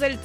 del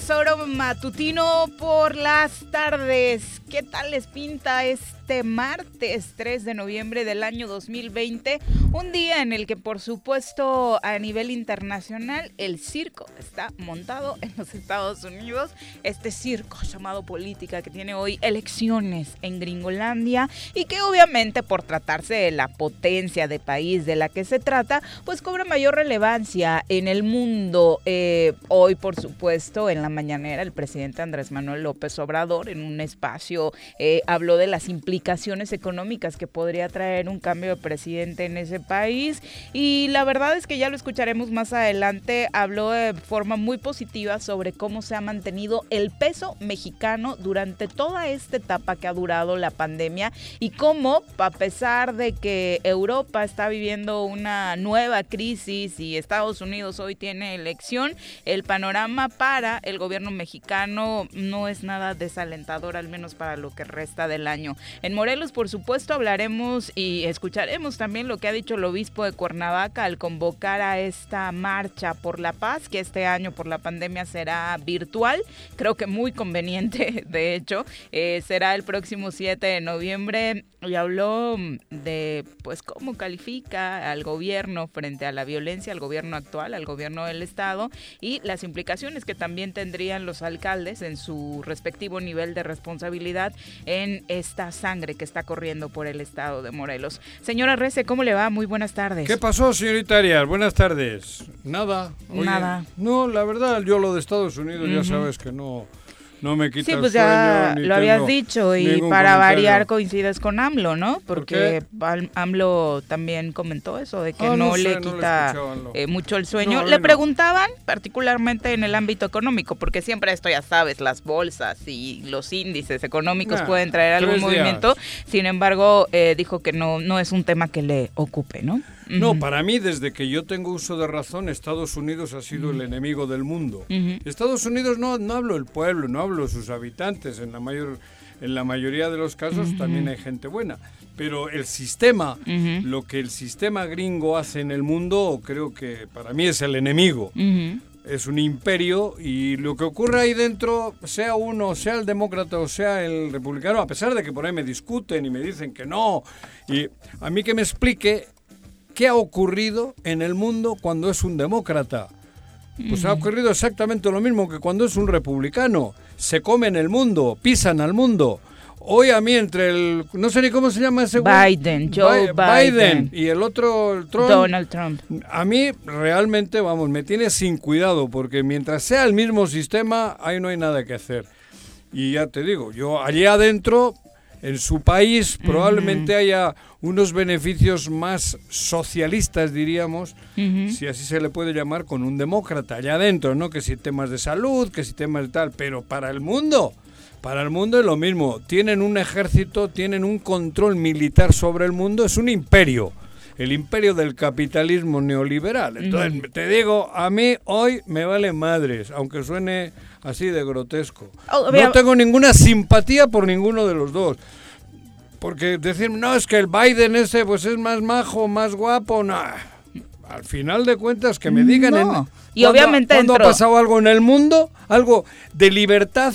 Matutino por las tardes? ¿Qué tal les pinta este martes 3 de noviembre del año 2020? Un día en el que, por supuesto, a nivel internacional, el circo está montado en los Estados Unidos. Este circo llamado política que tiene hoy elecciones en Gringolandia y que obviamente por tratarse de la potencia de país de la que se trata, pues cobra mayor relevancia en el mundo. Eh, hoy, por supuesto, en la mañanera, el presidente Andrés Manuel López Obrador, en un espacio, eh, habló de las implicaciones económicas que podría traer un cambio de presidente en ese país. Y la verdad es que ya lo escucharemos más adelante. Habló de forma muy positiva sobre cómo se ha mantenido el peso mexicano durante toda esta etapa que ha durado la pandemia y cómo, a pesar de que Europa está viviendo una nueva crisis y Estados Unidos hoy tiene elección, el panorama para el gobierno mexicano no es nada desalentador, al menos para lo que resta del año. En Morelos, por supuesto, hablaremos y escucharemos también lo que ha dicho el obispo de Cuernavaca al convocar a esta marcha por la paz, que este año por la pandemia será virtual. Creo que muy conveniente, de hecho. Eh, será el próximo 7 de noviembre y habló de pues cómo califica al gobierno frente a la violencia, al gobierno actual, al gobierno del estado y las implicaciones que también tendrían los alcaldes en su respectivo nivel de responsabilidad en esta sangre que está corriendo por el estado de Morelos. Señora Rece, ¿cómo le va? Muy buenas tardes. ¿Qué pasó, señorita Arias? Buenas tardes. Nada. Nada. No, la verdad, yo lo de Estados Unidos ya sabes que no no me quita Sí, pues ya lo habías dicho y para variar coincides con AMLO, ¿no? Porque AMLO también comentó eso, de que ah, no, le quita eh, mucho el sueño. le preguntaban, particularmente en el ámbito económico, porque siempre esto ya sabes, las bolsas y los índices económicos pueden traer algún movimiento. Sin embargo, eh, dijo que no, no es un tema que le ocupe, ¿no? No, para mí, desde que yo tengo uso de razón, Estados Unidos ha sido el enemigo del mundo. Estados Unidos no, no hablo el pueblo, no hablo sus habitantes, en la, mayor, en la mayoría de los casos también hay gente buena. Pero el sistema, lo que el sistema gringo hace en el mundo, creo que para mí es el enemigo. Es un imperio y lo que ocurre ahí dentro, sea uno, sea el demócrata o sea el republicano, a pesar de que por ahí me discuten y me dicen que no, y a mí que me explique ¿Qué ha ocurrido en el mundo cuando es un demócrata? Pues ha ocurrido exactamente lo mismo que cuando es un republicano. Se comen el mundo, pisan al mundo. Hoy a mí entre el... No sé ni cómo se llama ese... Biden, Joe Biden. Y el otro, Trump. Donald Trump. A mí realmente, vamos, me tiene sin cuidado porque mientras sea el mismo sistema, ahí no hay nada que hacer. Y ya te digo, yo allí adentro en su país probablemente haya unos beneficios más socialistas, diríamos, si así se le puede llamar, con un demócrata allá adentro, ¿no? Que si temas de salud, que si temas de tal, pero para el mundo, Para el mundo es lo mismo. Tienen un ejército, tienen un control militar sobre el mundo, es un imperio. El imperio del capitalismo neoliberal. Entonces, te digo, a mí hoy me vale madres, aunque suene así de grotesco. Oh, no tengo ninguna simpatía por ninguno de los dos. Porque decir, no, es que el Biden ese pues es más majo, más guapo, no. Al final de cuentas que me digan No. en- Y ¿cuándo- obviamente ¿cuándo dentro- ha pasado algo en el mundo? Algo de libertad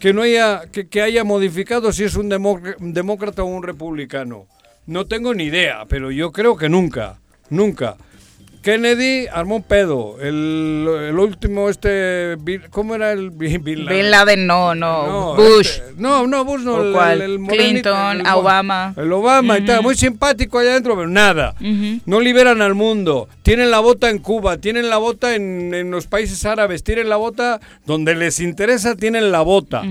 que no haya que, que haya modificado si es un demócrata o un republicano. No tengo ni idea, pero yo creo que nunca, nunca. Kennedy armó un pedo. El, el último, este. ¿Cómo era el Bin Laden? Bin Laden no, no, No, Bush. este- no, no, Bush no. ¿O el- cuál? el- morenito, Clinton, el Obama. El Obama y tal. Muy simpático allá adentro, pero nada. No liberan al mundo. Tienen la bota en Cuba, tienen la bota en, en los países árabes, tienen la bota donde les interesa, tienen la bota.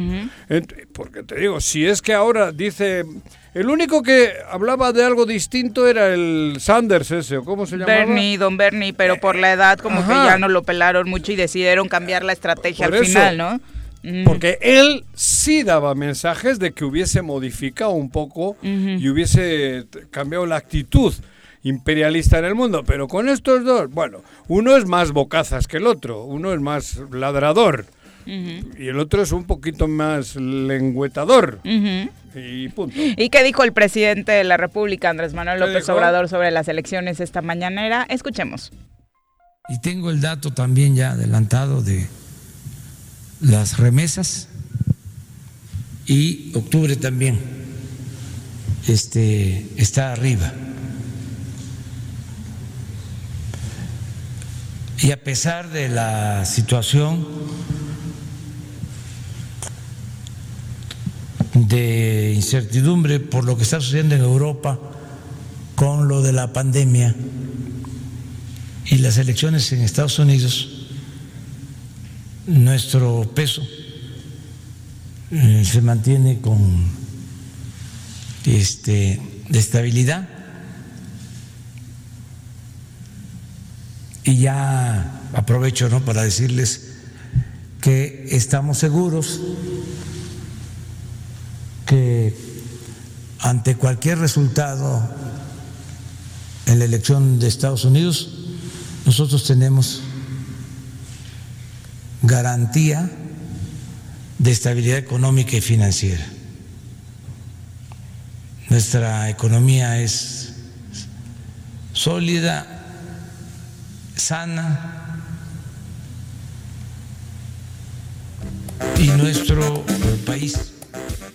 Porque te digo, si es que ahora dice. El único que hablaba de algo distinto era el Sanders ese, ¿o cómo se llamaba? Bernie, don Bernie, pero por la edad como que ya no lo pelaron mucho y decidieron cambiar la estrategia Por al eso. final, ¿no? Porque él sí daba mensajes de que hubiese modificado un poco y hubiese cambiado la actitud imperialista en el mundo. Pero con estos dos, bueno, uno es más bocazas que el otro, uno es más ladrador y el otro es un poquito más lengüetador. Y punto. ¿Y qué dijo el presidente de la República, Andrés Manuel ¿Qué López dijo? Obrador, sobre las elecciones esta mañanera? Escuchemos. Y tengo el dato también ya adelantado de las remesas y octubre también este, está arriba. Y a pesar de la situación de incertidumbre por lo que está sucediendo en Europa con lo de la pandemia, y las elecciones en Estados Unidos, nuestro peso eh, se mantiene con este, de estabilidad y ya aprovecho ¿no? para decirles que estamos seguros que ante cualquier resultado en la elección de Estados Unidos, nosotros tenemos garantía de estabilidad económica y financiera. Nuestra economía es sólida, sana y nuestro país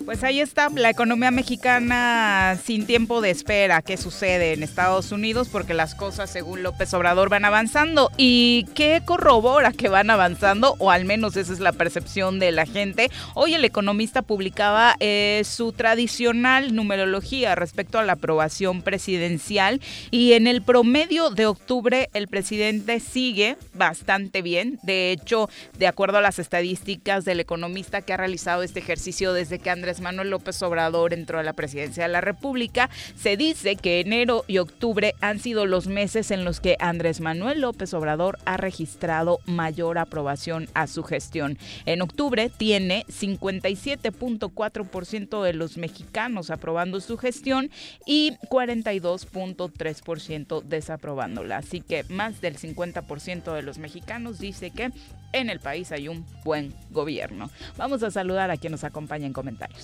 Pues ahí está la economía mexicana sin tiempo de espera. ¿Qué sucede en Estados Unidos? Porque las cosas, según López Obrador, van avanzando. ¿Y qué corrobora que van avanzando? O al menos esa es la percepción de la gente. Hoy el economista publicaba eh, su tradicional numerología respecto a la aprobación presidencial. Y en el promedio de octubre, el presidente sigue bastante bien. De hecho, de acuerdo a las estadísticas del economista que ha realizado este ejercicio desde que Andrés Manuel López Obrador entró a la presidencia de la República, se dice que enero y octubre han sido los meses en los que Andrés Manuel López Obrador ha registrado mayor aprobación a su gestión. En octubre tiene 57.4% de los mexicanos aprobando su gestión y 42.3% desaprobándola. Así que más del 50% de los mexicanos dice que en el país hay un buen gobierno. Vamos a saludar a quien nos acompaña en comentarios.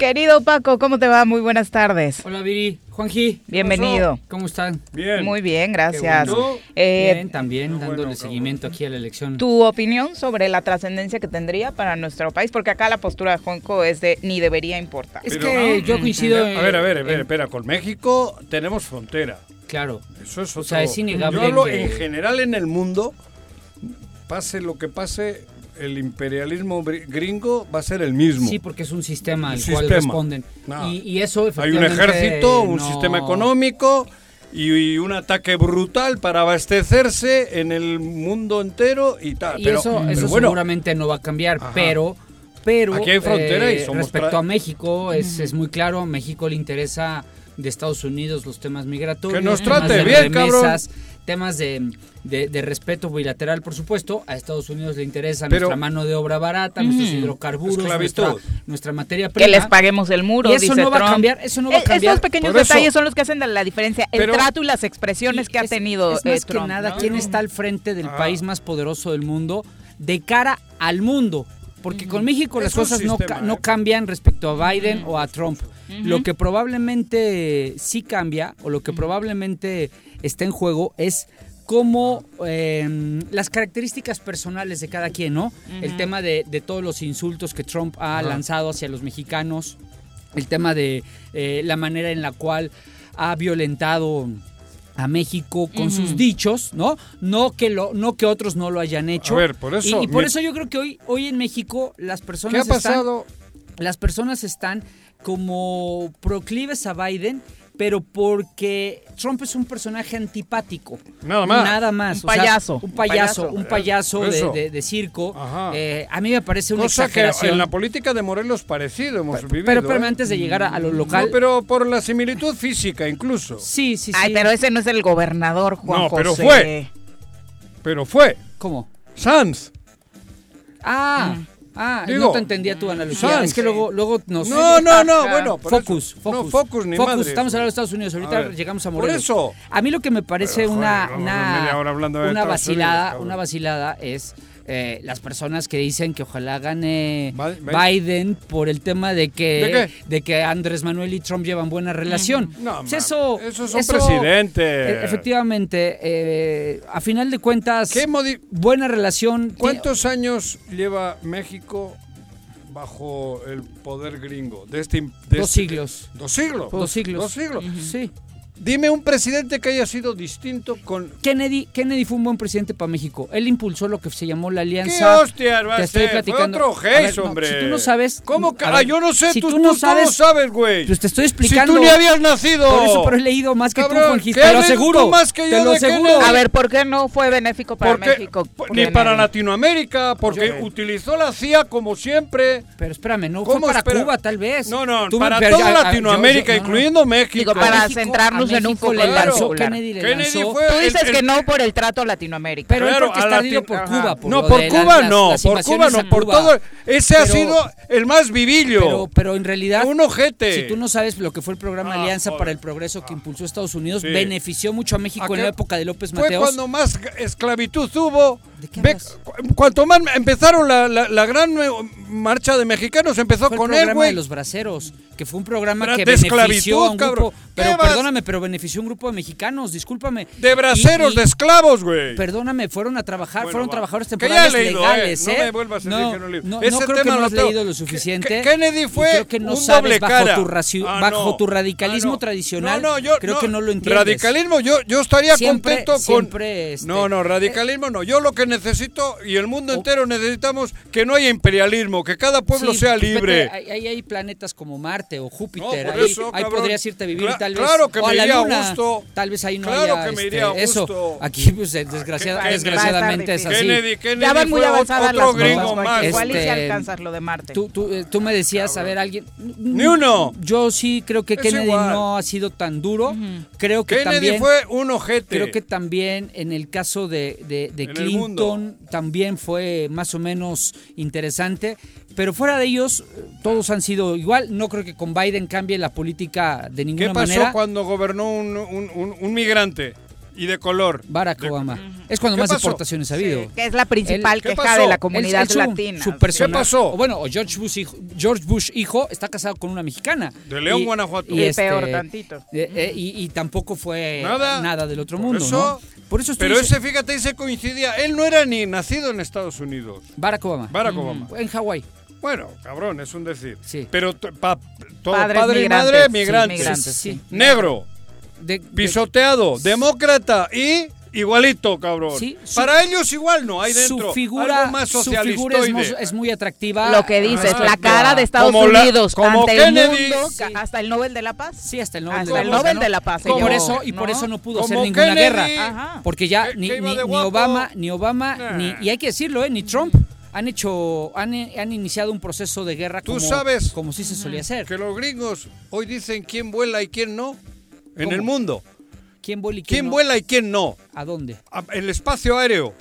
Querido Paco, ¿cómo te va? Muy buenas tardes. Hola Viri, Juanji. Bienvenido. ¿Cómo están? Bien. Muy bien, gracias. Bueno. Eh, Bien, también qué dándole bueno, seguimiento aquí a la elección. tu opinión sobre la trascendencia que tendría para nuestro país, porque acá la postura de Juanco es de ni debería importar. Es que yo coincido. A ver, a ver, a ver, espera, con México tenemos frontera. Claro. Eso es O otro. sea, es innegable Yo hablo que- en general en el mundo, pase lo que pase, el imperialismo gringo va a ser el mismo. Sí, porque es un sistema al cual sistema. responden. No. Y, y eso Hay un ejército, un no- sistema económico y, un ataque brutal para abastecerse en el mundo entero y tal. Y pero, eso, pero eso bueno, seguramente no va a cambiar, Ajá. pero... Pero Aquí hay frontera y eh, somos respecto a México es, es muy claro, a México le interesa de Estados Unidos los temas migratorios, Que nos trate bien, cabrón. Temas de, de- de respeto bilateral, por supuesto. A Estados Unidos le interesa Pero- nuestra mano de obra barata, nuestros hidrocarburos, Esclavitud. nuestra, nuestra materia prima. Que les paguemos el muro, Y eso dice no va a cambiar, eso no va a Eh, cambiar. Esos pequeños Por eso- detalles son los que hacen la- diferencia. El Pero- trato y las expresiones que ha tenido es más eh, que nada ¿no? quién está al frente del Ah. país más poderoso del mundo de cara al mundo. Porque con México las Es cosas no, sistema, no ¿eh? cambian respecto a Biden o a Trump. Lo que probablemente sí cambia o lo que probablemente está en juego es cómo eh, las características personales de cada quien, ¿no? El tema de, de todos los insultos que Trump ha lanzado hacia los mexicanos, el tema de eh, la manera en la cual ha violentado a México con sus dichos, ¿no? No que lo, no que otros no lo hayan hecho. A ver, por eso, Y, y por mi- eso yo creo que hoy, hoy en México las ¿qué personas ha están- pasado? las personas están como proclives a Biden, pero porque Trump es un personaje antipático. Nada más. Nada más. Un o payaso, un un payaso. payaso. Un payaso de, Eso. de- de circo. Ajá. Eh, a mí me parece una Cosa que en la política de Morelos parecido hemos vivido. pero, pero ¿eh? antes de llegar a, a lo local. No, pero por la similitud física incluso. Sí, sí, sí. Ay, pero ese no es el gobernador, Juan No, pero José. fue. Pero fue. ¿Cómo? Sanz. Ah, ah, Digo, no te entendía tu analogía. Sanz. Es que luego, luego nos. No, no, no, bueno. por Focus, eso. focus. No, focus ni madre. Estamos hablando de Estados Unidos. Ahorita A ver, llegamos a por Morelos. eso. A mí lo que me parece Pero, una, joder, una, una vacilada, Unidos, una vacilada es eh, las personas que dicen que ojalá gane Biden por el tema de que ¿De qué? de que Andrés Manuel y Trump llevan buena relación. No, Pues eso, esos son eso, presidentes. eh, efectivamente, eh, a final de cuentas, ¿Qué buena relación. ¿Cuántos años lleva México bajo el poder gringo? De este, de Dos este- siglos. ¿Dos siglos? Dos siglos. Dos siglos. Sí. Dime un presidente que haya sido distinto con... Kennedy, Kennedy fue un buen presidente para México. Él impulsó lo que se llamó la ¿Qué alianza. hostias va Te a estoy platicando. Fue otro A ver, gesto, no, hombre. si tú no sabes- ¿Cómo que? Ah, ver, yo no sé, si tú, tú no tú sabes- sabes, güey. Pues te estoy explicando. Si tú ni habías nacido. Por eso, pero he leído más que tú, Cabrón, Juanjis, ¿qué te lo aseguro. tú más que te lo aseguro. A ver, ¿por qué no fue benéfico para Porque- México? Porque ni para Latinoamérica, porque utilizó la CIA como siempre. Pero espérame, no fue ¿Cómo para espera? Cuba, tal vez. No, no, Tú- para toda Latinoamérica, yo- yo- no, no. incluyendo México. Digo, para centrarnos a en un México. Kennedy le Kennedy lanzó. fue Tú dices el- que no por el trato a Latinoamérica. Pero Claro, porque está por. Cuba. Por no, por Cuba las- no, las por Cuba no, por Cuba. todo. Ese ha sido el más vivillo. Pero, pero en realidad, Un ojete. si tú no sabes lo que fue el programa Ah, Alianza para el Progreso que impulsó Estados Unidos, Sí. benefició mucho a México ¿A en la época de López Fue Mateos. cuando más esclavitud hubo. ¿De qué cu- cuanto más empezaron la, la- la gran marcha de mexicanos, empezó Fue el con él, programa güey. de los braceros, que fue un programa que de benefició a un grupo. Pero perdóname, pero benefició a un grupo de mexicanos, discúlpame. De braceros, Y- y- de esclavos, güey. Perdóname, fueron a trabajar, Bueno, fueron va. trabajadores temporales leído, legales, eh. No me vuelvas a decir no, que no no, Ese no creo tema que no has leído lo suficiente. que- Kennedy fue creo que no un sabes doble bajo cara. tu raci- Ah, bajo tu radicalismo Ah, tradicional. No, no, yo creo que no lo entiendes. Radicalismo, yo, yo estaría contento con. siempre, este, no, no, radicalismo no. Yo lo que necesito y el mundo entero necesitamos que no haya imperialismo, que cada pueblo Sí, sea vete, libre. Hay, hay- hay planetas como Marte o No, Júpiter. por ahí, eso, ahí cabrón. podrías irte a vivir Cla- tal vez. claro que o a me la iría a luna. gusto. Tal vez ahí no Claro haya que me este, iría a eso. Aquí, pues, desgraciada- Que- desgraciadamente es así. Kennedy, Kennedy Ya van muy avanzadas otro las gringo cosas, más. Igual y Este, alcanzas lo de Marte. Tú, tú, eh, tú me decías, a ver, alguien... Ni uno. Yo sí creo que Es Kennedy igual. no ha sido tan duro. Creo que Kennedy también... fue un ojete. Creo que también en el caso de, de- de En también fue más o menos interesante. Pero fuera de ellos, todos han sido igual. No creo que con Biden cambie la política de ninguna ¿Qué pasó manera. cuando gobernó un, un- un- un migrante y de color? Barack De- Obama. Es cuando ¿Qué más pasó? deportaciones ha habido. que es la principal ¿Qué queja de la comunidad él su- latina. Su persona- ¿Qué pasó? o bueno, o George Bush, hijo, George Bush hijo está casado con una mexicana. De León, Guanajuato. Y peor tantito. eh, eh, y, y tampoco fue Nada. nada, del otro Por mundo, eso- ¿no? Por eso estoy Pero ese, fíjate, ese coincidía. Él no era ni nacido en Estados Unidos. Barack Obama. Barack Obama. En Hawái. Bueno, cabrón, es un decir. Sí. Pero pa- todo Padres padre y migrantes, madre, sí, migrantes. migrantes, sí. Negro, De- de- pisoteado, demócrata y igualito, cabrón. Sí, su- Para ellos igual no hay dentro su figura, algo más su figura es, muy atractiva. Lo que dices, la cara de Estados como la- Unidos como ante Kennedy. el mundo, Sí. hasta el Nobel de la Paz. Sí, hasta el Nobel, Hasta de, el la Paz, Nobel ¿no? de la Paz por eso y por ¿no? eso no pudo hacer ninguna Kennedy. guerra. Ajá. Porque ya ni. Obama, ni Obama, Nah. ni y hay que decirlo, eh, ni Trump han hecho han, han iniciado un proceso de guerra Tú como sabes como sí se solía hacer. Que los gringos hoy dicen quién vuela y quién no en el mundo. ¿Quién vuela y quién, ¿Quién no? vuela y quién no? ¿A dónde? A- El espacio aéreo.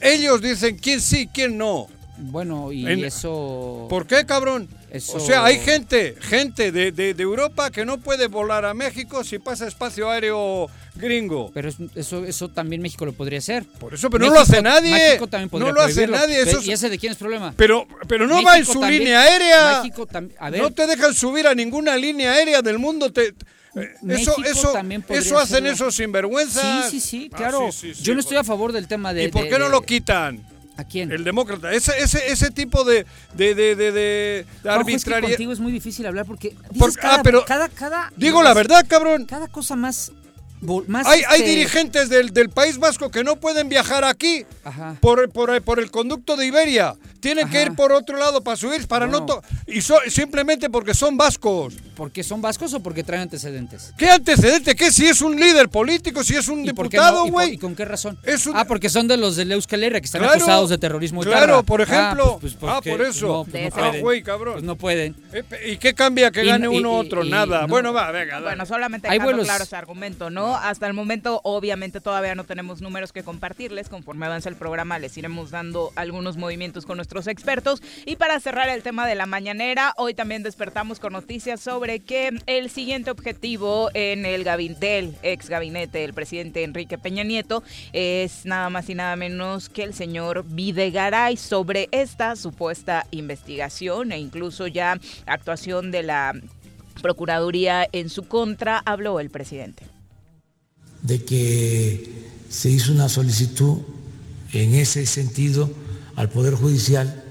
Ellos dicen quién sí, quién no. Bueno, y En- eso ¿Por qué, cabrón? Eso- O sea, hay gente, gente de, de- de Europa que no puede volar a México si pasa espacio aéreo gringo. pero es- eso eso también México lo podría hacer. Por eso, pero no lo hace nadie. México también podría No lo hace nadie, eso Pero- es- ¿Y ese de quién es problema? Pero, pero no va en México su también- línea aérea. México también, a ver, No te dejan subir a ninguna línea aérea del mundo. Te, eso, eso, también eso hacen hacerlo. esos sinvergüenzas. Sí, sí, sí, Ah, claro. sí, sí, sí, Yo no estoy a favor del tema de ¿Y por de- qué no de- lo quitan? ¿A quién? El demócrata. Ese, ese, ese tipo de, de, de, de, de- Juanjo, es que arbitrariedad. contigo es muy difícil hablar porque Por- cada, ah, pero- cada, cada- Digo la verdad, cabrón. cada cosa más más Hay, hay este, dirigentes del, del País Vasco que no pueden viajar aquí por, por, por el conducto de Iberia. Tienen que ir por otro lado para subir, para no... Y so- simplemente porque son vascos. ¿Porque son vascos o porque traen antecedentes? ¿Qué antecedente? ¿Qué? Si es un líder político, si es un ¿Y por diputado, no? ¿Y por- güey. ¿Y, con qué razón? Es un- Ah, porque son de los de Euskal Herria que están Claro, acusados de terrorismo y claro, por ejemplo. Ah, por eso. no, pues no ese- Ah, pueden. güey, cabrón. Pues no pueden. Eh, pe- ¿Y qué cambia que gane y- uno y- otro? y- Nada. no. Bueno, va, venga. dale. Bueno, solamente Hay vuelos- claro ese argumento, ¿no? Hasta el momento, obviamente, todavía no tenemos números que compartirles. Conforme avance el programa, les iremos dando algunos movimientos con nuestros expertos. Y para cerrar el tema de la mañanera, hoy también despertamos con noticias sobre que el siguiente objetivo en el gabinete, ex gabinete del presidente Enrique Peña Nieto es nada más y nada menos que el señor Videgaray sobre esta supuesta investigación e incluso ya actuación de la Procuraduría en su contra, habló el presidente. De que se hizo una solicitud en ese sentido al Poder Judicial,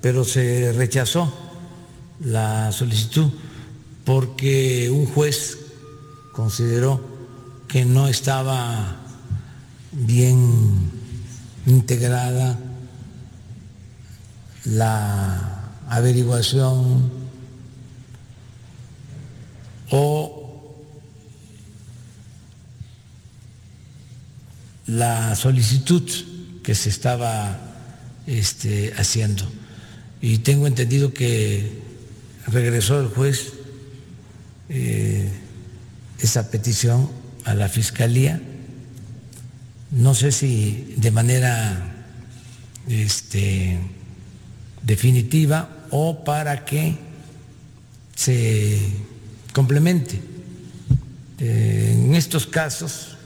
pero se rechazó la solicitud porque un juez consideró que no estaba bien integrada la averiguación o la solicitud que se estaba este, haciendo. Y tengo entendido que regresó el juez eh, esa petición a la Fiscalía. No sé si de manera este, definitiva o para que se complemente. Eh, en estos casos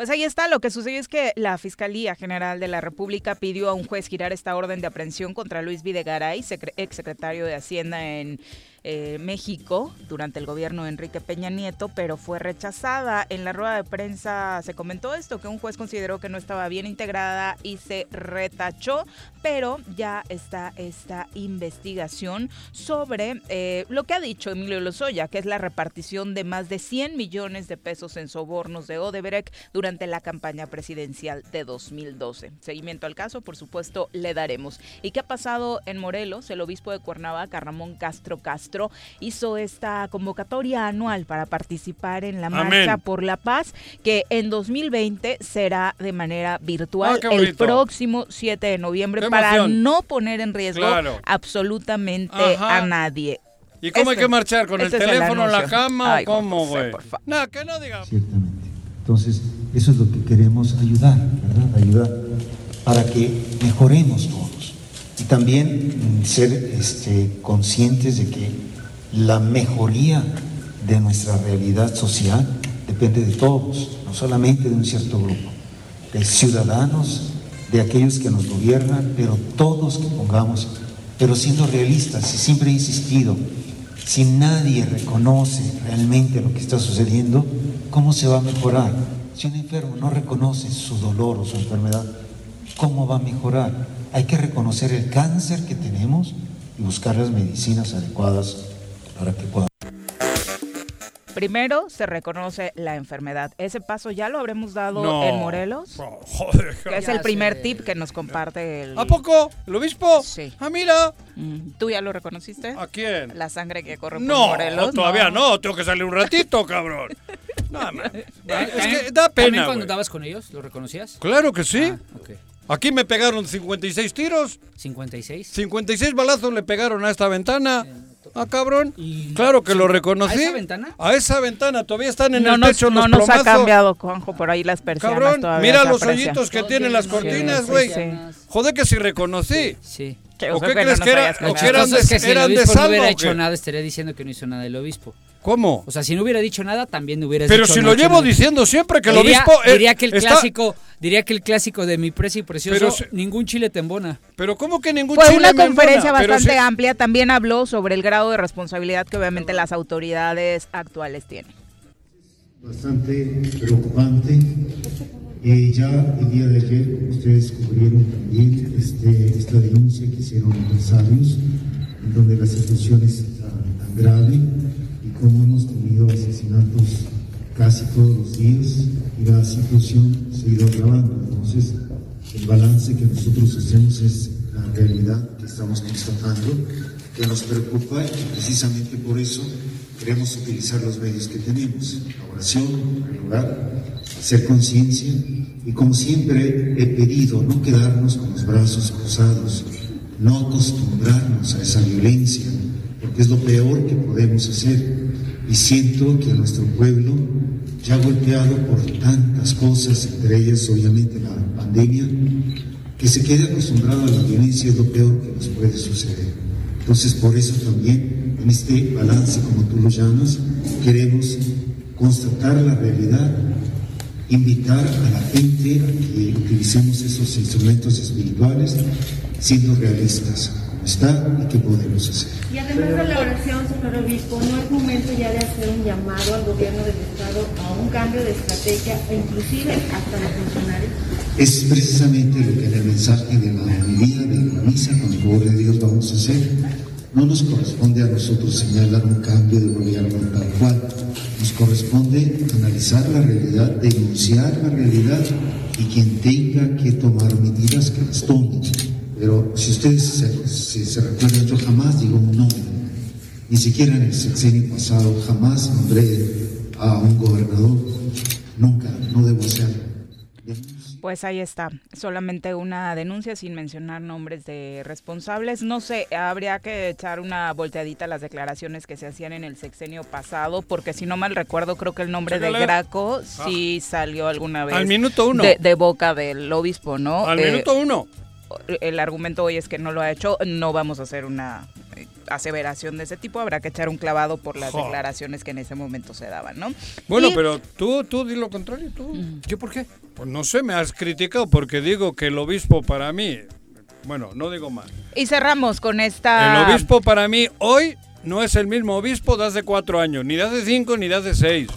Pues ahí está, lo que sucedió es que la Fiscalía General de la República pidió a un juez girar esta orden de aprehensión contra Luis Videgaray, secre- exsecretario de Hacienda en eh, México durante el gobierno de Enrique Peña Nieto, pero fue rechazada. En la rueda de prensa se comentó esto, que un juez consideró que no estaba bien integrada y se retachó, pero ya está esta investigación sobre eh, lo que ha dicho Emilio Lozoya, que es la repartición de más de 100 millones de pesos en sobornos de Odebrecht durante la campaña presidencial de 2012. Seguimiento al caso, por supuesto, le daremos. ¿Y qué ha pasado en Morelos? El obispo de Cuernavaca, Ramón Castro Castro, hizo esta convocatoria anual para participar en la Amén. Marcha por la Paz, que en 2020 será de manera virtual Ah, el próximo 7 de noviembre para no poner en riesgo Claro. absolutamente Ajá. a nadie. ¿Y cómo hay que marchar? ¿Con el este teléfono en la cama Ay, o cómo, güey? por favor. No, que no diga. Ciertamente. Entonces, eso es lo que queremos ayudar, ¿verdad? Ayudar para que mejoremos todos. También ser este, conscientes de que la mejoría de nuestra realidad social depende de todos, no solamente de un cierto grupo, de ciudadanos, de aquellos que nos gobiernan, pero todos que pongamos, pero siendo realistas, y siempre he insistido, si nadie reconoce realmente lo que está sucediendo, ¿cómo se va a mejorar? Si un enfermo no reconoce su dolor o su enfermedad, ¿cómo va a mejorar? Hay que reconocer el cáncer que tenemos y buscar las medicinas adecuadas para que pueda. Primero se reconoce la enfermedad. Ese paso ya lo habremos dado No. en Morelos. Joder, Que es el primer sé. tip que nos comparte el... ¿A poco? ¿El obispo? Sí. Ah, mira. Mm, ¿Tú ya lo reconociste? ¿A quién? La sangre que corre por No, Morelos. todavía no. Tengo que salir un ratito, cabrón. No, man. es que da ¿También pena, cuando güey. andabas con ellos? ¿Lo reconocías? Claro que sí. Ah, ok. Aquí me pegaron 56 tiros. 56. 56 balazos le pegaron a esta ventana. Ah, cabrón. Y- Claro que lo reconocí. ¿A esa ventana? A esa ventana. Todavía están en no el techo no los nos ha cambiado, Juanjo, por ahí las persianas Cabrón, todavía mira los aprecian. hoyitos que tienen las cortinas, sí, güey. sí. Joder que si reconocí. Sí. ¿O qué que no crees que era- hayas o que eran de- es que si el eran de obispo no hubiera hecho nada, estaría diciendo que no hizo nada el obispo. ¿Cómo? O sea, si no hubiera dicho nada, también hubieras Pero dicho si no lo hecho llevo nada. diciendo siempre que el diría, obispo eh, diría que el está- clásico, diría que el clásico de mi presa y precioso, Pero si- ningún chile te embona. Pero ¿cómo que ningún Fue chile una me conferencia embona? Pero bastante si- amplia. También habló sobre el grado de responsabilidad que obviamente las autoridades actuales tienen. bastante preocupante. Eh, ya el día de ayer ustedes cubrieron también este, esta denuncia que hicieron empresarios, en donde la situación es tan, tan grave como hemos tenido asesinatos casi todos los días y la situación se ha ido agravando. Entonces, el balance que nosotros hacemos es la realidad que estamos constatando, que nos preocupa y precisamente por eso queremos utilizar los medios que tenemos, la oración, el lugar, hacer conciencia y como siempre he pedido no quedarnos con los brazos cruzados, no acostumbrarnos a esa violencia, es lo peor que podemos hacer. Y siento que a nuestro pueblo, ya golpeado por tantas cosas, entre ellas obviamente la pandemia, que se quede acostumbrado a la violencia es lo peor que nos puede suceder. Entonces, por eso también, en este balance, como tú lo llamas, queremos constatar la realidad, invitar a la gente a que utilicemos esos instrumentos espirituales siendo realistas, está y qué podemos hacer. Y además de la oración, señor obispo, ¿no es momento ya de hacer un llamado al gobierno del Estado a un cambio de estrategia inclusive hasta los funcionarios? Es precisamente lo que en el mensaje de la homilía de la misa, con el favor de Dios, vamos a hacer. No nos corresponde a nosotros señalar un cambio de gobierno tal cual. Nos corresponde analizar la realidad, denunciar la realidad y quien tenga que tomar medidas que las tome. Pero si ustedes se, se- se recuerdan, yo jamás digo un nombre. Ni siquiera en el sexenio pasado jamás nombré a un gobernador. Nunca, no debo hacerlo. Pues ahí está, solamente una denuncia sin mencionar nombres de responsables. No sé, habría que echar una volteadita a las declaraciones que se hacían en el sexenio pasado, porque si no mal recuerdo, creo que el nombre de. Graco sí salió alguna vez Al minuto uno. De, de boca del obispo, ¿no? Al Eh, minuto uno. El argumento hoy es que no lo ha hecho, no vamos a hacer una eh, aseveración de ese tipo, habrá que echar un clavado por las declaraciones que en ese momento se daban, ¿no? Bueno, Y- pero tú, tú di lo contrario, tú. ¿Yo por qué? Pues no sé, me has criticado porque digo que el obispo para mí, bueno, no digo más. Y cerramos con esta... El obispo para mí hoy no es el mismo obispo de hace cuatro años, ni de hace cinco, ni de hace seis.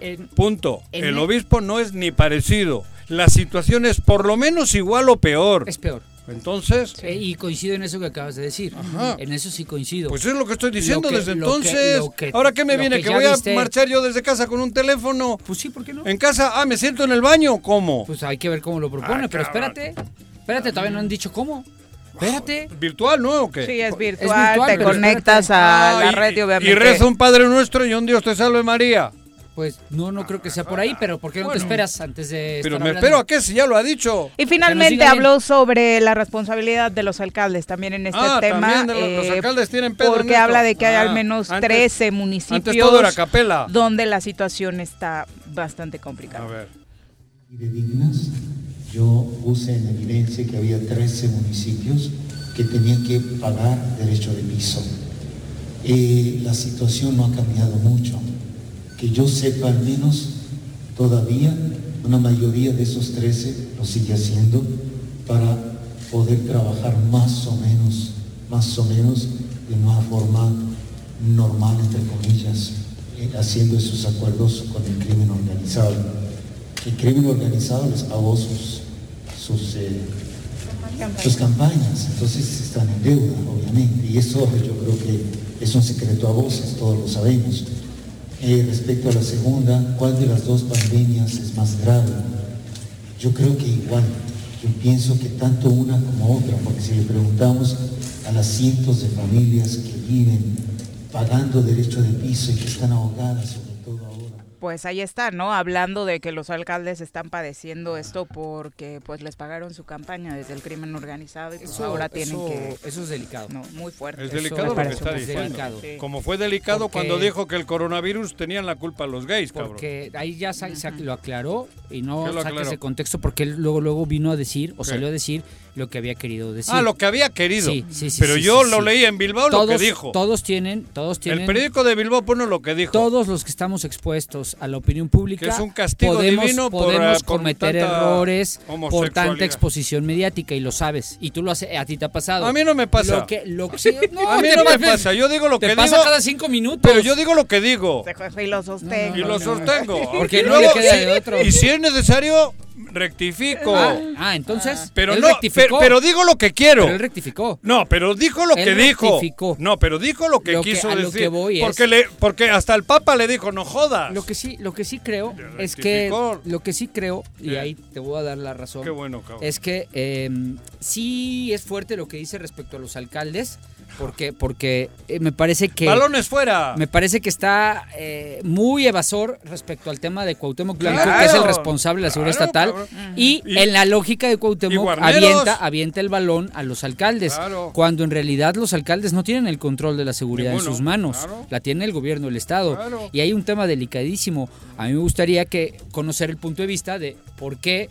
En- Punto. En el- obispo no es ni parecido. La situación es por lo menos igual o peor. es peor. Entonces, Eh, y coincido en eso que acabas de decir. Ajá. En eso sí coincido. pues es lo que estoy diciendo que- desde que- entonces. lo que- Ahora qué me viene, que que, voy a viste. marchar yo desde casa con un teléfono. pues sí, ¿por qué no? En casa, ah, me siento en el baño, ¿cómo? Pues hay que ver cómo lo propone, Ah, pero espérate. Espérate, todavía no han dicho cómo. Espérate. ¿Virtual, no? ¿O qué? Sí, es virtual, virtual, te conectas a Ah, la y- red y obviamente... y rezo un Padre Nuestro y un Dios te salve María. Pues no, no creo que sea por ahí, pero ¿por qué no Bueno. te esperas antes de Pero estar me hablando? espero a qué si ya lo ha dicho. Y finalmente habló sobre la responsabilidad de los alcaldes también en este Ah, tema. también de los- los eh, alcaldes tienen pedo en Porque esto. habla de que hay Ah, al menos antes- 13 municipios Antes todo era capela. donde la situación está bastante complicada. A ver. dignas, yo puse en evidencia que había 13 municipios que tenían que pagar derecho de piso. Eh, la situación no ha cambiado mucho. Que yo sepa al menos todavía una mayoría de esos 13 lo sigue haciendo para poder trabajar más o menos, más o menos de una forma normal, entre comillas, eh, haciendo esos acuerdos con el crimen organizado. El crimen organizado les pagó sus, sus, eh, sus campañas, entonces están en deuda, obviamente, y eso yo creo que es un secreto a voces, todos lo sabemos. Eh, respecto a la segunda, ¿cuál de las dos pandemias es más grave? Yo creo que igual. Yo pienso que tanto una como otra, porque si le preguntamos a las cientos de familias que viven pagando derecho de piso y que están ahogadas. Pues ahí está, ¿no? Hablando de que los alcaldes están padeciendo esto porque pues les pagaron su campaña desde el crimen organizado y pues Eso, ahora tienen eso- que... eso es delicado. No, muy fuerte. Es delicado lo que está diciendo. delicado. Sí. Como fue delicado Porque- cuando dijo que el coronavirus tenían la culpa los gays, cabrón. Porque ahí ya sa- sa- lo aclaró y no ¿Qué lo saca aclaró? ese contexto porque él luego luego vino a decir o ¿Qué? salió a decir lo que había querido decir. Ah, lo que había querido. Sí, sí, sí, Pero sí, yo sí, lo sí. leí en Bilbao todos, lo que dijo. Todos tienen, todos tienen el periódico de Bilbao pone lo que dijo. todos los que estamos expuestos a la opinión pública Que es un castigo podemos, divino por, podemos eh, por cometer errores por tanta exposición mediática y lo sabes y tú lo haces a ti te ha pasado A mí no me pasa. lo que lo que- sí, no, a mí te no me pasa- pasa. Yo digo lo te que pasa digo. cada cinco minutos Pero yo digo lo que digo. Y lo sostengo. Y lo sostengo. Porque Y no le queda de otro. Y si es necesario, rectifico. ah, ah, entonces pero él no, rectificó, pero, pero digo lo que quiero. pero él rectificó No, pero dijo lo Él que dijo. No, pero dijo lo que Lo que- quiso a lo decir. que voy es- porque, le, porque hasta el Papa le dijo, no jodas. Lo que sí, lo que sí creo es que lo que sí creo y ahí te voy a dar la razón. Qué bueno, cabrón. Es que eh, sí es fuerte lo que dice respecto a los alcaldes, porque porque eh, me parece que Balones fuera. me parece que está eh, muy evasor respecto al tema de Cuauhtémoc Blanco, Claro, que es el responsable de la seguridad claro, estatal, y, Y- en la lógica de Cuauhtémoc avienta, avienta el balón a los alcaldes, Claro. cuando en realidad los alcaldes no tienen el control de la seguridad Ninguno, en sus manos, claro. la tiene el gobierno del estado, Claro. y hay un tema delicadísimo. A mí me gustaría que conocer el punto de vista de por qué.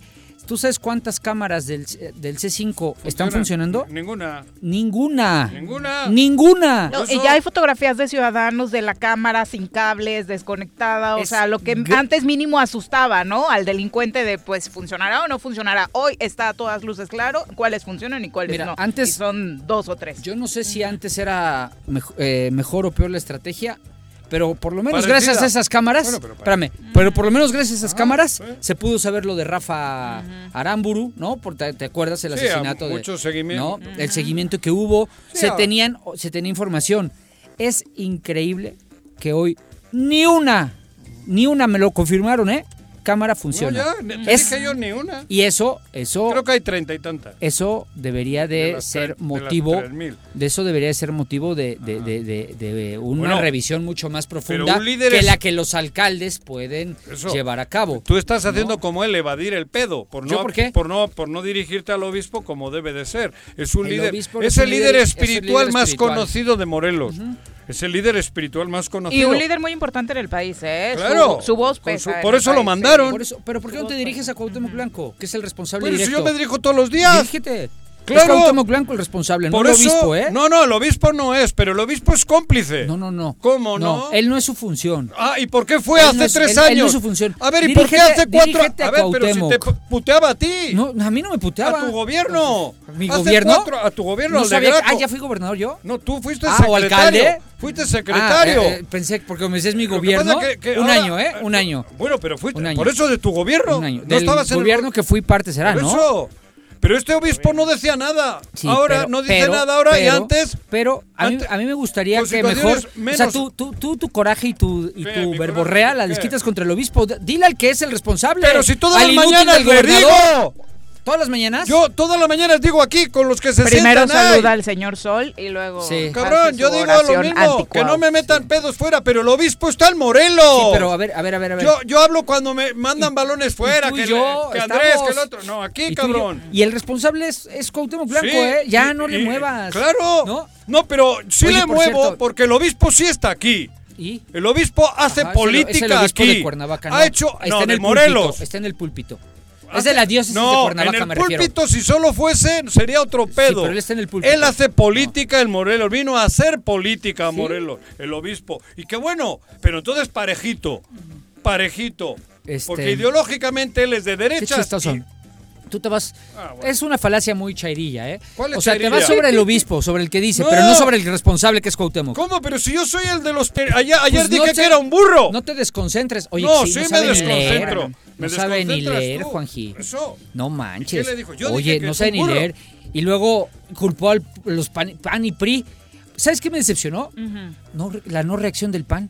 ¿Tú sabes cuántas cámaras del, del C5 están Funciona. funcionando? Ninguna. Ninguna. Ninguna. Ninguna. No, ya hay fotografías de ciudadanos de la cámara sin cables, desconectada, o Es sea, lo que antes mínimo asustaba, ¿no? Al delincuente de, pues, ¿funcionará o no funcionará? Hoy está a todas luces claro cuáles funcionan y cuáles Mira, no. antes- Y son dos o tres. Yo no sé si antes era eh, mejor o peor la estrategia, pero por lo menos Parecida. gracias a esas cámaras, Bueno, pero espérame, pero por lo menos gracias a esas Ah, cámaras se pudo saber lo de Rafa Aramburu, ¿no? Porque te acuerdas el Sí, a asesinato de mucho seguimiento. ¿no? El seguimiento que hubo, Sí, se a- tenían se tenía información. Es increíble que hoy ni una ni una me lo confirmaron, ¿eh? Cámara funciona. No, ya, te Es- dije yo ni una. y eso eso Creo que hay treinta y tantas. eso debería de, ser de motivo 3000. de eso debería ser motivo de, de- de- de- de una Bueno, revisión mucho más profunda que es- la que los alcaldes pueden Eso. llevar a cabo. Tú estás haciendo ¿No? como él evadir el pedo, por ¿Yo no, por qué? no, por no dirigirte al obispo como debe de ser. Es un El líder, es es el líder líder- es el espiritual más espiritual. conocido de Morelos. Es el líder espiritual más conocido. Y un líder muy importante en el país, ¿eh? Claro. Su, voz pesa. su- por eso lo mandaron. Por eso, pero ¿por qué no te diriges a Cuauhtémoc Blanco, que es el responsable si directo? yo me dirijo todos los días. Dirígete. Claro. Es Cuauhtémoc Blanco el responsable, Por no el obispo, ¿eh? No, no, el obispo no es, pero el obispo es cómplice. no, no. no. ¿Cómo no? él no es su función. Ah, ¿y por qué fue Él hace no es- tres él- él años? no es su función. A ver, ¿y por qué hace cuatro? dirígete a A ver, pero si te puteaba a ti. No, a mí no me puteaba. a tu gobierno. ¿Mi Hace gobierno? cuatro- a tu gobierno, No al sabía ah, ya fui gobernador yo. No, tú fuiste Ah, ¿o secretario. alcalde? Fuiste secretario. Ah, eh, eh, pensé, porque me dices mi que gobierno. que- que un año, ¿eh? Un año. Bueno, pero fuiste. Por eso de tu gobierno. Un año. No Del estabas en el gobierno go- que fui parte será, ¿no? eso. Pero este obispo no decía nada. Sí, ahora pero- no dice pero- nada ahora y antes. Pero a mí, a mí me gustaría que mejor. O sea, tú, tú, tú, tu coraje y tu, y tu ¿Mi verborrea la desquitas contra el obispo. Dile al que es el responsable. Pero si inútil mañanas del le gobernador. digo. ¿Todas las mañanas? Yo todas las mañanas digo aquí con los que se Primero sientan ahí. saluda al señor Sol y luego. Sí. Cabrón, yo digo lo mismo, que no me metan pedos fuera, pero el obispo está en Morelos. Sí, pero a ver, a ver, a ver, a ver. Yo, yo hablo cuando me mandan balones fuera, Y tú y que, yo le- que Andrés, estamos- que el otro. No, aquí, yo- cabrón. Y, el responsable es, es Cuauhtémoc Blanco, Sí, ¿eh? Ya y- no le y- muevas. Claro. ¿No? No, pero sí Oye, le por muevo cierto- porque el obispo sí está aquí. ¿Y? El obispo hace Ajá, es el- política es el obispo aquí. de Cuernavaca, Ha hecho Está no, en de el Morelos. Púlpito, está en el púlpito. Es de la diócesis no, de Cuernavaca, en el púlpito, si solo fuese, sería otro pedo. pero él está en el púlpito. Él hace política en Morelos, vino a hacer política Morelos, el obispo. Y qué bueno, pero entonces parejito, parejito. Este- Porque ideológicamente él es de Qué derecha. chistoso. Tú te vas. Ah, bueno. Es una falacia muy chairilla, ¿eh? ¿Cuál es o sea, chairilla? te vas sobre el obispo, sobre el que dice, No. pero no sobre el responsable que es Cuauhtémoc. ¿Cómo? Pero si yo soy el de los... Ayer, Pues dije te- que era un burro. No te desconcentres. Oye, No, sí, me desconcentro. leer. Me No sabe ni leer, tú. Juanji. Eso. No manches. ¿Qué le dijo? Yo dije Oye, que no sabe ni burro. leer. Y luego culpó a los PAN, PAN y PRI. ¿Sabes qué me decepcionó? no, la no reacción del PAN.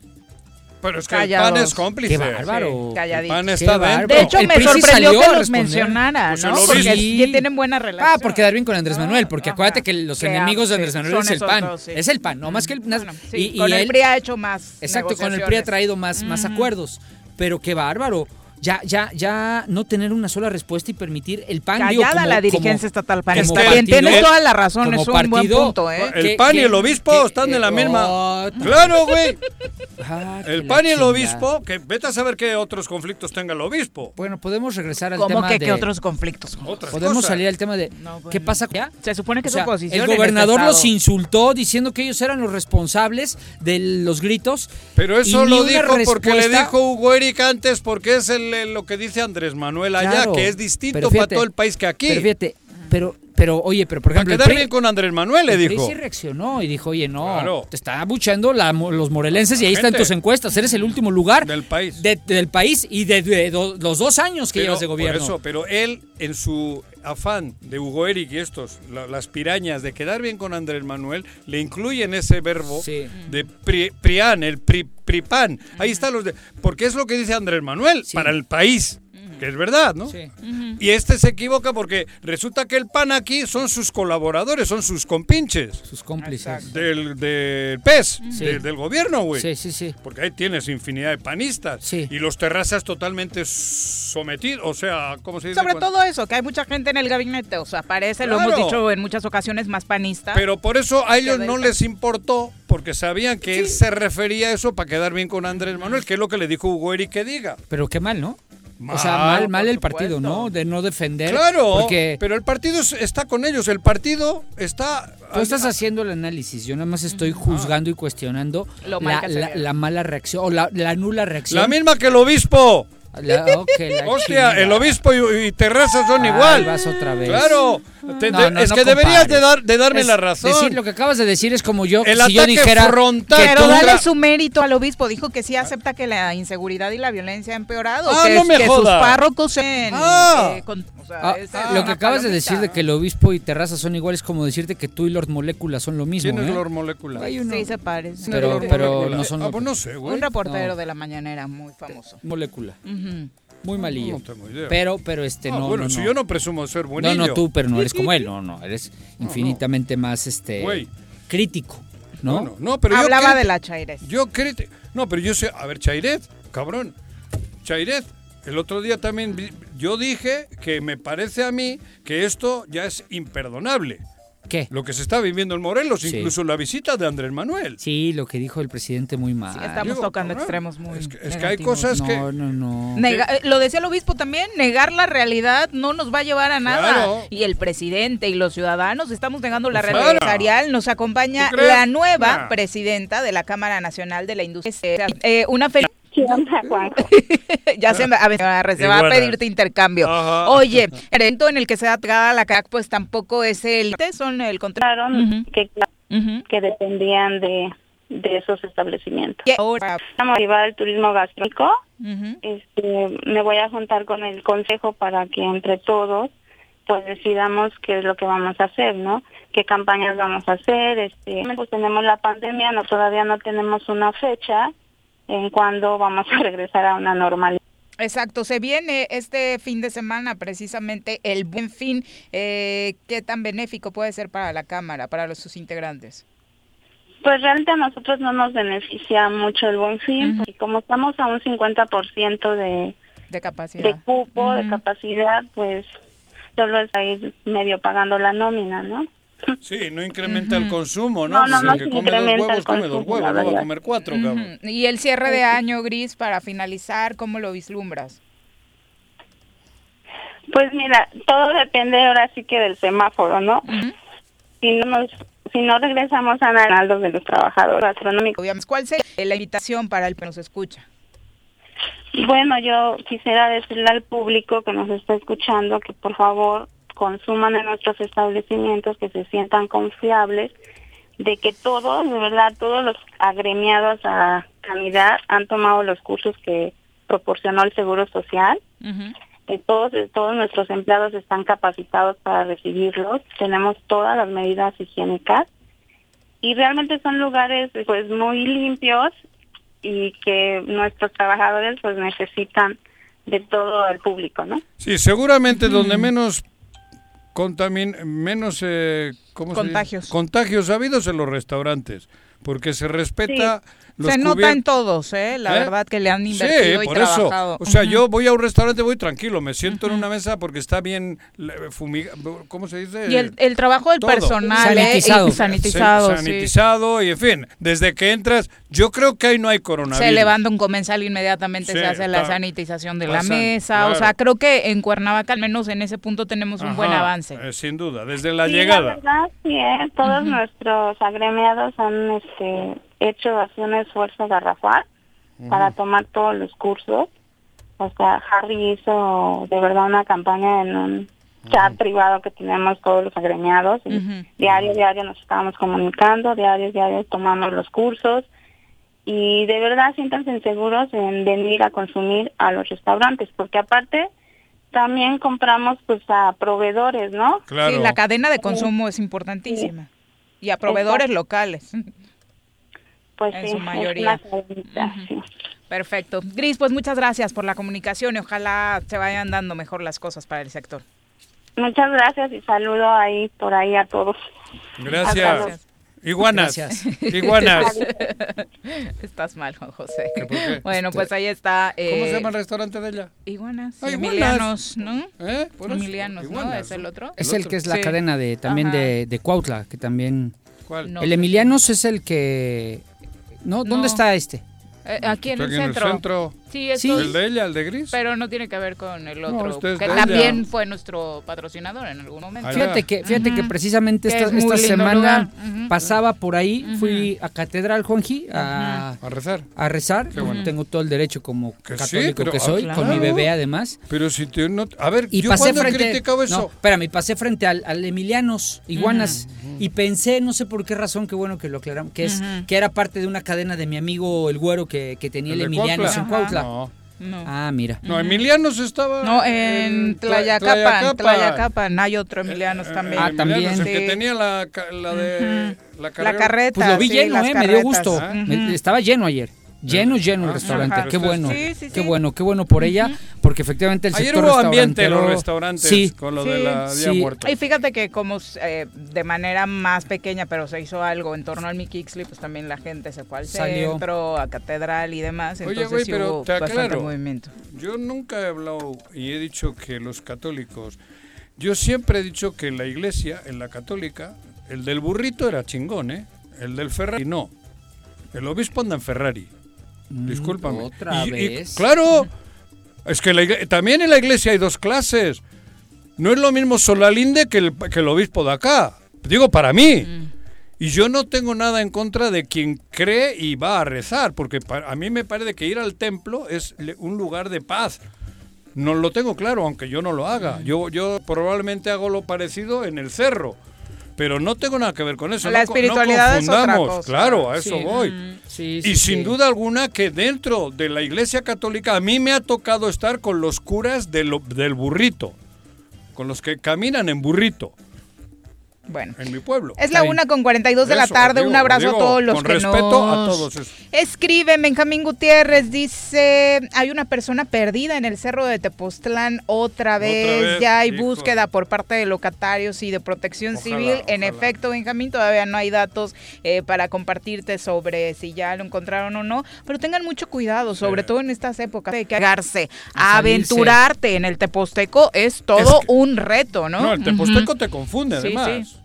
Pero es que el Callados. PAN es cómplice. Qué bárbaro. Sí, calladito. El PAN está bárbaro. dentro. De hecho, El me sí sorprendió que los mencionara, Pues ¿no? el Porque ya tienen buena relación. Ah, por quedar bien con Andrés Manuel, porque Ajá. acuérdate que los Que, enemigos de ah, Andrés sí, Manuel son es el PAN. dos, sí. Es el PAN, no más que el... Bueno, sí, y, y con el él- PRI ha hecho más Exacto, con el PRI ha traído más, más acuerdos. Pero qué bárbaro. Ya, ya, ya no tener una sola respuesta y permitir el PAN. digo, Callada como- la dirigencia como- estatal Es panista. que Bien, tienes el- toda la razón, es un buen punto, ¿eh? El ¿Qué- PAN y qué- el obispo qué- están de la eh, misma. oh, Claro, güey. ah, El la PAN y el obispo, que vete a saber qué otros conflictos tenga el obispo. Bueno, podemos regresar al ¿Cómo tema que de... qué otros conflictos? Otras Podemos cosas. salir al tema de... No, bueno. ¿Qué pasa ya? Se supone que O sea, oposición. el en gobernador este los insultó diciendo que ellos eran los responsables de los gritos. Pero eso lo dijo porque le dijo Hugo Eric antes, porque es el, el- lo que dice Andrés Manuel allá, Claro, que es distinto fíjate, para todo el país que aquí. Pero fíjate, pero, pero oye, pero por ejemplo, el quedar bien con Andrés Manuel, le dijo. sí reaccionó y dijo, oye, no, Claro. te está abuchando la- los morelenses y ahí están tus encuestas, eres el último lugar Del país. de- del país y de, de do- los dos años que Pero, llevas de gobierno. Por eso, pero él, en su afán de Hugo Eric y estos, la- las pirañas de quedar bien con Andrés Manuel, le incluyen ese verbo Sí. de pri- prián, el pri, pripan. Ahí están los de. Porque es lo que dice Andrés Manuel Sí. para el país. Que es verdad, ¿no? Sí. Y este se equivoca porque resulta que el PAN aquí son sus colaboradores, son sus compinches Sus cómplices. del, del PES, de- del gobierno, güey. Sí, sí, sí. Porque ahí tienes infinidad de panistas. Sí. Y los terrazas totalmente sometidos. O sea, ¿cómo se dice? Sobre Cuando- todo eso, que hay mucha gente en el gabinete, o sea, parece, lo hemos dicho en muchas ocasiones, más panista. Pero por eso a ellos no les importó, porque sabían que él se refería a eso para quedar bien con Andrés Manuel, que es lo que le dijo Hugo Eric que diga. Pero qué mal, ¿no? O sea, Mal, mal, mal el partido, supuesto. ¿no? De no defender. Claro, Porque pero el partido es- está con ellos, el partido está... tú estás haciendo el análisis, yo nada más estoy juzgando y cuestionando mal la, la- la mala reacción o la, la nula reacción. La misma que el obispo. La- ok, la Hostia, chingada. el obispo y, y Terrazas son Ay, igual. vas otra vez. Claro, te- No, de- no, es no que deberías de, compares. dar, de darme Es la razón. Decir lo que acabas de decir es como yo, El si yo dijera frontal. que Pero tú- dale su mérito al obispo. Dijo que sí acepta que la inseguridad y la violencia ha empeorado. Ah, que, no me que sus jodas. párrocos en, Ah. eh, con- o sea, Ah, es lo que acabas de palomita. decir de que el obispo y Terraza son iguales como decirte que tú y Lord Molécula son lo mismo. ¿Quién es ¿eh? Lord uno- Sí, se parece. Pero- pero no son Ah, pues no sé, güey. Un reportero de la mañanera muy famoso. Molécula. Muy malillo. No tengo idea. Pero, pero este Ah, no. bueno, no, si no. yo no presumo de ser No, buenillo. no tú, pero no eres como él. No, no, eres infinitamente más este Güey. crítico, ¿no? No, no, no, pero Hablaba de la Chaires. Yo criti- No, pero yo sé. A ver, Chairet, cabrón. Chairet, el otro día también vi- yo dije que me parece a mí que esto ya es imperdonable. ¿Qué? Lo que se está viviendo en Morelos, Sí. incluso la visita de Andrés Manuel. Sí, lo que dijo el presidente muy mal. Sí, estamos Digo, tocando extremos muy es que- es que hay cosas que- no, no, no. Nega- eh, lo decía el obispo también, negar la realidad no nos va a llevar a nada. Claro. Y el presidente y los ciudadanos estamos negando la Claro. realidad empresarial. Nos acompaña la nueva Nah. presidenta de la Cámara Nacional de la Industria. Eh, una feliz... Ya se, me- a, ver, se va a pedirte intercambio. Ajá. Oye, el evento en el que se da pegada la CAC, pues tampoco es el... Son el contrato. Claro, que, que dependían de, de esos establecimientos. Y ahora... Vamos a llevar el turismo gastronómico. Este, me voy a juntar con el consejo para que entre todos pues decidamos qué es lo que vamos a hacer, ¿no? Qué campañas vamos a hacer. Este, pues tenemos la pandemia, no todavía no tenemos una fecha en cuando vamos a regresar a una normalidad. Exacto, se viene este fin de semana precisamente el buen fin. Eh, ¿Qué tan benéfico puede ser para la Cámara, para los, sus integrantes? Pues realmente a nosotros no nos beneficia mucho el buen fin, y como estamos a un 50% de, De capacidad. de cupo, de capacidad, pues solo es ir medio pagando la nómina, ¿no? Sí, no incrementa el consumo, ¿no? No, no, que come dos huevos, come dos huevos, no va a comer cuatro, cabrón. Y el cierre de año gris para finalizar, ¿cómo lo vislumbras? Pues mira, todo depende ahora sí que del semáforo, ¿no? Si no nos, si no regresamos a Naldo de los trabajadores gastronómicos. Obviamente, ¿cuál sería la invitación para el que nos escucha? Bueno, yo quisiera decirle al público que nos está escuchando que por favor consuman en nuestros establecimientos, que se sientan confiables, de que todos, de verdad, todos los agremiados a Canidad han tomado los cursos que proporcionó el Seguro Social. que todos, todos nuestros empleados están capacitados para recibirlos, tenemos todas las medidas higiénicas y realmente son lugares pues muy limpios y que nuestros trabajadores pues necesitan de todo el público, ¿no? Sí, seguramente donde menos contamin menos eh, ¿cómo se? Contagios. contagios ha habido en los restaurantes, porque se respeta los Se nota en todos, ¿eh? La ¿Eh? verdad que le han invertido Sí, y por eso. trabajado. O sea, yo voy a un restaurante, voy tranquilo, me siento en una mesa porque está bien fumigado, ¿cómo se dice? Y el, el trabajo del Todo. personal, ¿eh? Sanitizado. Y sanitizado, Sa- sí. sanitizado y en fin, desde que entras, yo creo que ahí no hay coronavirus. Se levanta un comensal inmediatamente Sí, se hace la sanitización de la mesa. claro. O sea, creo que en Cuernavaca, al menos en ese punto, tenemos un buen avance. eh, sin duda, desde la Sí, llegada. La verdad, sí, ¿eh? todos nuestros agremiados han este, hecho así un esfuerzo garrafal para tomar todos los cursos. O sea, Harry hizo de verdad una campaña en un chat privado que tenemos todos los agremiados. y Ujú. Diario, diario nos estábamos comunicando, diario, diario tomamos los cursos. Y de verdad siéntanse seguros en venir a consumir a los restaurantes, porque aparte también compramos pues a proveedores, ¿no? Claro. Sí, la cadena de consumo es importantísima. Y a proveedores locales. Pues En sí, su es mayoría. sí. Perfecto. Gris, pues muchas gracias por la comunicación y ojalá se vayan dando mejor las cosas para el sector. Muchas gracias y saludo ahí por ahí a todos. Gracias. Iguanas. Gracias. Iguanas. Estás mal, Juan José. Bueno, pues ahí está. ¿Cómo eh, se llama el restaurante de ella? Iguanas. Ah. Emilianos, ¿no? ¿Eh? Emilianos, ¿no? ¿Es el otro? Es el que es la Sí. cadena de también Ajá. de, de Cuautla, que también... ¿Cuál? No. El Emilianos es el que... ¿No? ¿Dónde No. está este? Eh, aquí en Está el aquí centro. centro. Sí, Sí. es- ¿El de ella, el de Gris? pero no tiene que ver con el otro, este que también ella. fue nuestro patrocinador en algún momento. Fíjate que, fíjate que precisamente Que esta, es semana pasaba por ahí, fui a Catedral Juanji a, A rezar. a rezar. Qué bueno. Tengo todo el derecho como Que sí, católico pero- que ah, soy, con mi bebé además. Pero si te no... A ver, Y ¿yo pasé cuándo he frente. criticado eso? No, espérame, pasé frente al, al Emilianos Iguanas y pensé, no sé por qué razón, qué bueno que lo aclaramos, que es que era parte de una cadena de mi amigo el güero que, que tenía el, de Emilianos en Cuautla. No, No. Ah, mira. no, Emilianos estaba... No, en Tla- Tlayacapan, Tlayacapan, hay otro Emilianos Eh, también. Ah, también. Emilianos, el que Sí. tenía la, la de... La, La carrera. carreta. Pues lo vi sí, lleno, eh, me dio gusto. Ah. Me- estaba lleno ayer. Lleno, lleno el restaurante. ajá. Qué bueno. sí, sí, Qué sí. bueno, qué bueno por ella, porque efectivamente el Ayer sector hubo ambiente en los restaurantes Sí, con lo Sí, de la Día sí. Muerto. Y fíjate que como eh, de manera más pequeña, pero se hizo algo en torno al Mickey Ixley, pues también la gente se fue al Salió. centro, a Catedral y demás. Oye, Entonces güey, sí pero hubo te bastante aclaro. movimiento. Yo nunca he hablado y he dicho que los católicos... Yo siempre he dicho que en la iglesia, en la católica, el del burrito era chingón, ¿eh? El del Ferrari no. El obispo anda en Ferrari. Discúlpame. Mm, otra Y- y- vez. claro. Es que la también en la iglesia hay dos clases. No es lo mismo Solalinde que el, que el obispo de acá. Digo, para mí. Mm. Y yo no tengo nada en contra de quien cree y va a rezar, porque pa- a mí me parece que ir al templo es un lugar de paz. No lo tengo claro, aunque yo no lo Mm. haga. Yo, yo probablemente hago lo parecido en el cerro, pero no tengo nada que ver con eso. La no co- no espiritualidad es otra confundamos. cosa. Claro, a eso Sí. voy. Sí, Y sí, sin sí. duda alguna que dentro de la Iglesia Católica a mí me ha tocado estar con los curas de lo- del burrito, con los que caminan en burrito Bueno. en mi pueblo. Es la una con 42 de la tarde. digo, Un abrazo digo, a todos los con que respeto a nos todos esos. Escribe Benjamín Gutiérrez, dice, hay una persona perdida en el cerro de Tepoztlán otra vez, vez, ya hay hijo. búsqueda por parte de locatarios y de protección Ojalá, civil. En efecto, Benjamín, todavía no hay datos eh, para compartirte sobre si ya lo encontraron o no, pero tengan mucho cuidado, sobre todo en estas épocas de que A a salirse. aventurarte en el Teposteco es todo que- un reto, ¿no? No, el teposteco te confunde, Sí, además. sí.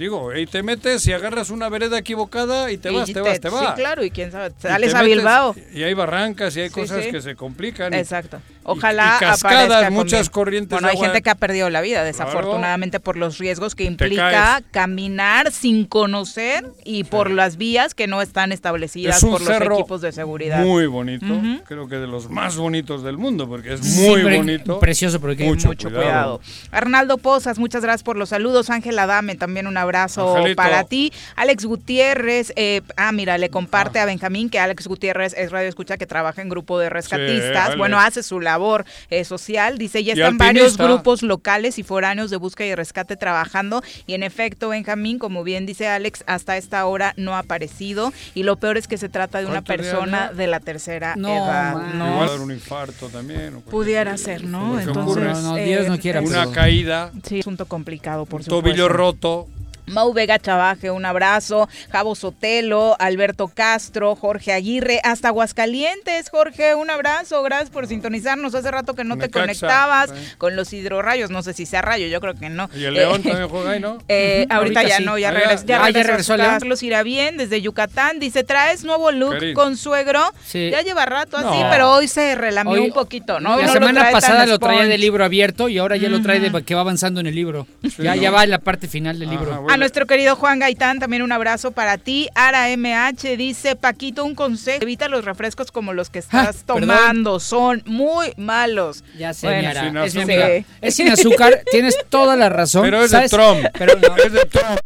Digo, y te metes y agarras una vereda equivocada y te Y vas, te vas, te vas. Sí, claro, y quién sabe, sales te a metes- Bilbao. Y hay barrancas y hay Sí, cosas sí. que se complican. y- Exacto. Ojalá y cascadas, con muchas corrientes Bueno, de hay agua. gente que ha perdido la vida, desafortunadamente, por los riesgos que implica caminar sin conocer y por las vías que no están establecidas Es un por los cerro equipos de seguridad. Muy bonito, creo que de los más bonitos del mundo, porque es muy bonito. Precioso, porque Mucho, Mucho cuidado. Arnaldo Pozas, muchas gracias por los saludos. Ángela Dame, también un abrazo Angelito. para ti. Alex Gutiérrez, eh, ah, mira, le comparte a Benjamín que Alex Gutiérrez es radio escucha que trabaja en grupo de rescatistas. Bueno, hace su labor labor eh, social. Dice, ya están varios grupos locales y foráneos de búsqueda y rescate trabajando. Y en efecto, Benjamín, como bien dice Alex, hasta esta hora no ha aparecido. Y lo peor es que se trata de una ¿Cuántos días persona de la tercera No, edad. man. ¿no? Igual dar un infarto también. o Pudiera ser, ¿no? Entonces. No, no, Dios no quiera, Una pero- caída, Sí, asunto complicado, por un supuesto. tobillo roto. Mau Vega Chavaje, un abrazo. Javo Sotelo, Alberto Castro, Jorge Aguirre, hasta Aguascalientes. Jorge, un abrazo. Gracias por sintonizarnos. Hace rato que no te conectabas con los hidrorrayos. No sé si sea rayo, yo creo que no. Y el León Eh, también juega ahí, ¿no? eh, ahorita, ahorita ya sí. no, ya, Ah, ya- regresó, ya ah, ya regresó León. Carlos irá bien desde Yucatán. Dice, ¿traes nuevo look con suegro? Sí. Ya lleva rato así, No. pero hoy se relamió Hoy- un poquito, ¿no? La no lo semana trae tan pasada lo traía de libro abierto y ahora ya lo trae de que va avanzando en el libro. ya, ya va en la parte final del libro. Bueno. Nuestro querido Juan Gaitán, también un abrazo para ti. Ara MH dice, Paquito, un consejo. Evita los refrescos como los que estás Ah, perdón. tomando. Son muy malos. Ya sé, Bueno, sin es mi. Es sin azúcar, tienes toda la razón. Pero es de ¿sabes? Trump. Pero no, Es de Trump.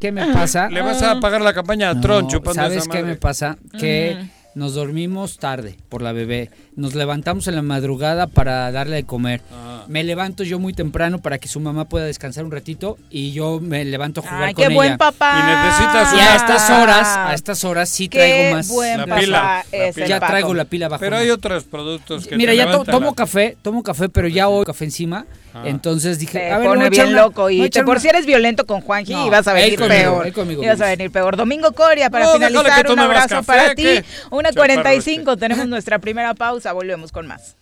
¿qué me pasa? Le vas a pagar la campaña a No, Tron chupando ¿Sabes esa qué madre. me pasa? Que nos dormimos tarde por la bebé. Nos levantamos en la madrugada para darle de comer. Ah. Me levanto yo muy temprano para que su mamá pueda descansar un ratito y yo me levanto a jugar Ay, con qué buen papá. Y necesitas Y una- a estas horas, a estas horas sí Qué traigo más. buen La papá pila, la Ya traigo la pila bajo. Pero hay otros productos que Mira, te ya to- tomo la- café, tomo café, pero ya hoy café encima. Ah. Entonces dije, Te a ver, pone a bien una- loco y a te, por si eres violento con Juanji No, ibas a él venir conmigo, peor. conmigo, ibas a venir peor. Domingo Coria, para No, finalizar, un abrazo café, para ti. ¿qué? Una Chaparro 45, tenemos nuestra primera pausa, volvemos con más.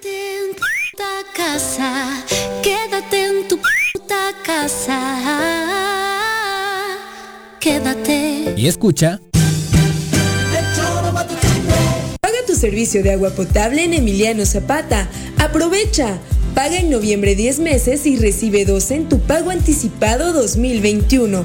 Quédate en tu puta casa, quédate en tu puta casa, quédate. Y escucha. Paga tu servicio de agua potable en Emiliano Zapata. Aprovecha. Paga en noviembre 10 meses y recibe 12 en tu pago anticipado 2021.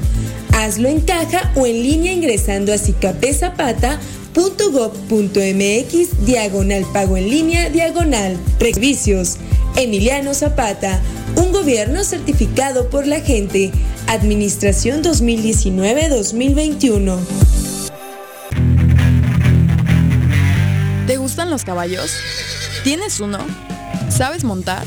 Hazlo en caja o en línea ingresando a cicapezapata.gov.mx diagonal pago en línea diagonal. Servicios. Emiliano Zapata. Un gobierno certificado por la gente. Administración 2019-2021. ¿Te gustan los caballos? ¿Tienes uno? ¿Sabes montar?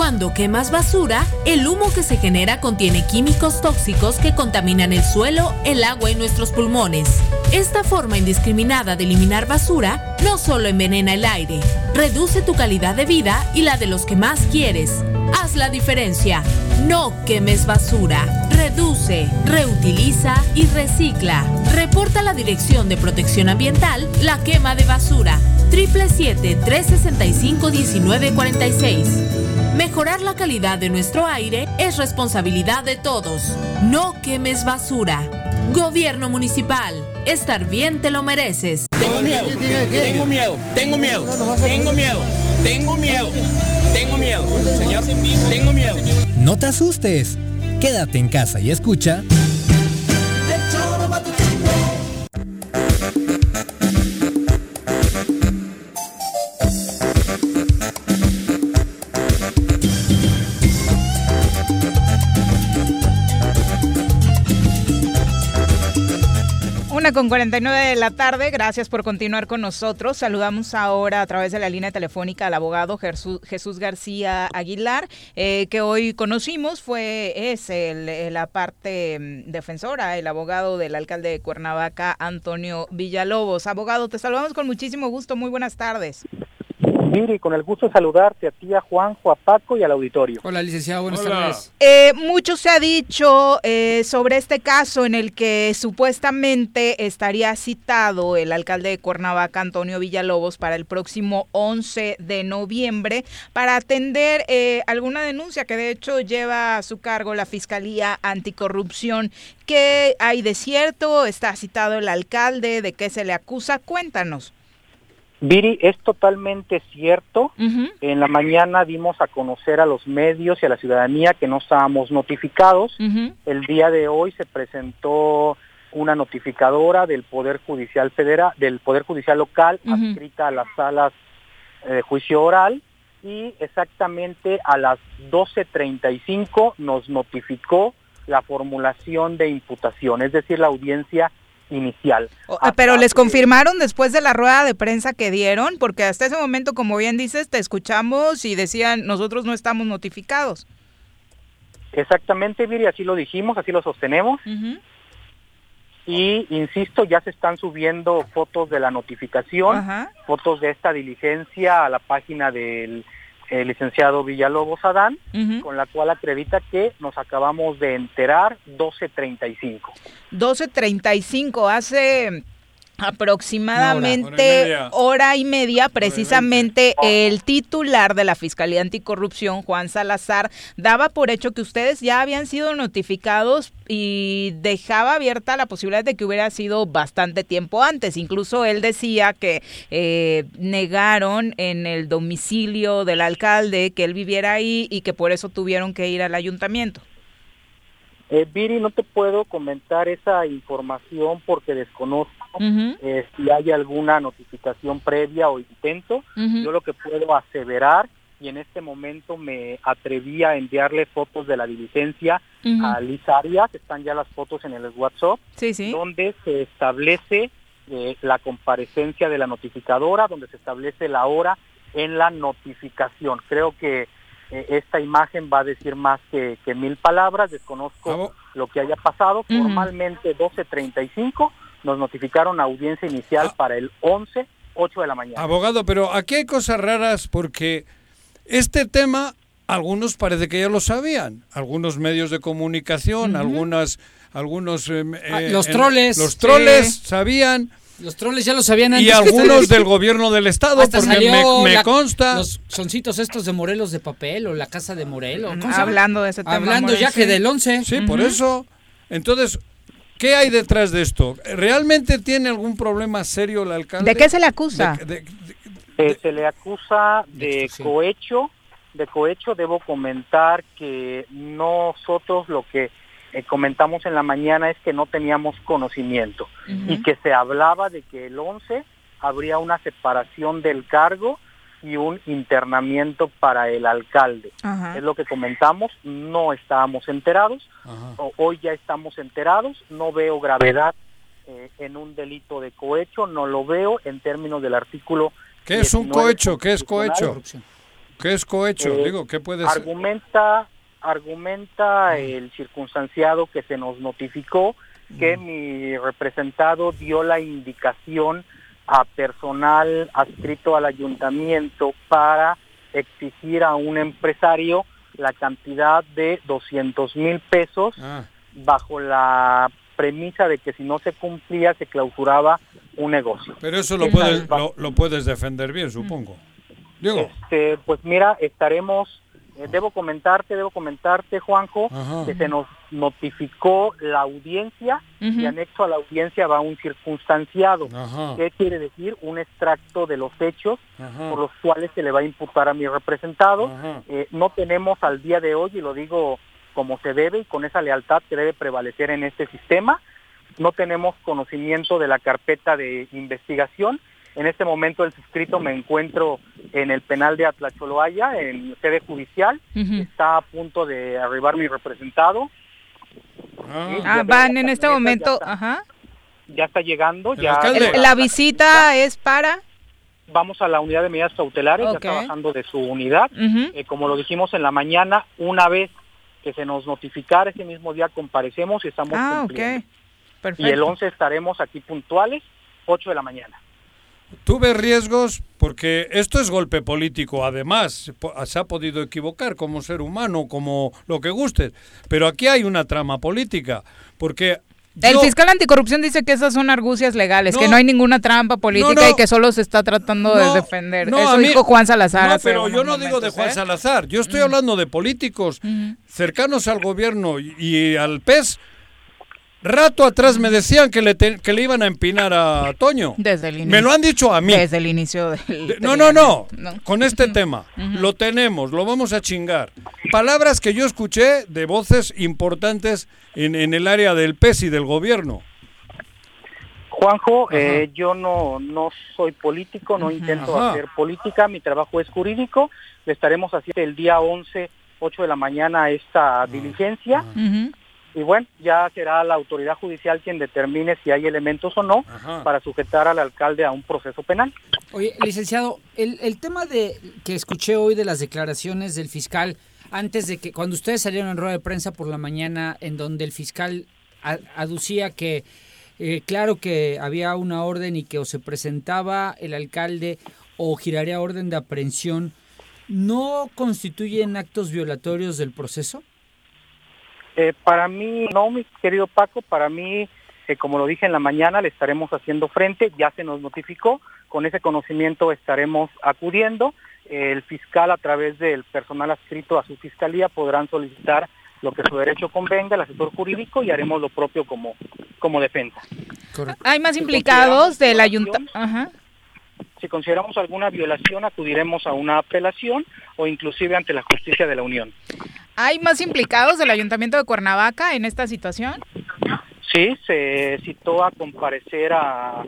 Cuando quemas basura, el humo que se genera contiene químicos tóxicos que contaminan el suelo, el agua y nuestros pulmones. Esta forma indiscriminada de eliminar basura no solo envenena el aire, reduce tu calidad de vida y la de los que más quieres. Haz la diferencia. No quemes basura. Reduce, reutiliza y recicla. Reporta a la Dirección de Protección Ambiental la quema de basura. 777-365-1946. Mejorar la calidad de nuestro aire es responsabilidad de todos. No quemes basura. Gobierno Municipal. Estar bien te lo mereces. Tengo miedo, tengo miedo, tengo miedo, tengo miedo, tengo miedo, tengo miedo, señor, tengo miedo. No te asustes. Quédate en casa y escucha. Una con 49 de la tarde, gracias por continuar con nosotros. Saludamos ahora a través de la línea telefónica al abogado Jesús, García Aguilar, eh, que hoy conocimos, fue es la parte mm, defensora, el abogado del alcalde de Cuernavaca, Antonio Villalobos. Abogado, te saludamos con muchísimo gusto, muy buenas tardes. Miri, con el gusto de saludarte a ti, a Juanjo, a Paco y al auditorio. Hola, licenciado, buenas tardes. Eh, mucho se ha dicho eh, sobre este caso en el que supuestamente estaría citado el alcalde de Cuernavaca, Antonio Villalobos, para el próximo 11 de noviembre para atender eh, alguna denuncia que de hecho lleva a su cargo la Fiscalía Anticorrupción. ¿Qué hay de cierto? ¿Está citado el alcalde? ¿De qué se le acusa? Cuéntanos. Viri, es totalmente cierto. En la mañana dimos a conocer a los medios y a la ciudadanía que no estábamos notificados. El día de hoy se presentó una notificadora del Poder Judicial Federal, del Poder Judicial Local, adscrita a las salas eh, de juicio oral, y exactamente a las 12.35 nos notificó la formulación de imputación, es decir, la audiencia inicial. Pero les confirmaron después de la rueda de prensa que dieron, porque hasta ese momento, como bien dices, te escuchamos y decían, nosotros no estamos notificados. Exactamente, Viri, así lo dijimos, así lo sostenemos. Y insisto, ya se están subiendo fotos de la notificación, fotos de esta diligencia a la página del el licenciado Villalobos Adán, con la cual acredita que nos acabamos de enterar 12.35. 12.35, hace aproximadamente hora, y media, precisamente el titular de la Fiscalía Anticorrupción, Juan Salazar, daba por hecho que ustedes ya habían sido notificados y dejaba abierta la posibilidad de que hubiera sido bastante tiempo antes. Incluso él decía que eh, negaron en el domicilio del alcalde que él viviera ahí y que por eso tuvieron que ir al ayuntamiento. Eh, Viri, no te puedo comentar esa información porque desconozco eh, si hay alguna notificación previa o intento. Yo lo que puedo aseverar, y en este momento me atreví a enviarle fotos de la diligencia a Liz Arias, están ya las fotos en el WhatsApp, donde se establece eh, la comparecencia de la notificadora, donde se establece la hora en la notificación. Creo que eh, esta imagen va a decir más que, mil palabras, desconozco lo que haya pasado. Formalmente 12.35 nos notificaron audiencia inicial ah. para el 11, 8 de la mañana. Abogado, pero aquí hay cosas raras porque este tema algunos parece que ya lo sabían, algunos medios de comunicación, algunas algunos em, ah, eh, los troles los troles sabían los troles ya lo sabían antes. Y algunos del gobierno del estado, porque me, consta. Los soncitos estos de Morelos de papel o la casa de Morelos. Hablando de ese tema. Hablando ya que del 11. Sí, por eso. Entonces, ¿qué hay detrás de esto? ¿Realmente tiene algún problema serio el alcalde? ¿De qué se le acusa? Eh, se le acusa de cohecho. De cohecho, debo comentar que nosotros lo que eh, comentamos en la mañana es que no teníamos conocimiento y que se hablaba de que el 11 habría una separación del cargo y un internamiento para el alcalde. Es lo que comentamos, no estábamos enterados, hoy ya estamos enterados, no veo gravedad eh, en un delito de cohecho, no lo veo en términos del artículo. ¿Qué es un cohecho? ¿Qué es cohecho? ¿Qué es cohecho? Eh, Digo, ¿qué puede argumenta, argumenta el circunstanciado que se nos notificó que mi representado dio la indicación a personal adscrito al ayuntamiento para exigir a un empresario la cantidad de 200 mil pesos ah. bajo la premisa de que si no se cumplía se clausuraba un negocio. Pero eso lo puedes, lo, puedes defender bien, supongo. Digo. Este, pues mira, estaremos debo comentarte, debo comentarte, Juanjo, que se nos notificó la audiencia y anexo a la audiencia va un circunstanciado. ¿Qué quiere decir? Un extracto de los hechos por los cuales se le va a imputar a mi representado. Eh, no tenemos al día de hoy, y lo digo como se debe y con esa lealtad que debe prevalecer en este sistema, no tenemos conocimiento de la carpeta de investigación en este momento el suscrito me encuentro en el penal de Atlacholoaya, en sede judicial. Está a punto de arribar mi representado. Ah, van en este momento, ajá. ya está llegando. El ya alcalde. La visita es para... Vamos a la unidad de medidas cautelares, ya está bajando de su unidad. Eh, como lo dijimos en la mañana, una vez que se nos notificara ese mismo día comparecemos y estamos Ah, cumpliendo. ok. Perfecto. Y el 11 estaremos aquí puntuales, 8 de la mañana. Tú ves riesgos porque esto es golpe político, además, se ha podido equivocar como ser humano, como lo que gustes, pero aquí hay una trama política, porque El yo- fiscal anticorrupción dice que esas son argucias legales, que No. hay ninguna trampa política No, no. y que solo se está tratando de defender. no, Eso mí- dijo Juan Salazar No, pero yo no digo de Juan ¿eh? Salazar, yo estoy hablando de políticos cercanos al gobierno y, y al PES. Rato atrás me decían que le, te- que le iban a empinar a Toño. Desde el inicio. Me lo han dicho a mí. Desde el inicio del... De- No, no, no. No. Con este tema. Lo tenemos, lo vamos a chingar. Palabras que yo escuché de voces importantes en, en el área del PES y del gobierno. Juanjo, eh, yo no, no soy político, no intento Ajá. hacer política, mi trabajo es jurídico, le estaremos haciendo el día 11, 8 de la mañana esta diligencia Ujú. Y bueno, ya será la autoridad judicial quien determine si hay elementos o no Ajá. para sujetar al alcalde a un proceso penal. Oye, licenciado, el, el tema de que escuché hoy de las declaraciones del fiscal, antes de que, cuando ustedes salieron en rueda de prensa por la mañana, en donde el fiscal aducía que, eh, claro que había una orden y que o se presentaba el alcalde o giraría orden de aprehensión, ¿no constituyen actos violatorios del proceso? Eh, para mí, no, mi querido Paco, para mí, eh, como lo dije en la mañana, le estaremos haciendo frente, ya se nos notificó, con ese conocimiento estaremos acudiendo. El fiscal, a través del personal adscrito a su fiscalía, podrán solicitar lo que su derecho convenga, el asesor jurídico, y haremos lo propio como, como defensa. Hay más implicados del ayuntamiento. Si consideramos alguna violación, acudiremos a una apelación o inclusive ante la justicia de la Unión. ¿Hay más implicados del ayuntamiento de Cuernavaca en esta situación? Sí, se citó a comparecer a,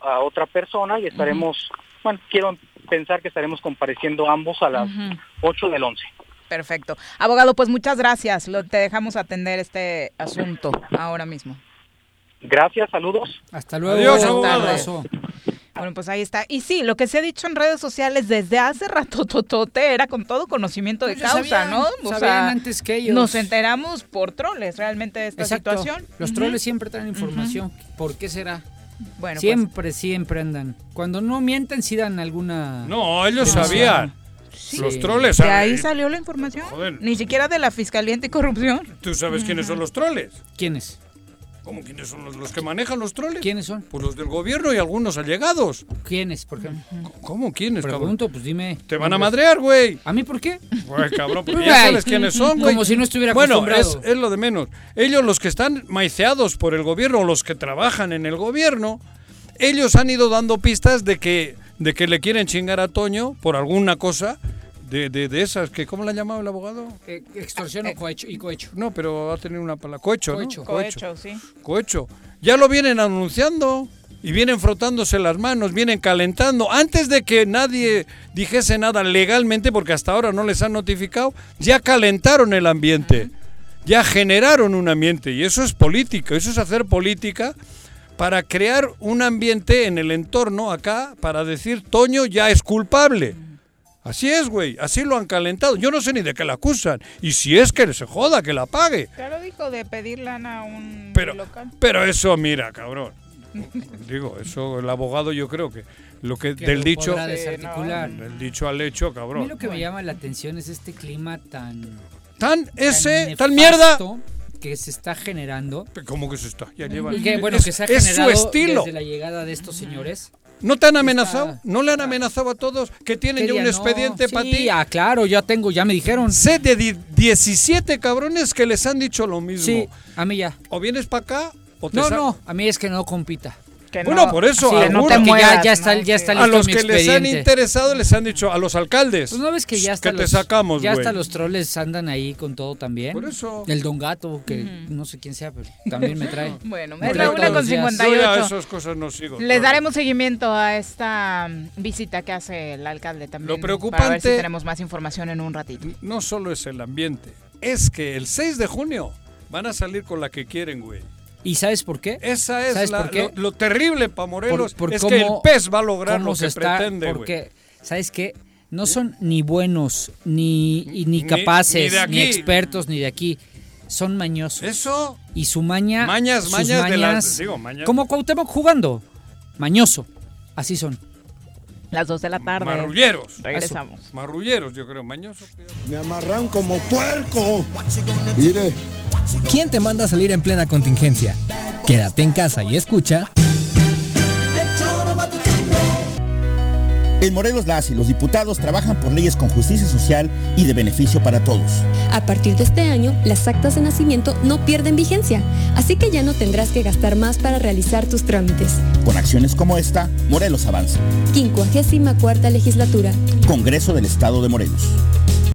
a otra persona y estaremos, bueno, quiero pensar que estaremos compareciendo ambos a las Ujú. 8 del 11. Perfecto. Abogado, pues muchas gracias. Lo, te dejamos atender este asunto ahora mismo. Gracias, saludos. Hasta luego. Adiós, abogado. Bueno, pues ahí está. Y sí, lo que se ha dicho en redes sociales desde hace rato, totote, era con todo conocimiento de Pues causa, sabían, ¿no? sabían antes que ellos. Nos enteramos por troles realmente de esta Exacto. situación. Los Ujú. troles siempre traen información. ¿Por qué será? Bueno, pues- siempre, siempre andan. Cuando no mienten, sí dan alguna. No, ellos sabían. Sí. Los troles De ahí salió la información. Joder. Ni siquiera de la Fiscalía Anticorrupción. ¿Tú sabes quiénes son los troles? ¿Quiénes? ¿Cómo quiénes son los, los que manejan los troles? ¿Quiénes son? Pues los del gobierno y algunos allegados. ¿Quiénes, por ejemplo? ¿Cómo quiénes, Pregunto, pues dime. Te van a madrear, güey. ¿A mí por qué? Güey, cabrón, Pues, ya sabes quiénes son, güey. Como si no estuviera Bueno, es, acostumbrado. es lo de menos. Ellos, los que están maiceados por el gobierno, o los que trabajan en el gobierno, ellos han ido dando pistas de que, de que le quieren chingar a Toño por alguna cosa de, de, de esas, que ¿cómo la ha llamado el abogado? Eh, extorsión o cohecho, y cohecho. No, pero ha tenido una palabra. Cohecho, Cohecho. ¿no? Cohecho, sí. Cohecho. Ya lo vienen anunciando y vienen frotándose las manos, vienen calentando. Antes de que nadie dijese nada legalmente, porque hasta ahora no les han notificado, ya calentaron el ambiente. Ya generaron un ambiente. Y eso es política, eso es hacer política para crear un ambiente en el entorno acá para decir Toño ya es culpable. Así es, güey, así lo han calentado. Yo no sé ni de qué la acusan. Y si es que se joda, que la pague. Claro, dijo de pedir lana a un Pero, local. pero eso, mira, cabrón. Digo, eso el abogado yo creo que lo que, Que del lo dicho desarticular. del dicho al hecho, A mí cabrón. lo que me llama la atención es este clima tan. Tan ese, tan mierda. Que se está generando. ¿Cómo que se está? Ya llevan. Que, bueno, es, que se ha es generado su estilo. desde la llegada de estos señores. ¿No te han amenazado? ¿No le han amenazado a todos que tienen ya ¿Qué un día no? expediente para Sí, ti? ah, claro, ya tengo, ya me dijeron. Sé de di- 17 cabrones que les han dicho lo mismo. Sí, a mí ya. O vienes para acá o te No, no, a mí es que no compita. Que Bueno, no- por eso, Sí, a no algunos- te que ya, ya está, ya está a los mi que les han interesado les han dicho a los alcaldes. Pues no ves que ya hasta que te los, sacamos, ya hasta los troles andan ahí con todo también. Por eso. El Don Gato, que no sé quién sea, pero también me trae. Bueno, Me es trae la una con los días. Yo ya 58. esas cosas no sigo. Les daremos seguimiento a esta mm, visita que hace el alcalde también. Lo Para ver si preocupante- tenemos más información en un ratito. No solo es el ambiente, es que el 6 de junio van a salir con la que quieren, güey. ¿Y sabes por qué? Esa es ¿Sabes la- por qué? Lo, lo terrible para Morelos. Por- por es que el pez va a lograr lo que está- pretende. Porque, ¿sabes qué? No son ni buenos, ni, y ni capaces, ni expertos, ni de aquí. Son mañosos. Eso. Y su maña. Mañas, sus mañas de las- mañas, digo, mañas. Como Cuauhtémoc jugando. Mañoso. Así son. Las 2 de la tarde. Marrulleros. Regresamos. Marrulleros, yo creo, mañoso. Me amarran como puerco. Mire. ¿Quién te manda a salir en plena contingencia? Quédate en casa y escucha. En Morelos las y los diputados trabajan por leyes con justicia social y de beneficio para todos. A partir de este año, las actas de nacimiento no pierden vigencia, así que ya no tendrás que gastar más para realizar tus trámites. Con acciones como esta, Morelos avanza. 54 legislatura. Congreso del Estado de Morelos.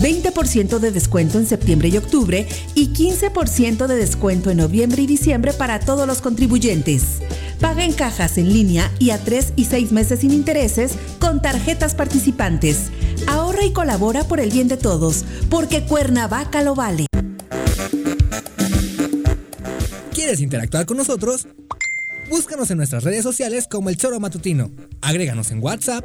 20% de descuento en septiembre y octubre y 15% de descuento en noviembre y diciembre para todos los contribuyentes. Paga en cajas en línea y a 3 y 6 meses sin intereses con tarjetas participantes. Ahorra y colabora por el bien de todos, porque Cuernavaca lo vale. ¿Quieres interactuar con nosotros? Búscanos en nuestras redes sociales como El Choro Matutino. Agréganos en WhatsApp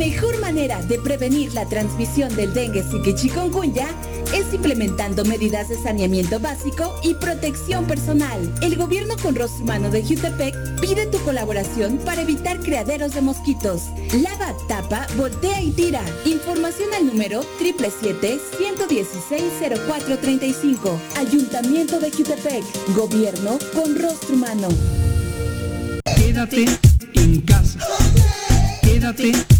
mejor manera de prevenir la transmisión del dengue, y chikungunya es implementando medidas de saneamiento básico y protección personal. El gobierno con rostro humano de Jutepec pide tu colaboración para evitar criaderos de mosquitos. Lava, tapa, voltea y tira. Información al número 777-116-0435. Ayuntamiento de Jutepec. Gobierno con rostro humano. Quédate en casa. Quédate.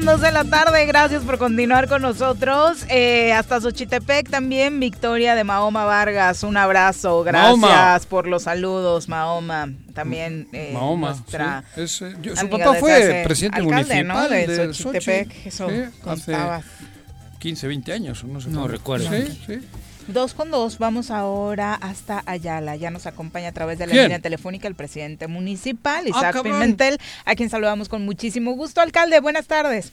Dos con dos de la tarde, gracias por continuar con nosotros. Eh, hasta Xochitepec también, Victoria de Mahoma Vargas, un abrazo, gracias Mahoma. por los saludos, Mahoma. También eh, Mahoma, nuestra sí, es, eh, yo- su amiga papá fue presidente alcalde, ¿no? municipal de, de Xochitepec, eso Sí, contabas. hace 15, 20 años, no sé. No recuerdo. Sí, sí. Dos con dos, vamos ahora hasta Ayala. Ya nos acompaña a través de la ¿Quién? línea telefónica el presidente municipal, Ah, Isaac. Pimentel, a quien saludamos con muchísimo gusto. Alcalde, buenas tardes.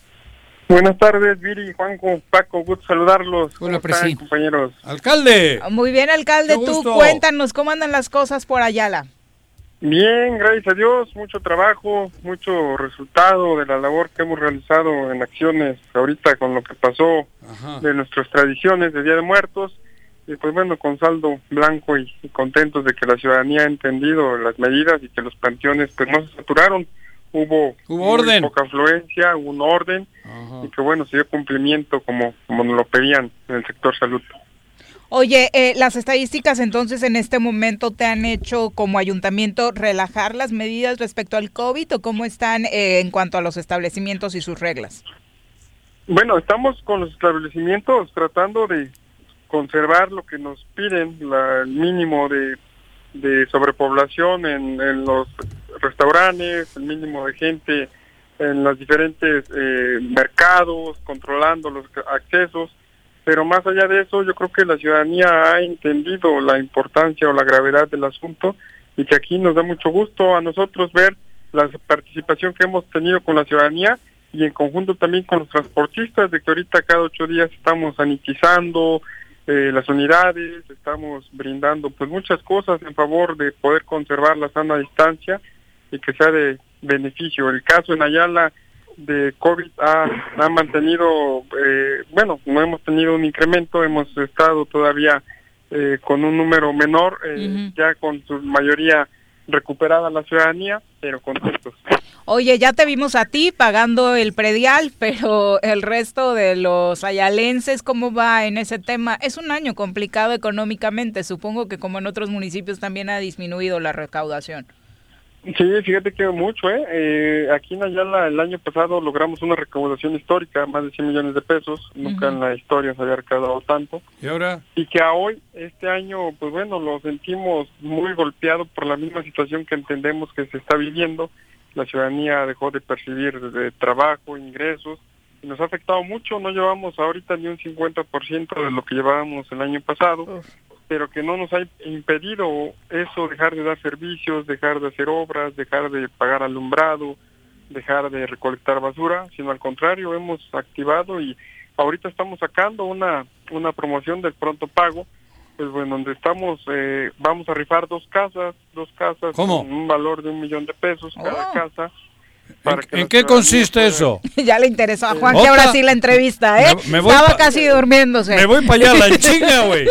Buenas tardes, Viri, Juanjo, Paco, gusto saludarlos. Hola, ¿Cómo están, compañeros? ¡Alcalde! Muy bien, alcalde, Qué tú gusto. cuéntanos cómo andan las cosas por Ayala. Bien, gracias a Dios, mucho trabajo, mucho resultado de la labor que hemos realizado en acciones ahorita con lo que pasó de nuestras tradiciones de Día de Muertos. Y pues bueno, con saldo blanco y, y contentos de que la ciudadanía ha entendido las medidas y que los panteones pues no se saturaron. Hubo, Hubo orden. poca afluencia, hubo un orden y que bueno, se dio cumplimiento como, como nos lo pedían en el sector salud. Oye, eh, las estadísticas entonces en este momento te han hecho como ayuntamiento relajar las medidas respecto al COVID o cómo están eh, en cuanto a los establecimientos y sus reglas. Bueno, estamos con los establecimientos tratando de conservar lo que nos piden, la- el mínimo de, de sobrepoblación en, los restaurantes, el mínimo de gente en los diferentes eh, mercados, controlando los accesos. pero más allá de eso, yo creo que la ciudadanía ha entendido la importancia o la gravedad del asunto y que aquí nos da mucho gusto a nosotros ver la participación que hemos tenido con la ciudadanía y en conjunto también con los transportistas, de que ahorita cada ocho días estamos sanitizando eh, las unidades, estamos brindando pues muchas cosas en favor de poder conservar la sana distancia y que sea de beneficio. El caso en Ayala de COVID ha, ha mantenido, eh, bueno, no hemos tenido un incremento, hemos estado todavía eh, con un número menor, eh, ya con su mayoría recuperada la ciudadanía, pero contentos. Oye, ya te vimos a ti pagando el predial, pero el resto de los ayalenses, ¿cómo va en ese tema? Es un año complicado económicamente, supongo que como en otros municipios también ha disminuido la recaudación. Sí, fíjate que mucho, ¿eh? ¿eh? Aquí en Ayala el año pasado logramos una recaudación histórica, más de 100 millones de pesos, nunca en la historia se había recaudado tanto. ¿Y ahora? Y que a hoy, este año, pues bueno, lo sentimos muy golpeado por la misma situación que entendemos que se está viviendo. La ciudadanía dejó de percibir de trabajo, ingresos, y nos ha afectado mucho, no llevamos ahorita ni un 50% de lo que llevábamos el año pasado pero que no nos ha impedido eso, dejar de dar servicios, dejar de hacer obras, dejar de pagar alumbrado, dejar de recolectar basura, sino al contrario, hemos activado y ahorita estamos sacando una, una promoción del pronto pago, pues bueno, donde estamos, eh, vamos a rifar dos casas, dos casas con un valor de un millón de pesos cada casa. ¿En, qué consiste eso? ya le interesó a Juan que ahora sí la entrevista, ¿eh? Estaba casi durmiéndose. Me voy para allá, la chinga, güey.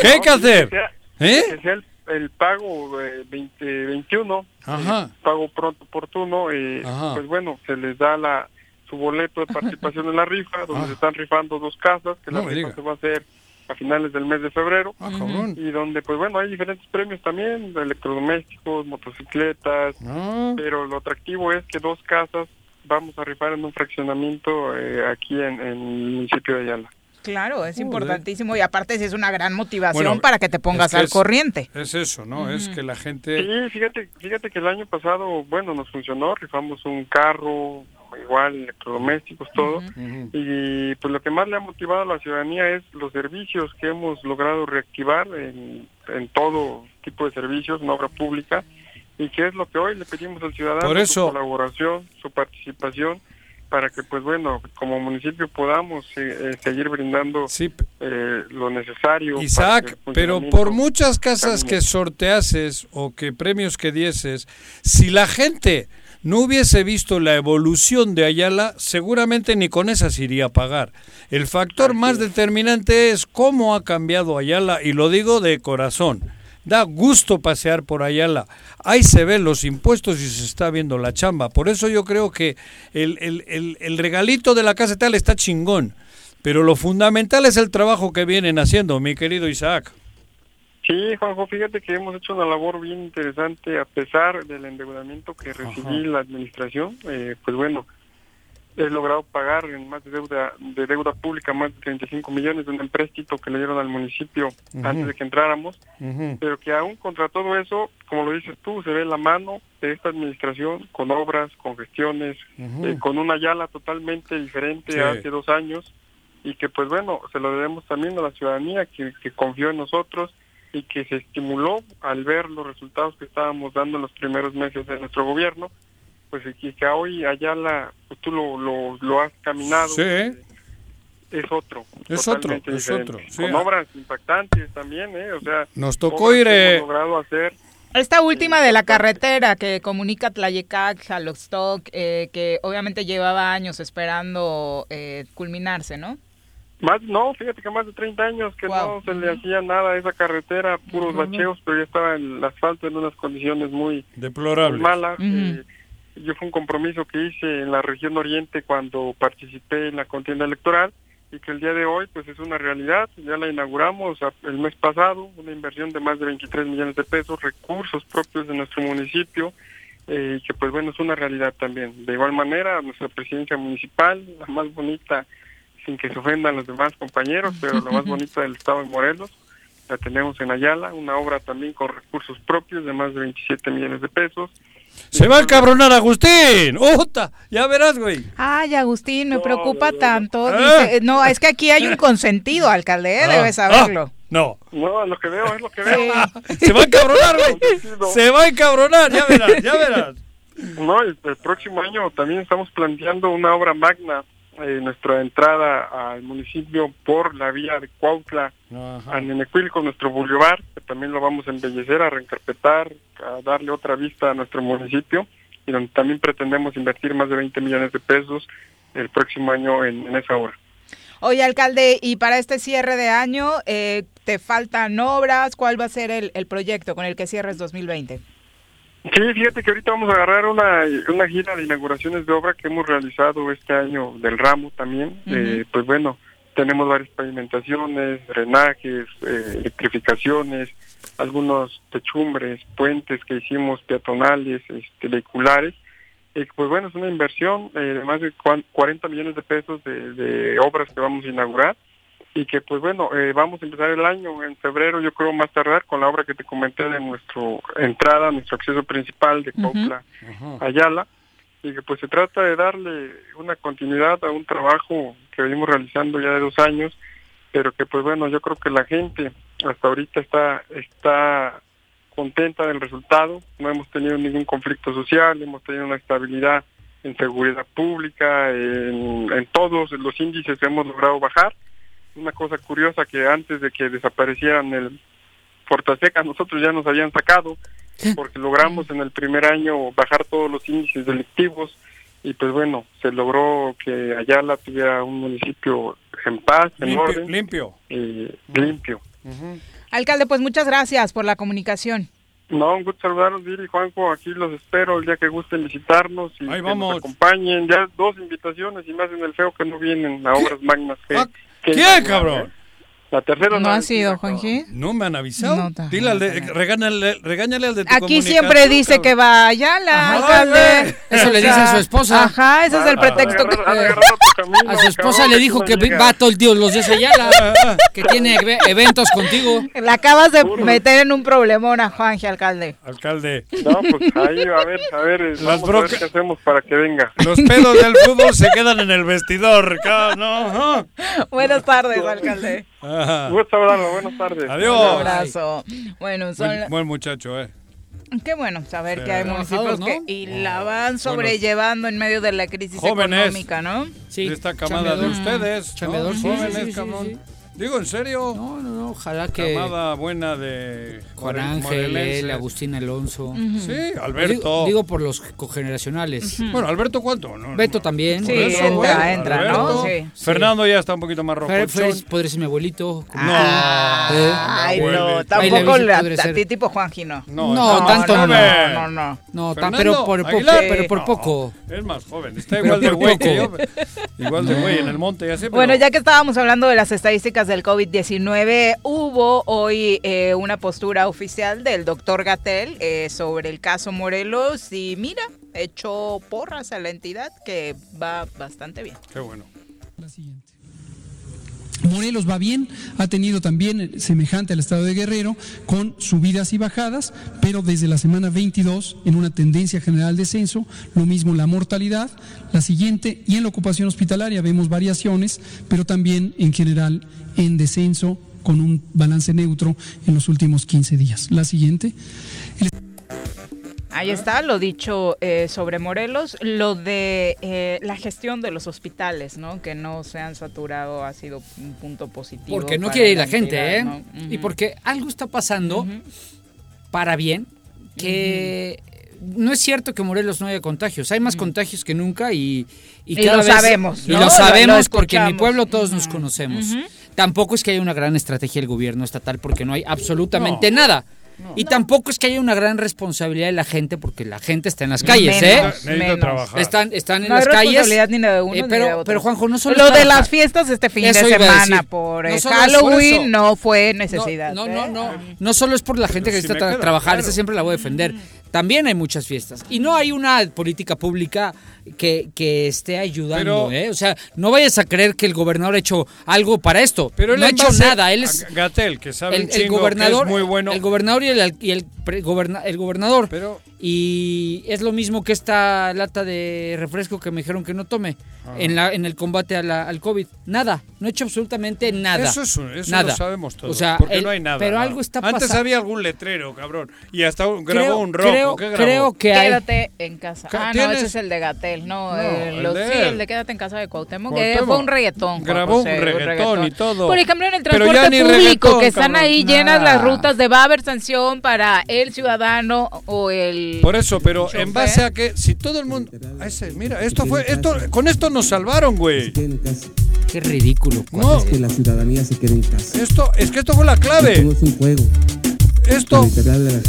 ¿Qué hay que hacer? ¿Eh? Que sea el, el pago de 2021, Ajá. pago pronto oportuno, eh, pues bueno, se les da la su boleto de participación en la rifa, donde se están rifando dos casas, que No la me rifa diga. se va a hacer a finales del mes de febrero. Ah, cabrón. Y donde, pues bueno, hay diferentes premios también, de electrodomésticos, motocicletas, Ah. pero lo atractivo es que dos casas vamos a rifar en un fraccionamiento eh, aquí en, en el municipio de Ayala. Claro, es importantísimo y aparte sí es una gran motivación Bueno, para que te pongas es que al es- corriente. Es eso, ¿no? Es que la gente... Sí, fíjate, fíjate que el año pasado, bueno, nos funcionó, rifamos un carro, igual electrodomésticos, todo, y pues lo que más le ha motivado a la ciudadanía es los servicios que hemos logrado reactivar en, en todo tipo de servicios, en obra pública, y que es lo que hoy le pedimos al ciudadano, Por eso- su colaboración, su participación, para que pues bueno, como municipio podamos eh, eh, seguir brindando eh, lo necesario. Isaac, pero por muchas casas camine. que sorteases o que premios que dieses, si la gente no hubiese visto la evolución de Ayala, seguramente ni con esas iría a pagar. El factor más determinante es cómo ha cambiado Ayala, y lo digo de corazón. Da gusto pasear por Ayala. Ahí se ven los impuestos y se está viendo la chamba. Por eso yo creo que el, el- el- el regalito de la casa tal está chingón. Pero lo fundamental es el trabajo que vienen haciendo, mi querido Isaac. Sí, Juanjo, fíjate que hemos hecho una labor bien interesante a pesar del endeudamiento que recibí la administración. eh, pues bueno, he logrado pagar en más de deuda de deuda pública más de 35 millones de un empréstito que le dieron al municipio antes de que entráramos, pero que aún contra todo eso, como lo dices tú, se ve la mano de esta administración con obras, con gestiones, eh, con una Yala totalmente diferente Sí. a hace dos años y que pues bueno, se lo debemos también a la ciudadanía que, que confió en nosotros y que se estimuló al ver los resultados que estábamos dando en los primeros meses de nuestro gobierno, pues y que hoy Ayala, pues tú lo, lo, lo has caminado, Sí. es otro. Es otro, es otro, sí. Con obras impactantes también, ¿eh? O sea, Nos tocó ir, que eh, hemos logrado hacer Esta última de la carretera que comunica Tlayecac, Jalostoc, eh, que obviamente llevaba años esperando eh, culminarse, ¿no? Más, no, fíjate que más de 30 años que no se le hacía nada a esa carretera, puros bacheos, pero ya estaba el asfalto en unas condiciones muy, Deplorables. muy malas. Eh, yo fue un compromiso que hice en la región oriente cuando participé en la contienda electoral y que el día de hoy pues es una realidad, ya la inauguramos el mes pasado, una inversión de más de 23 millones de pesos, recursos propios de nuestro municipio, eh, y que pues bueno es una realidad también. De igual manera, nuestra presidencia municipal, la más bonita, sin que se ofendan los demás compañeros, pero la más bonita del estado de Morelos, la tenemos en Ayala, una obra también con recursos propios de más de 27 millones de pesos, Se va a cabronar Agustín. ¡Uta! Ya verás, güey. Ay, Agustín, me preocupa tanto. Ah. Dice- no, es que aquí hay un consentido, alcalde, ¿eh? Ah, debes saberlo. ah, no. No, es lo que veo, es lo que veo. Se va a cabronar, güey. Se va a cabronar, ya verás, ya verás. No, el, el próximo año también estamos planteando una obra magna, eh, nuestra entrada al municipio por la vía de Cuautla a Nenecuilco, nuestro bulevar, que también lo vamos a embellecer, a reencarpetar, a darle otra vista a nuestro municipio y donde también pretendemos invertir más de 20 millones de pesos el próximo año en, en esa obra. Oye, alcalde, y para este cierre de año, eh, ¿te faltan obras? ¿Cuál va a ser el, el proyecto con el que cierres 2020? Sí, fíjate que ahorita vamos a agarrar una, una gira de inauguraciones de obra que hemos realizado este año del ramo también. Eh, pues bueno, tenemos varias pavimentaciones, drenajes, eh, electrificaciones, algunos techumbres, puentes que hicimos peatonales, este, vehiculares. Eh, pues bueno, es una inversión eh, de más de cuan- 40 millones de pesos de, de obras que vamos a inaugurar y que pues bueno, eh, vamos a empezar el año en febrero, yo creo más tardar, con la obra que te comenté de nuestra entrada, nuestro acceso principal de Cuautla Ayala, y que pues se trata de darle una continuidad a un trabajo que venimos realizando ya de dos años, pero que pues bueno, yo creo que la gente hasta ahorita está, está contenta del resultado, no hemos tenido ningún conflicto social, hemos tenido una estabilidad en seguridad pública, en, en todos los índices hemos logrado bajar. Una cosa curiosa que antes de que desaparecieran el Fortaseca, nosotros ya nos habían sacado, porque logramos en el primer año bajar todos los índices delictivos y pues bueno, se logró que Ayala tuviera un municipio en paz, en Limpio, orden, limpio. y limpio. Alcalde, pues muchas gracias por la comunicación. No, un gusto saludarlos, Viri y Juanjo. Aquí los espero el día que gusten visitarnos y que vamos. nos acompañen. Ya dos invitaciones y más en el feo que no vienen a obras magnas. Que, que Ah, ¿Quién, cabrón? La tercera ¿No ha vez, sido. Juanji? No me han avisado. No, Dile al de, regáñale, regáñale al de tu Aquí siempre dice cabrón. que va allá la alcalde. Eso le dice a su esposa. Ajá, ese es el pretexto que... A su esposa le dijo que va todo el día los días allá, que tiene eve- eventos contigo. La acabas de meter en un problemón a Juanji, alcalde. Alcalde. No, pues ahí, a ver, a ver, Las a ver brocas- qué hacemos para que venga. Los pedos del fútbol se quedan en el vestidor. No. Buenas tardes, alcalde. Ajá. Gusto hablarlo, buenas tardes. Adiós. Un abrazo. Bueno, son... Buen, buen muchacho, eh. Qué bueno saber Sí. que hay municipios Trabajador, que y la van sobrellevando en medio de la crisis Jóvenes. económica, ¿no? Sí, de esta camada de ustedes. ¿no? Chambeador, sí, Jóvenes, sí, sí, sí, cabrón. Digo, en serio. No, no, no, ojalá que Camada buena de Juan Ángel, él, Agustín Alonso. Sí, Alberto. Digo, digo por los cogeneracionales. Bueno, Alberto, ¿cuánto? No, Beto también. Sí, eso, entra, bueno, entra, ¿no? Sí. Fernando ya está un poquito más rojo. Podría ser mi abuelito. No. ¿Eh? Ay, no, tampoco la, a ti tipo Juanji, no. No, No, no, tanto no. No, no, no. No, tan- Fernando pero por, Aguilar. pero por No, poco. Es más joven. Está igual de güey que yo. Igual de güey en el monte y así. Bueno, ya que estábamos hablando de las estadísticas del COVID-19, hubo hoy eh, una postura oficial del doctor Gatel eh, sobre el caso Morelos y mira, echó porras a la entidad que va bastante bien. Qué bueno. Morelos va bien, ha tenido también eh, semejante al estado de Guerrero, con subidas y bajadas, pero desde la semana 22 en una tendencia general descenso, lo mismo la mortalidad, la siguiente, y en la ocupación hospitalaria vemos variaciones, pero también en general en descenso con un balance neutro en los últimos 15 días. La siguiente. Ahí está lo dicho eh, sobre Morelos, lo de eh, la gestión de los hospitales, ¿no? Que no se han saturado ha sido un punto positivo. Porque no quiere ir la gente, ¿eh? ¿no? Y porque algo está pasando para bien, que no es cierto que Morelos no haya contagios. Hay más contagios que nunca y, Y lo sabemos, Y ¿no? lo Lo- sabemos lo porque en mi pueblo todos nos conocemos. Tampoco es que haya una gran estrategia del gobierno estatal porque no hay absolutamente nada. Y tampoco es que haya una gran responsabilidad de la gente porque la gente está en las calles, Menos, ¿eh? Menos. trabajar. Están, están en No hay las calles. responsabilidad ni de uno Eh, ni pero, de otro. pero Juanjo, no solo Lo de las fiestas este fin Eso de semana por No eh, Halloween eso. no fue necesidad. No, ¿eh? no, no. No solo es por la gente que sí necesita tra- trabajar, claro. esa siempre la voy a defender. También hay muchas fiestas. Y no hay una política pública que, que esté ayudando, Pero- ¿eh? O sea, no vayas a creer que el gobernador ha hecho algo para esto. Pero él no ha hecho nada. Él es Gatel, que sabe el, el chingo, gobernador, que es muy bueno. el gobernador y el, y el, goberna- el gobernador. Pero Y es lo mismo que esta lata de refresco que me dijeron que no tome Ah. en, la, en el combate a la- al COVID. Nada, no he hecho absolutamente nada. Eso, es, un- eso nada. lo sabemos todos. O sea, porque el- no hay nada. Pero algo está Antes pasando. había algún letrero, cabrón. Y hasta un- grabó Creo- un rock. creo- ¿Qué grabó? creo que hay- Quédate en casa. Ca- Ah, no, ese es el de Gatel. No, No, el, el los- de sí, él. el de Quédate en casa de Cuauhtémoc, que Cuauhtémoc. fue un reggaetón. Grabó José, un reggaetón y todo. Por ejemplo, en el transporte público, que están cabrón. ahí llenas las rutas de va a haber sanción para el ciudadano o el... Por eso, pero chofer. en base a que si todo el mundo, a ese, mira, esto fue, esto, con esto nos salvaron, güey. Qué ridículo. No, que la ciudadanía se quede en casa. esto, es que esto fue la clave. Todo es un juego. Esto,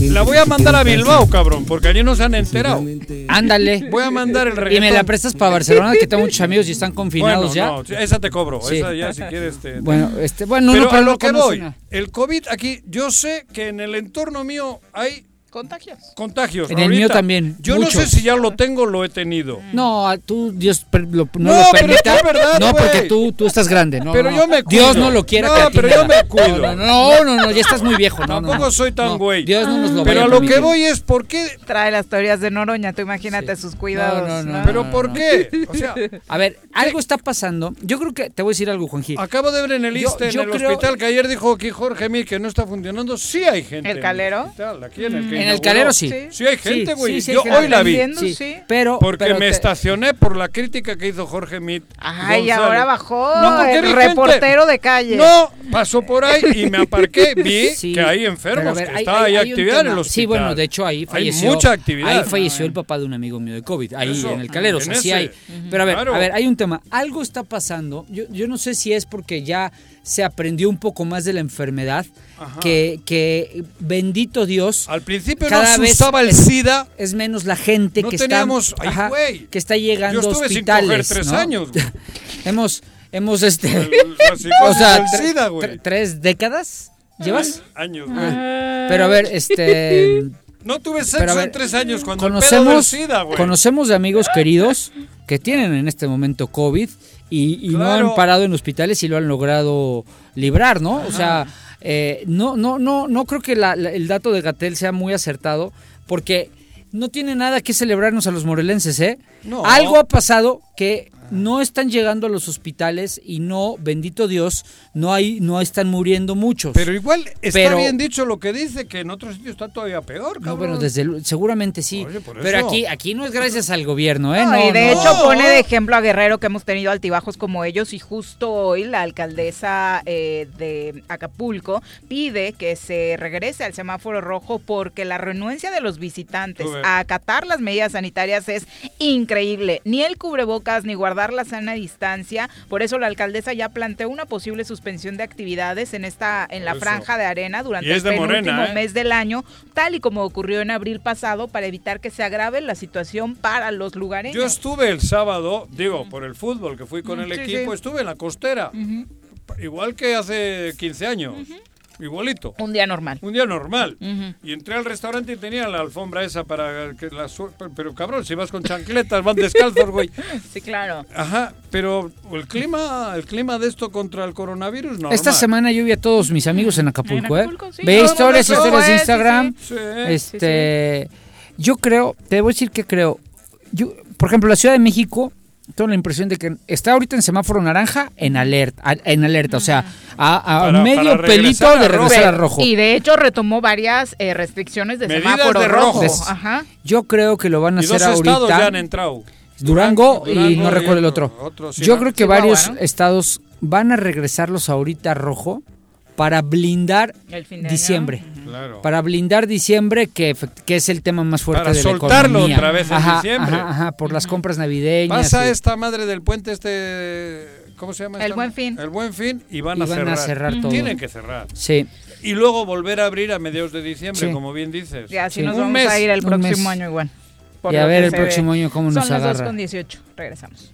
la voy a mandar a Bilbao, cabrón, porque allí no se han enterado. Ándale. Voy a mandar el Y reggaetón. me la prestas para Barcelona, que tengo muchos amigos y están confinados Bueno, ya. no, esa te cobro, Sí. esa ya si quieres te... Bueno, este, bueno, pero no, pero a no lo que voy, una. el COVID aquí, yo sé que en el entorno mío hay Contagios. contagios. En el ahorita. mío también, Yo no sé si ya lo tengo o lo he tenido. No, a tú, Dios lo- no, No, lo pero permita. es verdad, no, porque tú, tú estás grande. No, Pero no, yo me Dios cuido. no lo quiera No, que a ti pero yo me cuido. No, no, no, no, ya estás muy viejo. No, no, Tampoco no. soy tan No, güey. Dios no nos lo Pero a lo que voy es por qué... Trae las teorías de Noroña, tú imagínate sus cuidados. No, no, no, Pero no, ¿por no. qué? O sea, A ver, algo está pasando. Yo creo que te voy a decir algo, Juanji. acabo de ver en el ISTE, en el creo- hospital, que ayer dijo aquí Jorge Mil que no está funcionando. Sí hay gente. ¿El Calero? aquí en el, que En el. Calero sí. Sí hay gente, güey. sí, sí hay Yo gente. hoy la vi. Atendiendo, Sí, sí. pero Porque pero me te- estacioné por la crítica que hizo Jorge Mit. Ay, González. ahora bajó No, porque el gente- reportero de calle. No, pasó por ahí y me aparqué. Vi Sí, que hay enfermos, ver, que hay- está hay- actividad en hospital. Sí, bueno, de hecho ahí falleció. Hay mucha actividad. Ahí falleció el papá de un amigo mío de COVID, ahí Eso, en el Calero, o en sea, sí hay. Pero a ver, a ver, hay un tema. Algo está pasando. Yo, yo no sé si es porque ya se aprendió un poco más de la enfermedad, que, que bendito Dios. Al principio cada no vez usaba el SIDA. Es menos la gente No que teníamos- está ay, ajá, que está llegando a estuve sin hospitales. coger tres ¿no? años, hemos hemos este o sea, tre- SIDA, tre- tres décadas llevas. Años, Ah. güey. Pero a ver, este No tuve sexo ver, en tres años cuando el pedo del conocemos, SIDA, güey. conocemos de amigos queridos que tienen en este momento COVID y, y no han parado en hospitales y lo han logrado librar, ¿no? O sea, eh, no, no, no, no creo que la- la- el dato de Gatel sea muy acertado porque no tiene nada que celebrarnos a los morelenses, ¿eh? No. Algo ha pasado que no están llegando a los hospitales y no, bendito Dios, no hay, no están muriendo muchos. Pero igual está Pero- bien dicho lo que dice, que en otros sitios está todavía peor, cabrón. No, bueno, desde seguramente sí. por Pero aquí, aquí no es gracias al gobierno, ¿eh? No, No, y de no. hecho pone de ejemplo a Guerrero que hemos tenido altibajos como ellos y justo hoy la alcaldesa eh, de Acapulco pide que se regrese al semáforo rojo porque la renuencia de los visitantes a acatar las medidas sanitarias es increíble. Ni el cubrebocas ni guardar la sana distancia. Por eso la alcaldesa ya planteó una posible suspensión de actividades en esta en la eso. franja de arena durante el Morena, penúltimo ¿eh? mes del año, tal y como ocurrió en abril pasado para evitar que se agrave la situación para los lugareños. Yo estuve el sábado, digo, por el fútbol, que fui con el Sí, equipo, sí. estuve en la costera. Igual que hace 15 años. Igualito. Un día normal. Un día normal. Y entré al restaurante y tenía la alfombra esa para que la Pero cabrón, si vas con chancletas, van descalzos, güey. Sí, claro. Ajá, pero el clima, el clima de esto contra el coronavirus, no. Esta semana yo vi a todos mis amigos en Acapulco, ¿eh? sí. Ve No, historias, no, no, historias de sí, sí, Instagram. sí. Sí. Este, yo creo, te voy a decir que creo. Yo, por ejemplo, la Ciudad de México, tengo la impresión de que está ahorita en semáforo naranja en alerta, en alerta, o sea, a, a Para- medio para pelito de regresar a rojo. Y de hecho retomó varias eh, restricciones de Medidas semáforo de rojo. rojo. Ajá. Yo creo que lo van a Y hacer dos estados ahorita. ya han entrado. Durango, y Durango no y recuerdo el otro- otro. sí, Yo ¿no? creo que varios estados van a regresarlos ahorita a rojo para blindar El fin de año. Claro. Para blindar diciembre, que, que es el tema más fuerte Para de la soltarlo economía. otra vez en Ajá, diciembre. Ajá, ajá, por las compras navideñas. Pasa y- esta madre del puente este, ¿cómo se llama? El esta? Buen Fin. El Buen Fin y van, Y a, van a cerrar. cerrar todo. Tienen que cerrar. Sí. Y luego volver a abrir a mediados de diciembre, Sí. como bien dices. Y así Sí. nos Un vamos mes. a ir el próximo año igual. Y a ver el próximo ve. año cómo nos Son las 2 agarra. con 18. Regresamos.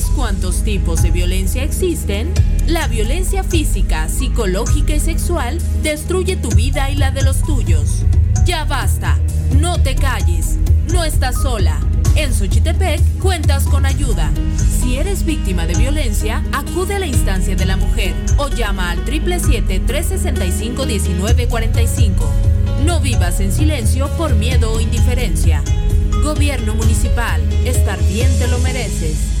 ¿Sabes cuántos tipos de violencia existen? La violencia física, psicológica y sexual destruye tu vida y la de los tuyos. Ya basta, no te calles, no estás sola. En Xochitepec cuentas con ayuda. Si eres víctima de violencia, acude a la instancia de la mujer o llama al 777-365-1945. No vivas en silencio por miedo o indiferencia. Gobierno Municipal, estar bien te lo mereces.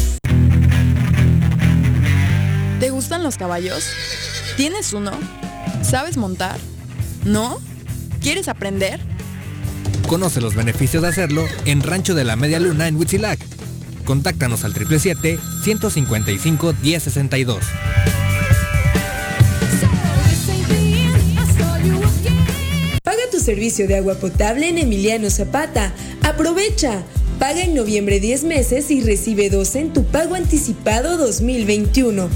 Gustan los caballos? ¿Tienes uno? ¿Sabes montar? ¿No? ¿Quieres aprender? Conoce los beneficios de hacerlo en Rancho de la Media Luna en Huitzilac. Contáctanos al 777-155-1062. Paga tu servicio de agua potable en Emiliano Zapata. Aprovecha. Paga en noviembre 10 meses y recibe 12 en tu pago anticipado 2021.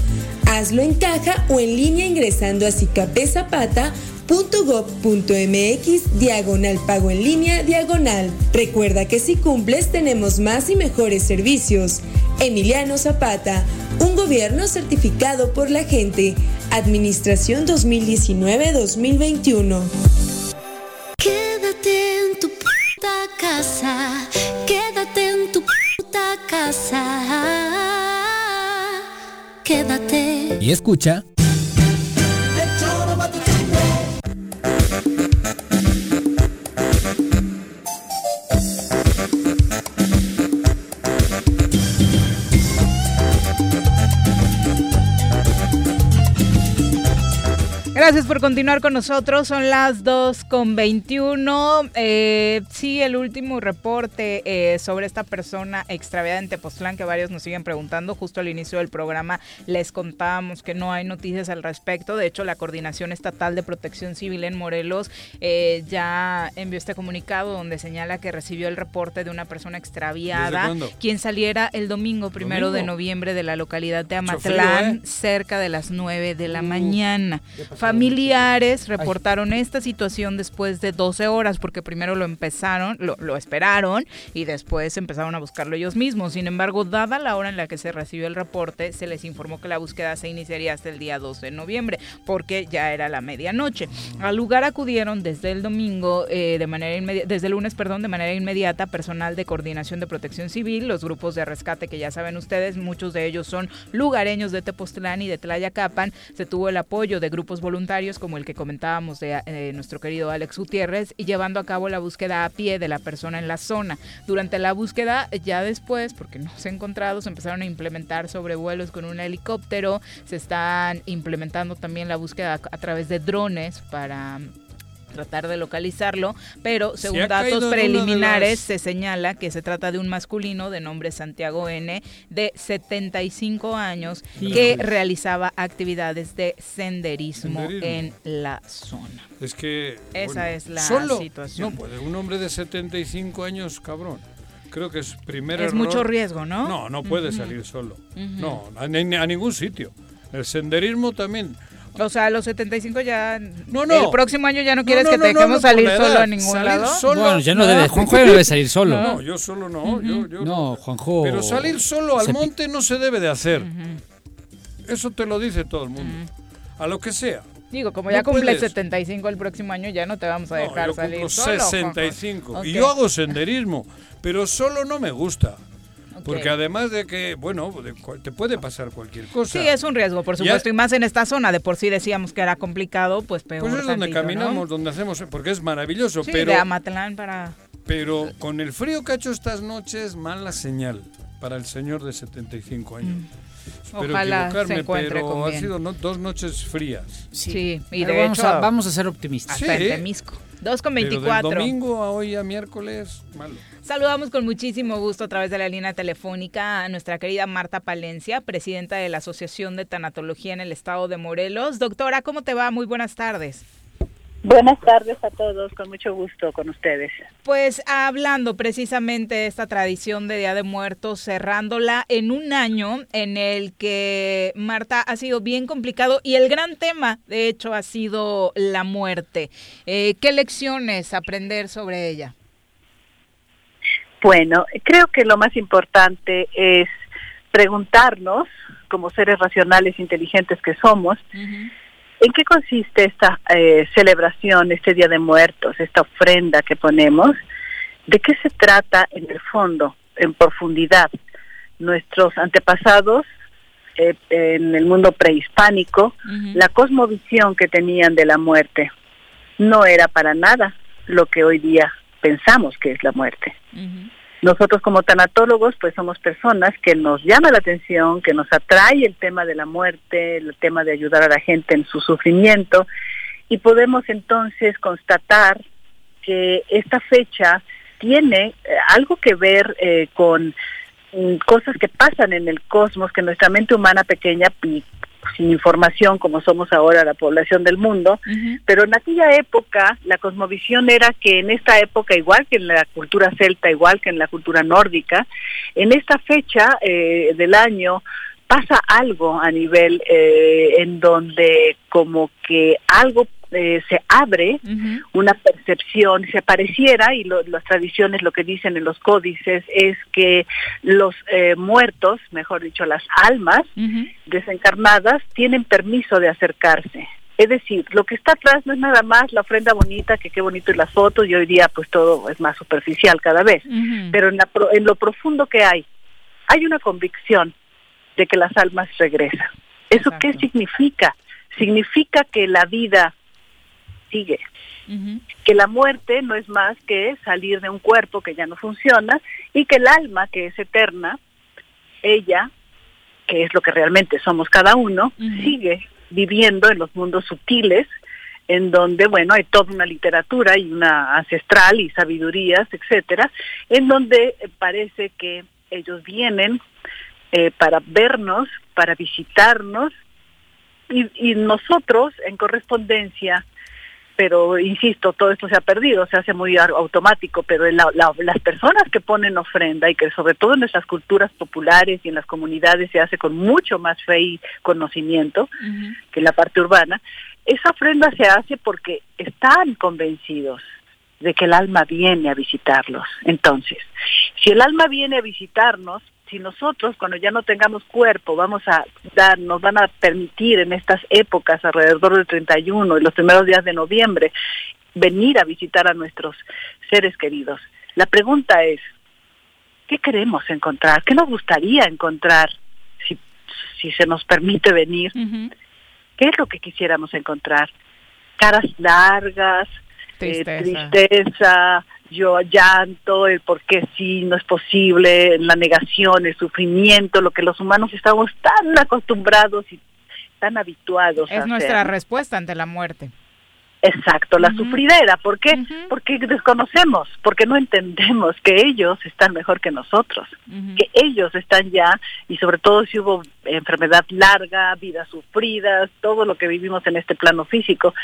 Hazlo en caja o en línea ingresando a cicapezapata.gov.mx diagonal pago en línea diagonal. Recuerda que si cumples tenemos más y mejores servicios. Emiliano Zapata, un gobierno certificado por la gente. Administración 2019-2021. Y escucha. Gracias por continuar con nosotros. Son las 2 con 21. Eh, sí, el último reporte eh, sobre esta persona extraviada en Tepoztlán que varios nos siguen preguntando. Justo al inicio del programa les contábamos que no hay noticias al respecto. De hecho, la Coordinación Estatal de Protección Civil en Morelos eh, ya envió este comunicado donde señala que recibió el reporte de una persona extraviada, quien saliera el domingo primero de noviembre de la localidad de Amatlán, cerca de las 9 de la Uh, mañana. pasaron Familiares reportaron esta situación después de 12 horas, porque primero lo empezaron, lo, lo esperaron y después empezaron a buscarlo ellos mismos. Sin embargo, dada la hora en la que se recibió el reporte, se les informó que la búsqueda se iniciaría hasta el día 2 de noviembre, porque ya era la medianoche. Al lugar acudieron desde el domingo, eh, de manera inmediata, desde el lunes, perdón, de manera inmediata, personal de coordinación de protección civil, los grupos de rescate que ya saben ustedes, muchos de ellos son lugareños de Tepoztlán y de Tlayacapan. Se tuvo el apoyo de grupos voluntarios como el que comentábamos de eh, nuestro querido Alex Gutiérrez y llevando a cabo la búsqueda a pie de la persona en la zona. Durante la búsqueda, ya después, porque no se ha encontrado, se empezaron a implementar sobrevuelos con un helicóptero, se están implementando también la búsqueda a, a través de drones para tratar de localizarlo, pero Se según caído datos preliminares se señala que se trata de un masculino de nombre Santiago N de 75 años que Híjole. realizaba actividades de senderismo, Senderismo. en la zona. Es que. Esa es la solo, situación. No puede, un hombre de 75 años, cabrón. Creo que es primer Es error. mucho riesgo, ¿no? No, no puede Ujú. salir solo. Ujú. No, a, a ningún sitio. El senderismo también. O sea, a los 75 ya no. el próximo año ya no quieres no, que no, te no, dejemos no, salir solo a ningún Salir lado. solo- Bueno, ya no debe, Juanjo ya no debe salir solo. No, yo solo no. yo, yo No, Juanjo. Pero salir solo al se monte no se debe de hacer. Eso te lo dice todo el mundo. A lo que sea. Digo, como No ya cumples puedes. 75 el próximo año, ya no te vamos a No, dejar yo salir solo. Juanjo. 65 Ok. y yo hago senderismo, pero solo no me gusta. Porque además de que, bueno, te puede pasar cualquier cosa. Sí, es un riesgo, por Ya- supuesto, y más en esta zona. De por sí decíamos que era complicado, pues peor. Pues es donde tantito, ¿no? caminamos, donde hacemos, porque es maravilloso, Sí, pero de Amatlán para... Pero con el frío que ha hecho estas noches, mala señal para el señor de 75 años. Espero Ojalá equivocarme, se encuentre pero con ha bien. sido no- dos noches frías. Sí, y Pero de vamos, hecho, a, vamos a ser optimistas. hasta en Temisco. 2 con Pero 24. del domingo a hoy a miércoles, malo. Saludamos con muchísimo gusto a través de la línea telefónica a nuestra querida Marta Palencia, presidenta de la Asociación de Tanatología en el Estado de Morelos. Doctora, ¿cómo te va? Muy buenas tardes. Buenas tardes a todos, con mucho gusto con ustedes. Pues hablando precisamente de esta tradición de Día de Muertos, cerrándola en un año en el que Marta ha sido bien complicado y el gran tema, de hecho, ha sido la muerte. Eh, ¿Qué lecciones aprender sobre ella? Bueno, creo que lo más importante es preguntarnos, como seres racionales inteligentes que somos, ¿en qué consiste esta eh, celebración, este Día de Muertos, esta ofrenda que ponemos? ¿De qué se trata en el fondo, en profundidad? Nuestros antepasados eh, en el mundo prehispánico, la cosmovisión que tenían de la muerte no era para nada lo que hoy día pensamos que es la muerte. Nosotros como tanatólogos pues somos personas que nos llama la atención, que nos atrae el tema de la muerte, el tema de ayudar a la gente en su sufrimiento y podemos entonces constatar que esta fecha tiene eh, algo que ver eh, con mm, cosas que pasan en el cosmos que nuestra mente humana pequeña sin información como somos ahora la población del mundo, pero en aquella época la cosmovisión era que en esta época, igual que en la cultura celta, igual que en la cultura nórdica, en esta fecha eh, del año pasa algo a nivel eh, en donde como que algo eh, se abre, una percepción, se pareciera, y lo- las tradiciones lo que dicen en los códices es que los eh, muertos, mejor dicho, las almas desencarnadas, tienen permiso de acercarse. Es decir, lo que está atrás no es nada más la ofrenda bonita, que qué bonito y las fotos, y hoy día pues todo es más superficial cada vez. Pero en, la en lo profundo que hay, hay una convicción de que las almas regresan. ¿Eso qué significa? Significa que la vida sigue, que la muerte no es más que salir de un cuerpo que ya no funciona y que el alma, que es eterna, ella, que es lo que realmente somos cada uno, sigue viviendo en los mundos sutiles, en donde, bueno, hay toda una literatura y una ancestral y sabidurías, etcétera, en donde eh, parece que ellos vienen eh, para vernos, para visitarnos, y, y nosotros, en correspondencia, pero insisto, todo esto se ha perdido, se hace muy automático, pero la- la- las personas que ponen ofrenda y que sobre todo en nuestras culturas populares y en las comunidades se hace con mucho más fe y conocimiento que en la parte urbana, esa ofrenda se hace porque están convencidos de que el alma viene a visitarlos. Entonces, si el alma viene a visitarnos, si nosotros cuando ya no tengamos cuerpo vamos a dar, nos van a permitir en estas épocas alrededor del 31 y los primeros días de noviembre venir a visitar a nuestros seres queridos. La pregunta es, ¿qué queremos encontrar? ¿Qué nos gustaría encontrar si, si se nos permite venir? ¿Qué es lo que quisiéramos encontrar? Caras largas, eh, Tristeza. Yo llanto, el por qué sí, no es posible, la negación, el sufrimiento, lo que los humanos estamos tan acostumbrados y tan habituados a Es hacer. nuestra respuesta ante la muerte. Exacto, la sufridera. ¿Por qué? Porque desconocemos, porque no entendemos que ellos están mejor que nosotros, que ellos están ya, y sobre todo si hubo enfermedad larga, vidas sufridas, todo lo que vivimos en este plano físico.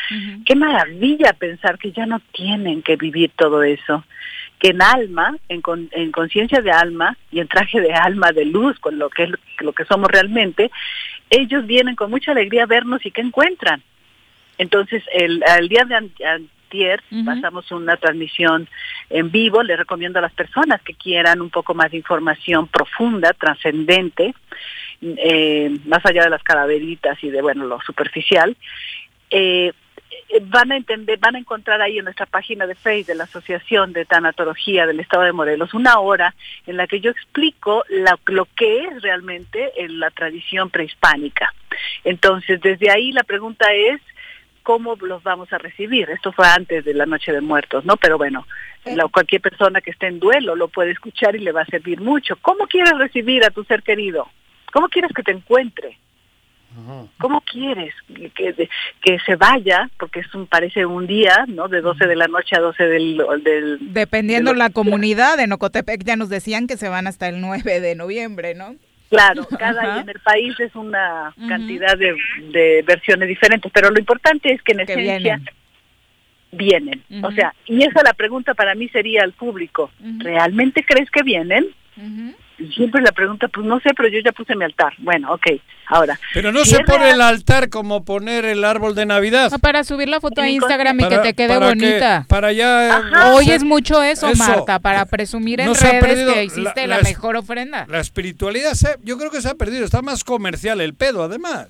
Qué maravilla pensar que ya no tienen que vivir todo eso, que en alma, en, con- en conciencia de alma y en traje de alma de luz, con lo que es lo que somos realmente, ellos vienen con mucha alegría a vernos y que encuentran. Entonces, el, el día de an- antier pasamos una transmisión en vivo. Le recomiendo a las personas que quieran un poco más de información profunda, trascendente, eh, más allá de las calaveritas y de, bueno, lo superficial. Eh, eh, van a entender, van a encontrar ahí en nuestra página de Facebook de la Asociación de Tanatología del Estado de Morelos una hora en la que yo explico la- lo que es realmente en la tradición prehispánica. Entonces, desde ahí la pregunta es, ¿cómo los vamos a recibir? Esto fue antes de la Noche de Muertos, ¿no? Pero bueno, la- cualquier persona que esté en duelo lo puede escuchar y le va a servir mucho. ¿Cómo quieres recibir a tu ser querido? ¿Cómo quieres que te encuentre? ¿Cómo quieres que, que se vaya? Porque es un, parece un día, ¿no? De 12 de la noche a 12 del... del Dependiendo la comunidad, en Ocotepec ya nos decían que se van hasta el 9 de noviembre, ¿no? Claro, cada Ajá. en el país es una cantidad de, de versiones diferentes, pero lo importante es que en Que esencia vienen. vienen. O sea, y esa la pregunta para mí sería al público, ¿realmente crees que vienen? Siempre la pregunta, pues no sé, pero yo ya puse mi altar. Bueno, ok, ahora. Pero no se pone el altar como poner el árbol de Navidad. Para subir la foto a En Instagram y que Para- te quede para bonita. que- para ya Ajá. Hoy es mucho eso, eso. Marta, para presumir en No redes que hiciste la- mejor ofrenda. La espiritualidad, se- yo creo que se ha perdido. Está más comercial el pedo, además.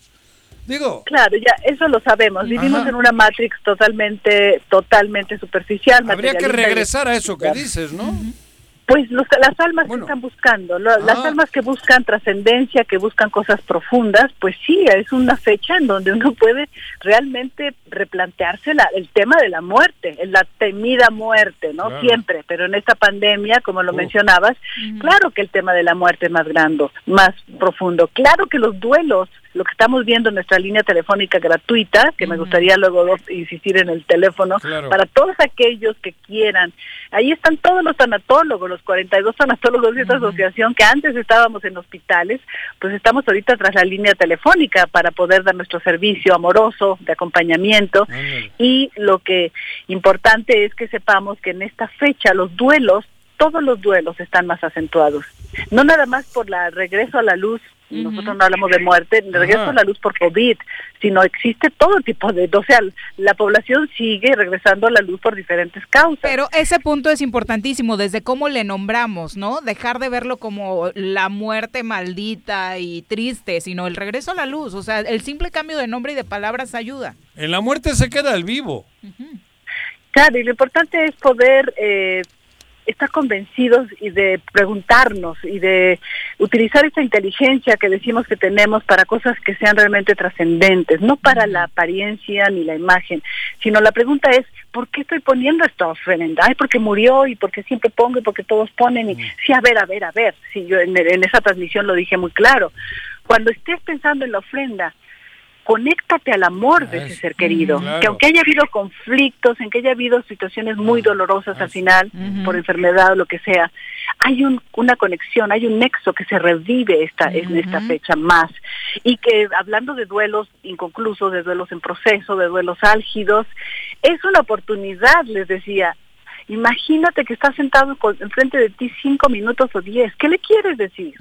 Digo, Claro, ya eso lo sabemos. Vivimos Ajá. en una matrix totalmente, totalmente superficial. habría que regresar a eso que dices, ¿no? Pues los- las almas que están buscando, lo- las Ah. almas que buscan trascendencia, que buscan cosas profundas, pues sí, es una fecha en donde uno puede realmente replantearse la- el tema de la muerte, la temida muerte, ¿no? Claro. Siempre, pero en esta pandemia, como lo Uf. mencionabas, claro que el tema de la muerte es más grande, más profundo. Claro que los duelos, lo que estamos viendo en nuestra línea telefónica gratuita, que me gustaría luego insistir en el teléfono, Claro. para todos aquellos que quieran. Ahí están todos los tanatólogos, los 42 tanatólogos de esta asociación que antes estábamos en hospitales, pues estamos ahorita tras la línea telefónica para poder dar nuestro servicio amoroso de acompañamiento. Y lo que importante es que sepamos que en esta fecha los duelos, todos los duelos están más acentuados. No nada más por la regreso a la luz, nosotros no hablamos de muerte, de regreso a la luz por COVID, sino existe todo tipo de, o sea, la población sigue regresando a la luz por diferentes causas. Pero ese punto es importantísimo, desde cómo le nombramos, ¿no? Dejar de verlo como la muerte maldita y triste, sino el regreso a la luz. O sea, el simple cambio de nombre y de palabras ayuda. En la muerte se queda el vivo. Claro, y lo importante es poder eh, estar convencidos y de preguntarnos y de utilizar esta inteligencia que decimos que tenemos para cosas que sean realmente trascendentes, no para la apariencia ni la imagen, sino la pregunta es, ¿por qué estoy poniendo esta ofrenda? Ay, porque murió y porque siempre pongo y porque todos ponen. Y, sí, a ver, a ver, a ver. Sí, yo en, en esa transmisión lo dije muy claro. Cuando estés pensando en la ofrenda, conéctate al amor de ese ser querido, claro. que aunque haya habido conflictos, en que haya habido situaciones muy dolorosas al final, por enfermedad o lo que sea, hay un, una conexión, hay un nexo que se revive esta, en esta fecha más. Y que hablando de duelos inconclusos, de duelos en proceso, de duelos álgidos, es una oportunidad, les decía, Imagínate que estás sentado enfrente de ti cinco minutos o diez. ¿Qué le quieres decir?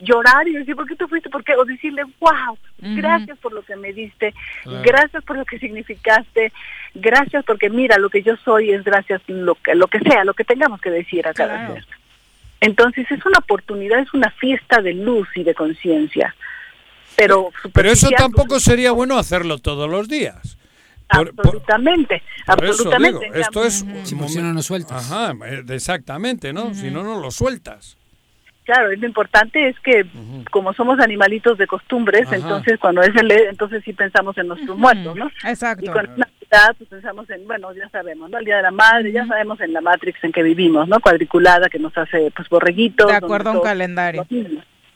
Llorar y decir, ¿por qué tú fuiste? ¿Por qué? O decirle, wow, gracias por lo que me diste, Claro. gracias por lo que significaste, gracias porque mira, lo que yo soy es gracias lo que, lo que sea, lo que tengamos que decir a cada Claro. ser. Entonces es una oportunidad, es una fiesta de luz y de conciencia. Pero, Pero eso tampoco sería bueno hacerlo todos los días. Por- por- absolutamente, por absolutamente. digo, esto es si no, no sueltas. Ajá, eh, exactamente, ¿no? Si no, no lo sueltas. Claro, lo importante es que como somos animalitos de costumbres, Ajá. entonces cuando es el entonces sí pensamos en nuestros muertos, ¿no? Exacto. Y con Navidad pues pensamos en, bueno, ya sabemos, ¿no? El Día de la Madre, ya sabemos en la Matrix en que vivimos, ¿no? Cuadriculada que nos hace pues borreguitos. De acuerdo a un calendario.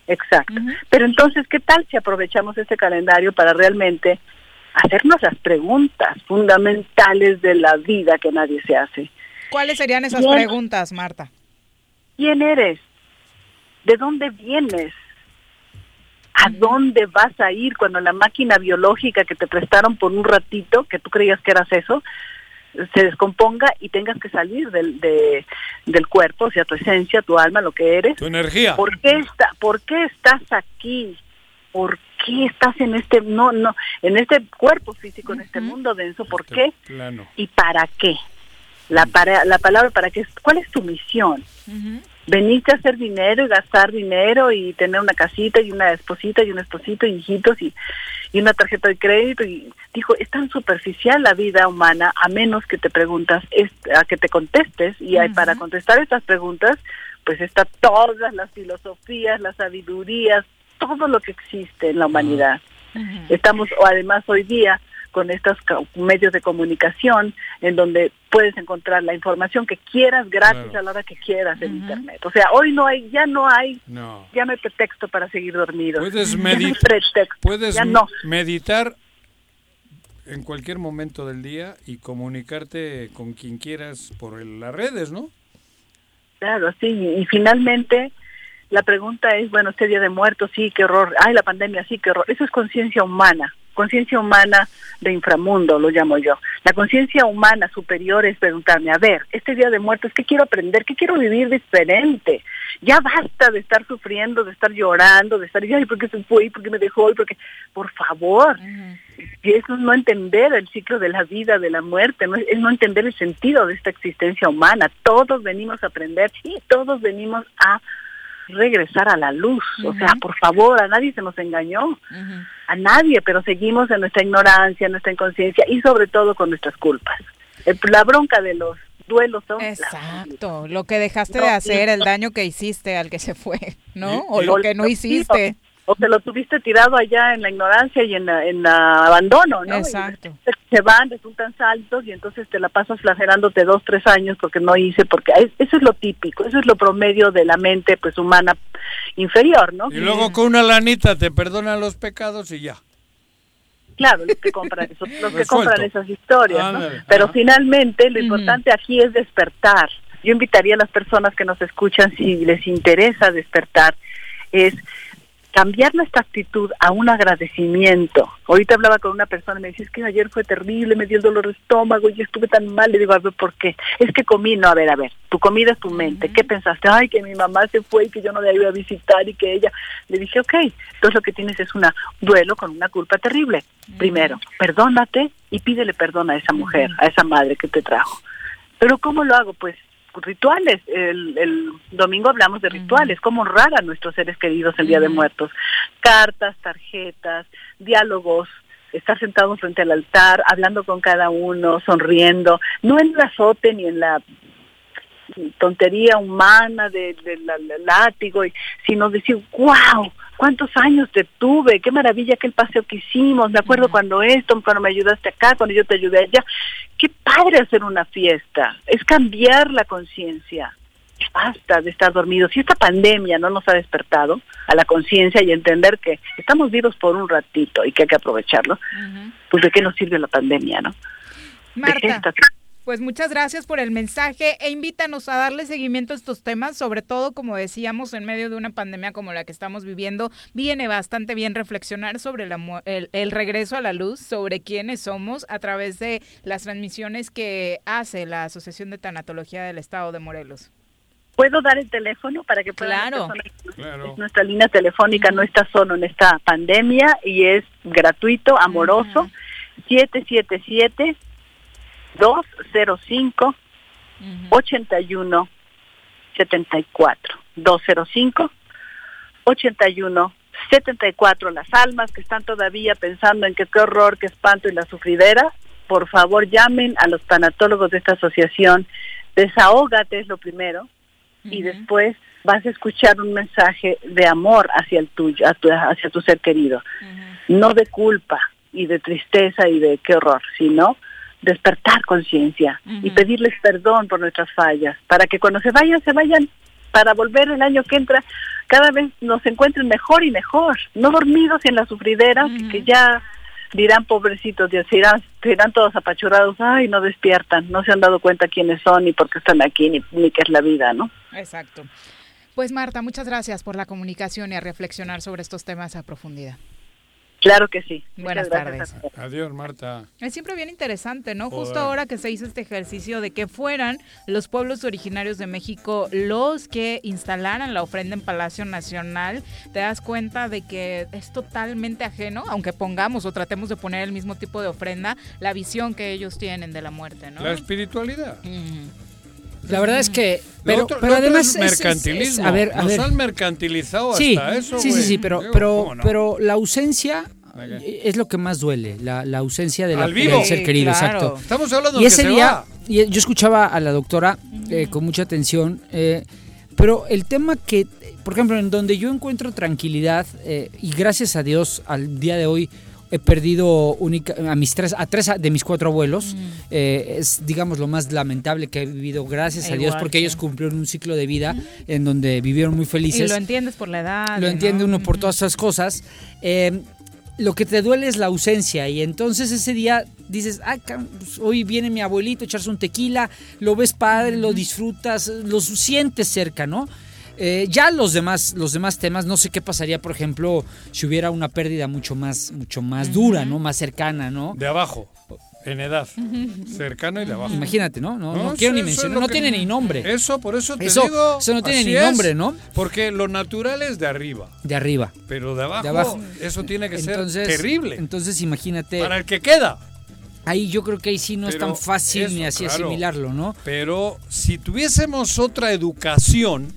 Exacto. Pero entonces, ¿qué tal si aprovechamos este calendario para realmente hacernos las preguntas fundamentales de la vida que nadie se hace? ¿Cuáles serían esas preguntas, Marta? ¿Quién eres? ¿De dónde vienes? ¿A dónde vas a ir cuando la máquina biológica que te prestaron por un ratito, que tú creías que eras eso, se descomponga y tengas que salir del, de- del cuerpo, o sea, tu esencia, tu alma, lo que eres? Tu energía. ¿Por qué, está, ¿Por qué estás aquí? ¿Por qué estás en este no no en este cuerpo físico, en este mundo denso? ¿Por qué? Plano. ¿Y para qué? La, para, la palabra para qué, es- ¿cuál es tu misión? veniste a hacer dinero y gastar dinero y tener una casita y una esposita y un esposito y hijitos y, y una tarjeta de crédito y dijo es tan superficial la vida humana a menos que te preguntas es- a que te contestes y hay- para contestar estas preguntas pues está todas las filosofías las sabidurías todo lo que existe en la humanidad estamos o además hoy día con estos medios de comunicación en donde puedes encontrar la información que quieras gratis Claro. a la hora que quieras en internet. O sea, hoy no hay, ya no hay, No. ya no hay pretexto para seguir dormido. Puedes, Ya no hay medi- pretexto. puedes no. meditar en cualquier momento del día y comunicarte con quien quieras por el- las redes, ¿no? Claro, sí, y finalmente la pregunta es, bueno, este Día de Muertos, sí, qué horror, ay, la pandemia, sí, qué horror. Eso es conciencia humana, conciencia humana de inframundo, lo llamo yo. La conciencia humana superior es preguntarme, a ver, este Día de Muertos, ¿qué quiero aprender? ¿Qué quiero vivir diferente? Ya basta de estar sufriendo, de estar llorando, de estar, ay, ¿por qué se fue? ¿Por qué me dejó? ¿Por qué? Por favor, y eso es no entender el ciclo de la vida, de la muerte, no, es no entender el sentido de esta existencia humana. Todos venimos a aprender y todos venimos a regresar a la luz. O sea, por favor, a nadie se nos engañó, a nadie, pero seguimos en nuestra ignorancia, en nuestra inconsciencia y sobre todo con nuestras culpas. La bronca de los duelos son Exacto, lo que dejaste No, de hacer, el daño que hiciste al que se fue, ¿no? O lo que no hiciste. O, te lo tuviste tirado allá en la ignorancia y en, la- en la abandono, ¿no? Exacto. Y se van, resultan saltos y entonces te la pasas flagelándote dos, tres años porque no hice, porque es- eso es lo típico, eso es lo promedio de la mente pues humana inferior, ¿no? Y luego con una lanita te perdonan los pecados y ya. Claro, los que compran, eso- los que compran esas historias, ¿no? Pero ajá. finalmente lo importante aquí es despertar. Yo invitaría a las personas que nos escuchan, si les interesa despertar, es cambiar nuestra actitud a un agradecimiento. Ahorita hablaba con una persona y me decía, es que ayer fue terrible, me dio el dolor de estómago y estuve tan mal. Le digo, a ver, ¿por qué? Es que comí, no, a ver, a ver, tu comida es tu mente. ¿Qué pensaste? Ay, que mi mamá se fue y que yo no la iba a visitar y que ella... Le dije, ok, entonces lo que tienes es un duelo con una culpa terrible. Primero, perdónate y pídele perdón a esa mujer, a esa madre que te trajo. Pero ¿cómo lo hago? Pues rituales. El, el domingo hablamos de rituales, cómo honrar a nuestros seres queridos el Día de Muertos. Cartas, tarjetas, diálogos, estar sentados frente al altar, hablando con cada uno, sonriendo, no en el azote ni en la tontería humana del de, látigo, y, sino decir, wow, cuántos años te tuve, qué maravilla aquel paseo que hicimos, me acuerdo cuando esto, cuando me ayudaste acá, cuando yo te ayudé allá, qué padre hacer una fiesta, es cambiar la conciencia, basta de estar dormidos. Si esta pandemia no nos ha despertado a la conciencia y entender que estamos vivos por un ratito y que hay que aprovecharlo, pues de qué nos sirve la pandemia, ¿no? ¿De qué Marta, está- pues muchas gracias por el mensaje e invítanos a darle seguimiento a estos temas, sobre todo como decíamos en medio de una pandemia como la que estamos viviendo, viene bastante bien reflexionar sobre la el, el regreso a la luz, sobre quiénes somos a través de las transmisiones que hace la Asociación de Tanatología del Estado de Morelos. ¿Puedo dar el teléfono para que puedan Claro. nuestra línea telefónica no está solo en esta pandemia y es gratuito, amoroso, 777 205 81 74 205 81 74 las almas que están todavía pensando en que qué horror, qué espanto y la sufridera, por favor llamen a los tanatólogos de esta asociación, desahógate es lo primero. Y después vas a escuchar un mensaje de amor hacia el tuyo, hacia tu ser querido, no de culpa y de tristeza y de qué horror, sino despertar conciencia y pedirles perdón por nuestras fallas, para que cuando se vayan, se vayan para volver el año que entra, cada vez nos encuentren mejor y mejor, no dormidos en la sufridera, que ya dirán pobrecitos, ya se irán, se irán todos apachurrados, ay, no despiertan, no se han dado cuenta quiénes son ni por qué están aquí, ni, ni qué es la vida, ¿no? Exacto. Pues Marta, muchas gracias por la comunicación y a reflexionar sobre estos temas a profundidad. Claro que sí. Buenas tardes. Adiós, Marta. Es siempre bien interesante, ¿no? Justo ahora que se hizo este ejercicio de que fueran los pueblos originarios de México los que instalaran la ofrenda en Palacio Nacional, te das cuenta de que es totalmente ajeno, aunque pongamos o tratemos de poner el mismo tipo de ofrenda, la visión que ellos tienen de la muerte, ¿no? La espiritualidad. La verdad es que, pero, otro- pero además es es- es- es- mercantilismo. a ver, a Nos ver. han mercantilizado sí, hasta eso, sí, sí, sí, pero, Digo, pero, pero la ausencia es lo que más duele, la, la ausencia de la, Al vivo. del ser Sí, querido, claro. exacto. Estamos hablando y que ese se día, va. y yo escuchaba a la doctora eh, con mucha atención, eh, pero el tema que, por ejemplo, en donde yo encuentro tranquilidad, eh, y gracias a Dios al día de hoy, he perdido única, a mis tres, a tres de mis cuatro abuelos. Eh, es, digamos, lo más lamentable que he vivido, gracias a Dios, porque sí. ellos cumplieron un ciclo de vida en donde vivieron muy Y felices. lo entiendes por la edad. Lo ¿no? entiende uno por todas esas cosas. Eh, lo que te duele es la ausencia y entonces ese día dices, ah, pues, hoy viene mi abuelito a echarse un tequila, lo ves padre, lo disfrutas, lo sientes cerca, ¿no? Eh, ya los demás, los demás temas, no sé qué pasaría, por ejemplo, si hubiera una pérdida mucho más, mucho más dura, ¿no? Más cercana, ¿no? De abajo, en edad. Cercano y de abajo. Imagínate, ¿no? No, no quiero ni mencionar, no que- tiene ni nombre. Eso, por eso te Eso- digo. eso no tiene ni es, nombre, ¿no? Porque lo natural es de arriba. De arriba. Pero de abajo, De abajo. eso tiene que Entonces- ser terrible. Entonces imagínate. Para el que queda. Ahí yo creo que ahí sí no es tan fácil eso, ni así claro. asimilarlo, ¿no? Pero si tuviésemos otra educación,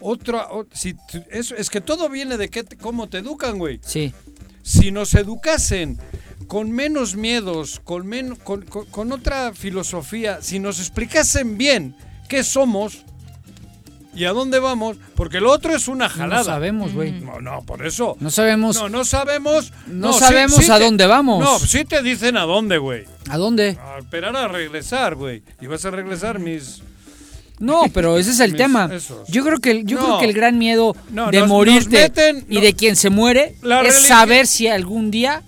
otra, o- si eso es que todo viene de qué te- cómo te educan, güey. Sí. Si nos educasen con menos miedos, con menos, con, con- con otra filosofía, si nos explicasen bien qué somos y a dónde vamos, porque lo otro es una jalada. sabemos, güey. No, no, por eso. No sabemos. No, no sabemos. No sabemos sí a te- dónde vamos. No, sí te dicen a dónde, güey. ¿A dónde? A esperar a regresar, güey. Y vas a regresar mis... No, pero ese es el tema. esos. Yo creo que el- yo No. creo que el gran miedo No, de nos- morirte nos meten- y no. de quien se muere La es saber si algún día,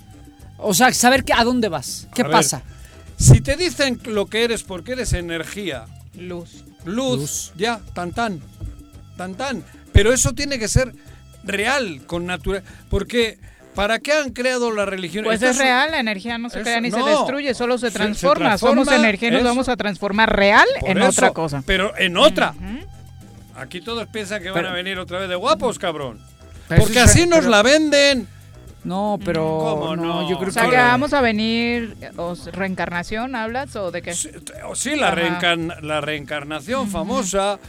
o sea, saber que, a dónde vas, qué A ver, pasa. Si te dicen lo que eres porque eres energía, Luz. luz, ya, tan tan, tan tan. Pero eso tiene que ser real, con natural. Porque, ¿para qué han creado la religión? Pues es real, la energía no se eso- crea ni se destruye, solo se Se- se transforma. transforma, Somos energía y nos vamos a transformar real Por en eso, otra cosa. Pero en otra. Aquí todos piensan que van a venir otra vez de guapos, cabrón. Porque así nos pero- la venden. No, pero ¿Cómo no? yo creo O sea, que que vamos a venir, o reencarnación, ¿hablas? ¿O de qué? O sí, la, reencarn- la reencarnación famosa.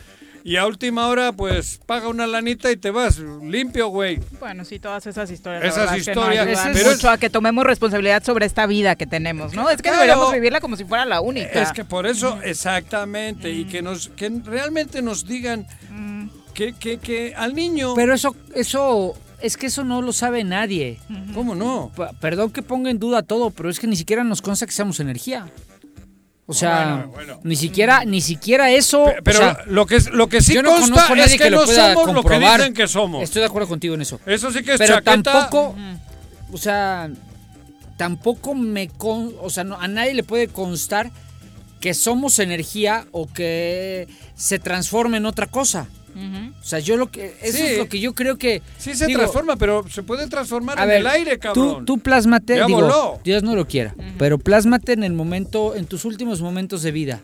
Y a última hora, pues paga una lanita y te vas limpio, güey. Bueno, sí, todas esas historias. la Esas es que no historias, pero es- a que tomemos responsabilidad sobre esta vida que tenemos, ¿no? Es que Claro. deberíamos vivirla como si fuera la única. Es que por eso, exactamente, y que nos que realmente nos digan que, que, que al niño... Pero eso, eso, es que eso no lo sabe nadie. ¿Cómo no? P- Perdón que ponga en duda todo, pero es que ni siquiera nos consta que seamos energía. O sea, Bueno, bueno. ni siquiera, ni siquiera eso. Pero o sea, lo que lo que sí yo no consta es que, que lo no pueda somos lo que comprobar. dicen que somos. Estoy de acuerdo contigo en eso. Eso sí que es Pero chaqueta. tampoco, o sea, tampoco me con, o sea, no- a nadie le puede constar que somos energía o que se transforme en otra cosa. O sea, yo lo que eso Sí. es lo que yo creo que Sí se digo, transforma, pero se puede transformar a en el aire, Tú, cabrón. tú plásmate, Ya digo, voló. Dios no lo quiera, pero plásmate en el momento, en tus últimos momentos de vida.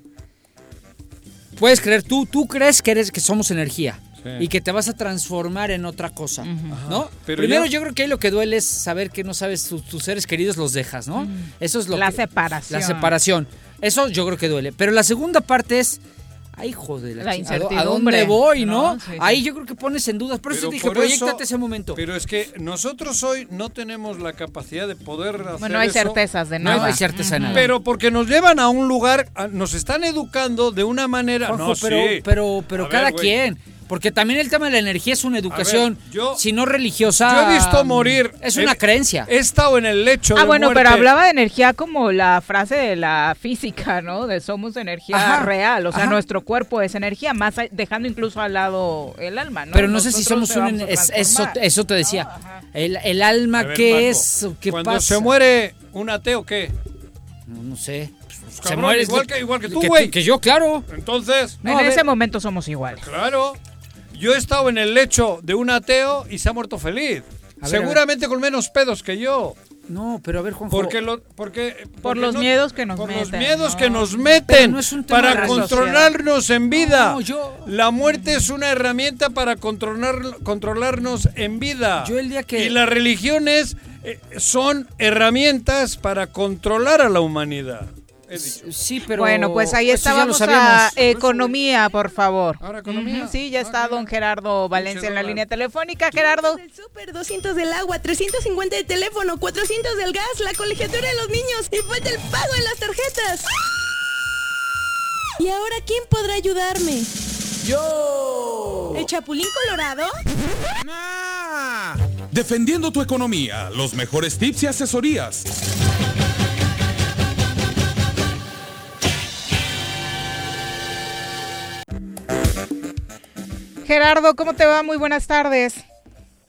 Puedes creer, tú, tú crees que eres, que somos energía. Sí. Y que te vas a transformar en otra cosa, ¿no? Pero Primero yo- yo creo que ahí lo que duele es saber que no sabes, tu- tus seres queridos los dejas, ¿no? Eso es lo La que- separación. La separación. Eso yo creo que duele. Pero la segunda parte es, ay, joder, La ¿a, do- ¿a incertidumbre, dónde voy, no? ¿no? Sí, sí. Ahí yo creo que pones en dudas. Por eso te dije, proyectate ese momento. Pero es que nosotros hoy no tenemos la capacidad de poder hacer Bueno, no hay eso. certezas de No nada. hay certeza de nada. Pero porque nos llevan a un lugar, a- nos están educando de una manera. No, pero, sí. pero, pero A ver, cada güey. quien. Porque también el tema de la energía es una educación, yo- si no religiosa. Yo he visto morir. Es una he- creencia. He estado en el lecho Ah, de bueno, muerte. pero hablaba de energía como la frase de la física, ¿no? De somos energía Ajá, real, o sea, ajá. nuestro cuerpo es energía, más dejando incluso al lado el alma, ¿no? pero no sé si somos un. es- eso, eso te decía. el, el alma, ver, ¿qué es? ¿Qué Cuando pasa? se muere un ateo, ¿qué? No, no sé. se cabrón, muere. igual que- igual que tú, que, güey. que yo, claro. Entonces. en ese momento somos iguales. Claro. Yo he estado en el lecho de un ateo y se ha muerto feliz. Ver, Seguramente con menos pedos que yo. No, pero a ver, Juanjo. Porque lo, porque, Por los no- miedos que nos por meten. los miedos ¿no? que nos meten no es un tema de para la controlarnos en vida. No, yo- La muerte es una herramienta para controlar, controlarnos en vida. Yo el día que- Y las religiones eh, son herramientas para controlar a la humanidad. He dicho. Sí, pero. bueno, pues ahí eso está. ya lo Vamos sabíamos. a economía, por favor. Ahora economía. Sí, ya está don Gerardo Valencia en la línea telefónica. Gerardo. del súper, 200 del agua, 350 de teléfono, 400 del gas, la colegiatura de los niños y falta el pago en las tarjetas. ¿Y ahora quién podrá ayudarme? ¡Yo! ¿El Chapulín Colorado? defendiendo tu economía, los mejores tips y asesorías. Gerardo, ¿cómo te va? Muy buenas tardes.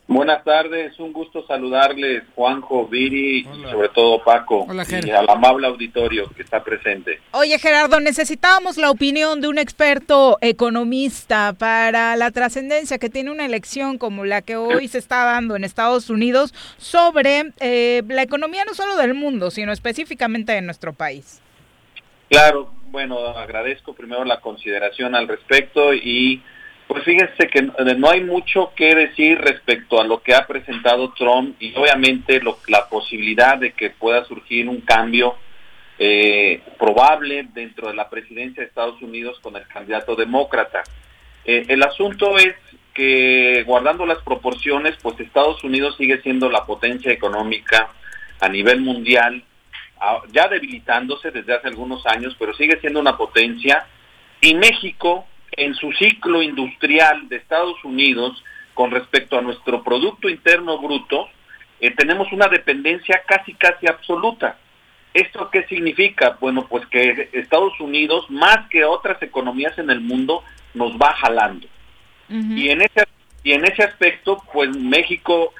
Buenas tardes, un gusto saludarles, Juanjo, Viri y sobre todo Paco Hola, y al amable auditorio que está presente. Oye, Gerardo, necesitábamos la opinión de un experto economista para la trascendencia que tiene una elección como la que hoy se está dando en Estados Unidos sobre eh, la economía no solo del mundo, sino específicamente de nuestro país. Claro, bueno, agradezco primero la consideración al respecto y pues fíjense que no hay mucho que decir respecto a lo que ha presentado Trump y obviamente lo- la posibilidad de que pueda surgir un cambio eh, probable dentro de la presidencia de Estados Unidos con el candidato demócrata. Eh, el asunto es que guardando las proporciones, pues Estados Unidos sigue siendo la potencia económica a nivel mundial, ya debilitándose desde hace algunos años, pero sigue siendo una potencia. Y México, en su ciclo industrial de Estados Unidos, con respecto a nuestro Producto Interno Bruto, eh, tenemos una dependencia casi, casi absoluta. ¿Esto qué significa? Bueno, pues que Estados Unidos, más que otras economías en el mundo, nos va jalando. Y en ese y en ese aspecto, pues México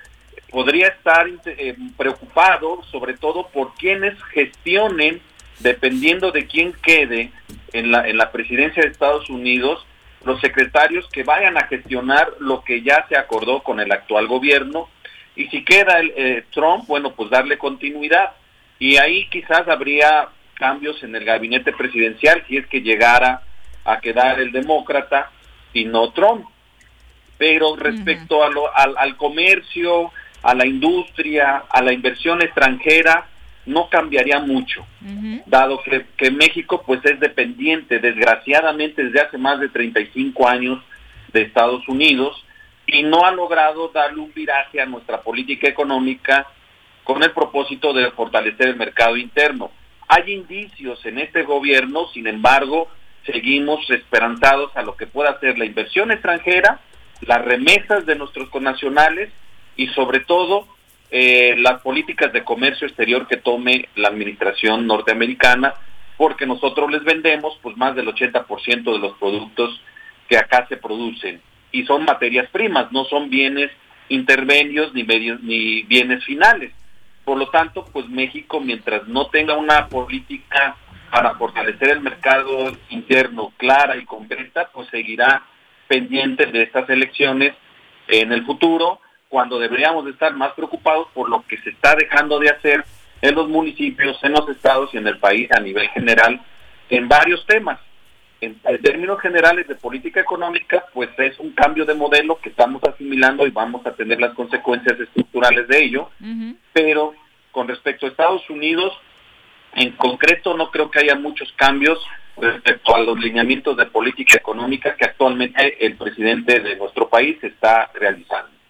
podría estar eh, preocupado, sobre todo por quienes gestionen, dependiendo de quién quede en la en la presidencia de Estados Unidos, los secretarios que vayan a gestionar lo que ya se acordó con el actual gobierno y si queda el eh, Trump, bueno, pues darle continuidad. Y ahí quizás habría cambios en el gabinete presidencial si es que llegara a quedar el demócrata y no Trump. Pero respecto a lo- al, al comercio, a la industria, a la inversión extranjera, no cambiaría mucho, dado que, que México pues es dependiente, desgraciadamente, desde hace más de 35 años de Estados Unidos y no ha logrado darle un viraje a nuestra política económica con el propósito de fortalecer el mercado interno. Hay indicios en este gobierno, sin embargo, seguimos esperanzados a lo que pueda ser la inversión extranjera, las remesas de nuestros connacionales y sobre todo eh, las políticas de comercio exterior que tome la administración norteamericana, porque nosotros les vendemos pues más del 80% de los productos que acá se producen y son materias primas, no son bienes intermedios ni medios ni bienes finales. Por lo tanto, pues México mientras no tenga una política para fortalecer el mercado interno clara y concreta, pues seguirá pendiente de estas elecciones en el futuro, cuando deberíamos de estar más preocupados por lo que se está dejando de hacer en los municipios, en los estados y en el país a nivel general en varios temas. En, en términos generales de política económica, pues es un cambio de modelo que estamos asimilando y vamos a tener las consecuencias estructurales de ello, pero con respecto a Estados Unidos, en concreto no creo que haya muchos cambios respecto a los lineamientos de política económica que actualmente el presidente de nuestro país está realizando.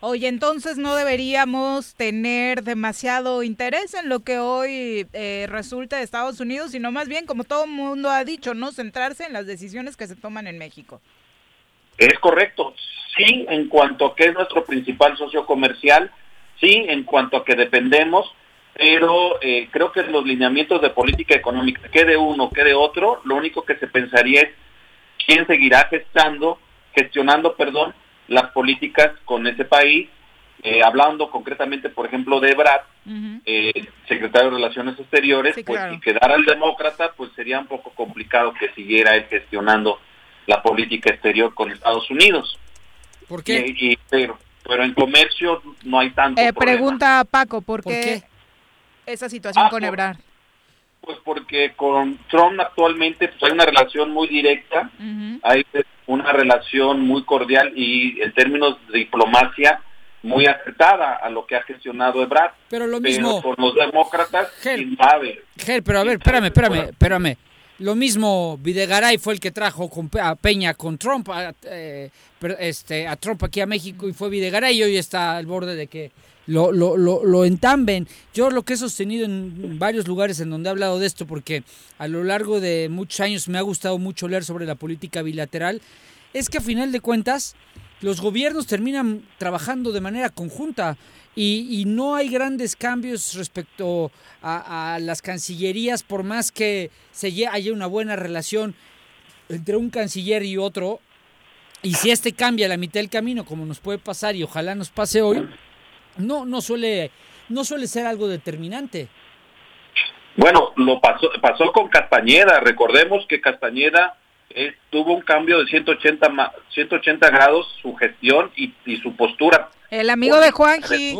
Oye, entonces no deberíamos tener demasiado interés en lo que hoy eh, resulta de Estados Unidos, sino más bien, como todo el mundo ha dicho, no centrarse en las decisiones que se toman en México. Es correcto, sí, en cuanto a que es nuestro principal socio comercial, sí, en cuanto a que dependemos, pero eh, creo que los lineamientos de política económica, que de uno, que de otro, lo único que se pensaría es quién seguirá gestando, gestionando, perdón, las políticas con ese país, eh, hablando concretamente, por ejemplo, de Ebrard, eh, secretario de Relaciones Exteriores, Sí, pues claro. si quedara el demócrata, pues sería un poco complicado que siguiera él gestionando la política exterior con Estados Unidos. ¿Por qué? Y, y- pero, pero en comercio no hay tanto Eh, problema. pregunta a Paco, ¿por, ¿Por qué, esa situación Ah, con por- Ebrard? Pues porque con Trump actualmente pues, hay una relación muy directa, hay una relación muy cordial y en términos de diplomacia muy acertada a lo que ha gestionado Ebrard. Pero lo mismo- con los demócratas, quién sabe. Ger, pero a ver, espérame, espérame, espérame. Lo mismo, Videgaray fue el que trajo a Peña con Trump, a, eh, pero, este, a Trump aquí a México y fue Videgaray y hoy está al borde de que lo, lo, lo, lo entamben. Yo lo que he sostenido en varios lugares en donde he hablado de esto, porque a lo largo de muchos años me ha gustado mucho leer sobre la política bilateral, es que a final de cuentas los gobiernos terminan trabajando de manera conjunta y, y no hay grandes cambios respecto a, a las cancillerías, por más que se haya una buena relación entre un canciller y otro. Y si este cambia a la mitad del camino, como nos puede pasar y ojalá nos pase hoy, no, no suele, no suele ser algo determinante. Bueno, lo pasó, pasó con Castañeda. Recordemos que Castañeda eh, tuvo un cambio de 180, ma- 180 grados su gestión y, y su postura. El amigo de Juanji.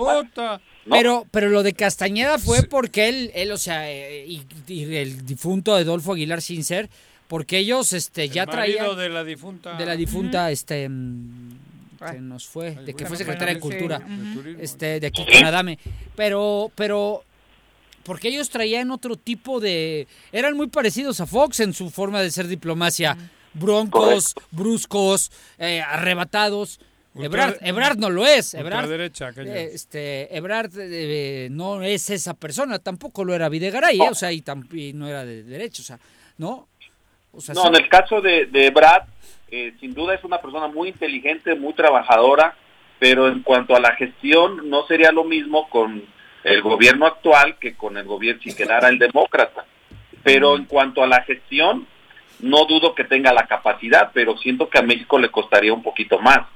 Pero, pero lo de Castañeda fue porque él, él, o sea, eh, y, y el difunto Adolfo Aguilar sin ser, porque ellos, este, ya El marido traían de la difunta. de la difunta, este, mm, se nos fue, de que fue secretaria de Cultura, este, de aquí con Adame, pero, pero, porque ellos traían otro tipo de, eran muy parecidos a Fox en su forma de ser diplomacia, broncos, bruscos, eh, arrebatados. Ebrard, Ebrard no lo es, Ebrard, eh, este, Ebrard eh, no es esa persona, tampoco lo era Videgaray, ¿eh? o sea, y, y no era de derecho, o sea, ¿no? O sea, No, sí- en el caso de, de Brad, eh, sin duda es una persona muy inteligente, muy trabajadora, pero en cuanto a la gestión, no sería lo mismo con el gobierno actual que con el gobierno si quedara el demócrata. Pero en cuanto a la gestión, no dudo que tenga la capacidad, pero siento que a México le costaría un poquito más.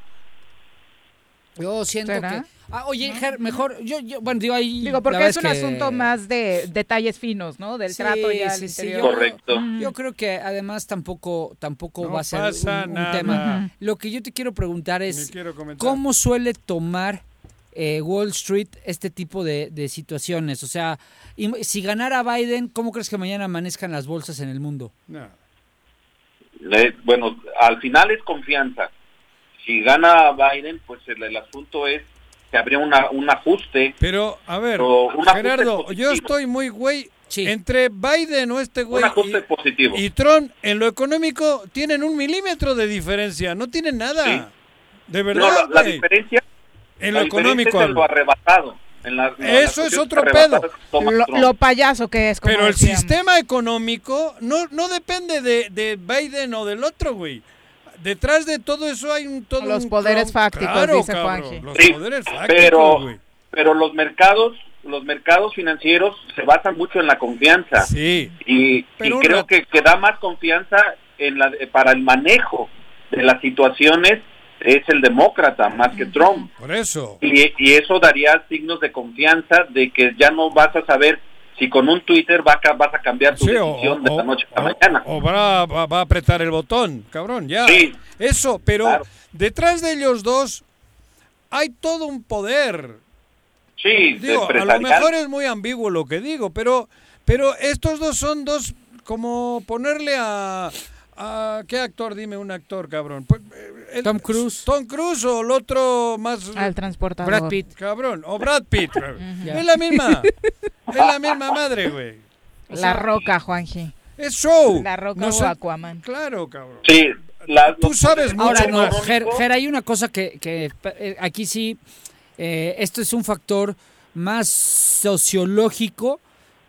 Yo siento ¿Será? que. Ah, oye, Ger, mejor. Yo, yo, bueno, digo ahí. Digo, porque es un que- asunto más de detalles finos, ¿no? Del Sí, trato ya sí, sí, yo- Yo creo que además tampoco, tampoco No va a ser pasa un, un nada. tema. Lo que yo te quiero preguntar es: quiero. ¿cómo suele tomar eh, Wall Street este tipo de, de situaciones? O sea, im- si ganara Biden, ¿cómo crees que mañana amanezcan las bolsas en el mundo? No. Le- bueno, al final es confianza. Si gana Biden, pues el, el asunto es que habría una, un ajuste. Pero, a ver, Gerardo, positivo. yo estoy muy güey. Entre Biden o este güey Un ajuste y, positivo. y Trump, en lo económico, tienen un milímetro de diferencia. No tienen nada. Sí. De No, verdad, la, la diferencia, En la lo diferencia económico es en lo arrebatado. En la- Eso las es otro pedo. Lo, payaso que es, como Pero el sistema económico no, no depende de, de Biden o del otro, güey. Detrás de todo eso hay un todo Los un poderes cron- fácticos, Claro, dice cabrón, Juanji. Los Sí, poderes fácticos, pero, pero los mercados los mercados financieros se basan mucho en la confianza Sí. y, creo una- que, que da más confianza en la, para el manejo de las situaciones es el demócrata más que Trump Por eso. y, y eso daría signos de confianza de que ya no vas a saber si con un Twitter va a vas a cambiar tu Sí, o- decisión de la noche a la mañana. O va, va- va a apretar el botón, cabrón, ya. Sí. Eso, pero Claro. detrás de ellos dos hay todo un poder. Sí, Digo, a lo mejor es muy ambiguo lo que digo, pero, pero estos dos son dos como ponerle a... a- ¿Qué actor? Dime un actor, cabrón. Pues, eh, el- Tom Cruise. Tom Cruise o el otro más... Al transportador. Brad Pitt. Cabrón, o Brad Pitt. Es la misma. es la misma madre, güey. O La Roca, Juanji. Es show. La Roca No o Aquaman. Claro, cabrón. Sí, la- Tú sabes mucho Ahora, no, más. Ger, Ger, hay una cosa que, que, eh, aquí sí, eh, esto es un factor más sociológico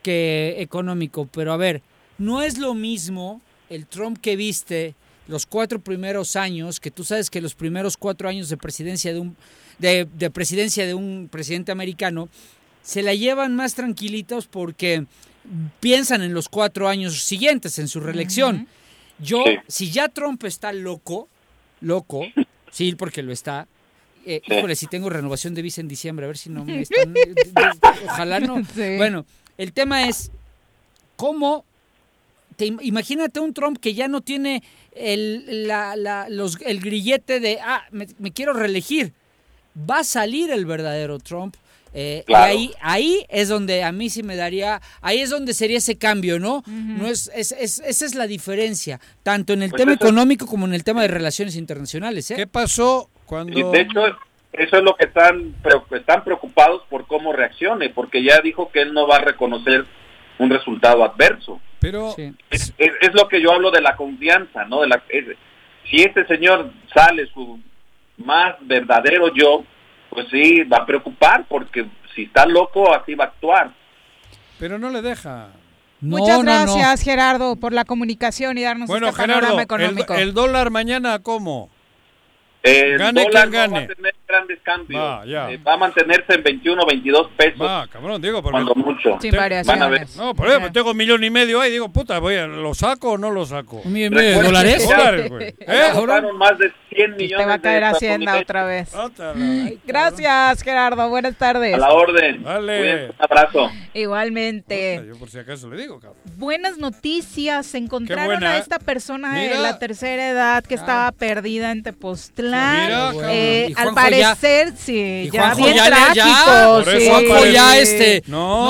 que económico, pero a ver, no es lo mismo el Trump que viste los cuatro primeros años, que tú sabes que los primeros cuatro años de presidencia de un, de, de presidencia de un presidente americano se la llevan más tranquilitos porque piensan en los cuatro años siguientes, en su reelección. Yo, Sí. si ya Trump está loco, loco, sí, porque lo está. eh, Sí. Híjole, si tengo renovación de visa en diciembre, a ver si no me están. eh, ojalá no. Sí. Bueno, el tema es cómo. Te, im- imagínate un Trump que ya no tiene el, la- la- los, el grillete de, ah, me, me quiero reelegir. Va a salir el verdadero Trump. eh, Claro. Y ahí, ahí es donde a mí sí me daría, ahí es donde sería ese cambio, ¿no? no es, es, es- esa es la diferencia, tanto en el Pues tema eso- económico como en el tema de relaciones internacionales. ¿eh? ¿Qué pasó Y cuando... de hecho, eso es lo que están, están preocupados por cómo reaccione, porque ya dijo que él no va a reconocer un resultado adverso. Pero Sí. Es, es- es lo que yo hablo de la confianza, ¿no? De la, es- si este señor sale su más verdadero yo, pues sí, va a preocupar, porque si está loco, así va a actuar. Pero no le deja. No, Muchas no, no. gracias, Gerardo, por la comunicación y darnos Bueno, este Gerardo, panorama el, económico. el dólar mañana, ¿cómo? El Gane dólar quien no va gane. a tener grandes cambios. Va, ya. Eh, va a mantenerse en 21, 22 pesos. Va, cabrón, digo, porque- Cuando mucho. Sin variaciones. Van a ver. No, por ejemplo, tengo un millón y medio ahí, digo, puta, voy a, ¿lo saco o no lo saco? ¿Un millón y medio de dólares? Dólares, güey. ¿Eh? más de 100 Y millones te va a caer de Hacienda otra vez. Gracias, Gerardo. Buenas tardes. A la orden. Dale. Cuídense, Un abrazo. Igualmente. Yo por si acaso le digo, cabrón. Buenas noticias. Encontraron buena. a esta persona de Mira. la tercera edad que estaba perdida en Tepoztlán. Mira. Eh, al Juanjo ya- parecer, sí, Y ya bien ya, le- trágico. ya, Por sí. eso Juanjo ya este. No.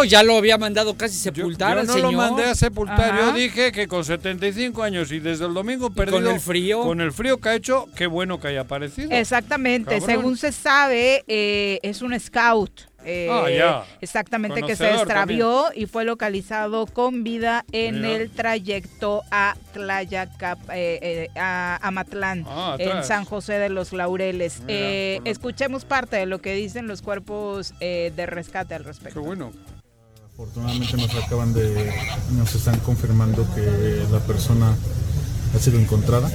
No, ya lo había mandado casi Yo, sepultar yo al no señor. lo mandé a sepultar, Ajá. yo dije que con 75 años y desde el domingo perdido. con el frío. Con el frío que ha hecho, qué bueno que haya aparecido. Exactamente, Cabrón. según se sabe, eh, es un scout. Eh, Ah, ya. Exactamente, que se Conocedor extravió y fue localizado con vida en Mira. el trayecto a Tlayaca, eh, eh, a Amatlán, Ah, en. San José de los Laureles. Mira, Eh, la- escuchemos parte de lo que dicen los cuerpos eh, de rescate al Qué respecto. bueno. Afortunadamente nos acaban de, nos están confirmando que la persona ha sido encontrada.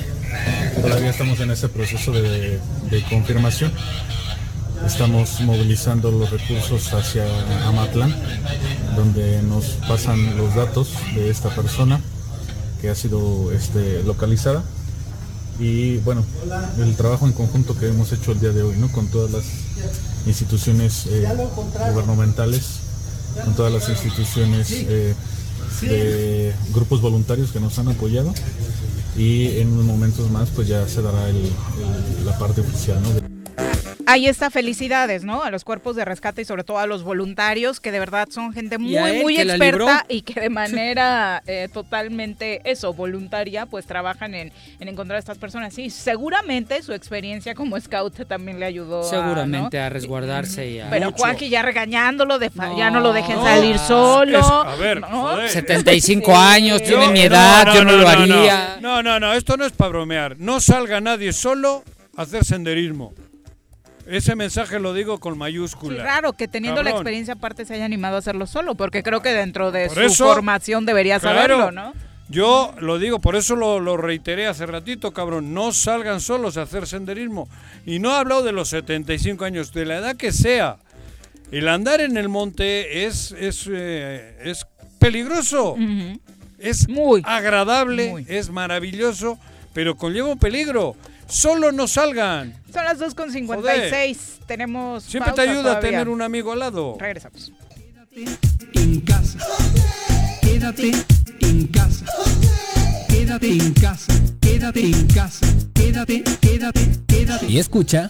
Todavía estamos en ese proceso de, de confirmación. Estamos movilizando los recursos hacia Amatlán, donde nos pasan los datos de esta persona que ha sido este, localizada. Y bueno, el trabajo en conjunto que hemos hecho el día de hoy, ¿no? Con todas las instituciones eh, gubernamentales, con todas las instituciones eh, de grupos voluntarios que nos han apoyado y en unos momentos más pues ya se dará el- la parte oficial, ¿no? Ahí está, felicidades, ¿no? A los cuerpos de rescate y sobre todo a los voluntarios, que de verdad son gente muy, él, muy experta y que de manera eh, totalmente, eso, voluntaria, pues trabajan en, en encontrar a estas personas. Y seguramente su experiencia como scout también le ayudó. a, Seguramente ¿no? a resguardarse y a... Pero Mucho. Juanqui ya regañándolo, de fa- ya no lo dejen No. salir solo. Es- a ver, ¿no? joder. 75 años, Sí. tiene mi edad, yo no, lo haría. No, no, no, esto no es para bromear. No salga nadie solo a hacer senderismo. Ese mensaje lo digo con Sí, mayúscula. raro que teniendo la experiencia aparte se haya animado a hacerlo solo, porque creo que dentro de Por su eso, formación debería claro. saberlo, ¿no? Yo lo digo, por eso lo, lo reiteré hace ratito, cabrón. No salgan solos a hacer senderismo. Y no he hablado de los 75 años, de la edad que sea. El andar en el monte es, es, eh, es peligroso. Es Muy. agradable, Muy. es maravilloso, pero conlleva un peligro. Solo no salgan. Son las 2.56. Tenemos. Siempre te ayuda a tener un amigo al lado. Regresamos. en casa. Quédate en casa. Quédate en casa. Quédate en casa. Quédate, quédate, quédate. Y escucha.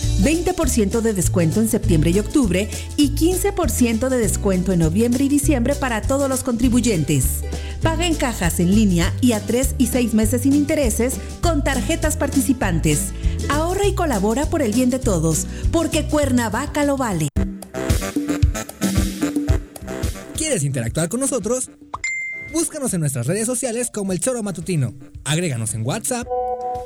20% de descuento en septiembre y octubre y 15% de descuento en noviembre y diciembre para todos los contribuyentes. Paga en cajas en línea y a 3 y 6 meses sin intereses con tarjetas participantes. Ahorra y colabora por el bien de todos, porque Cuernavaca lo vale. ¿Quieres interactuar con nosotros? Búscanos en nuestras redes sociales como El Choro Matutino. Agréganos en WhatsApp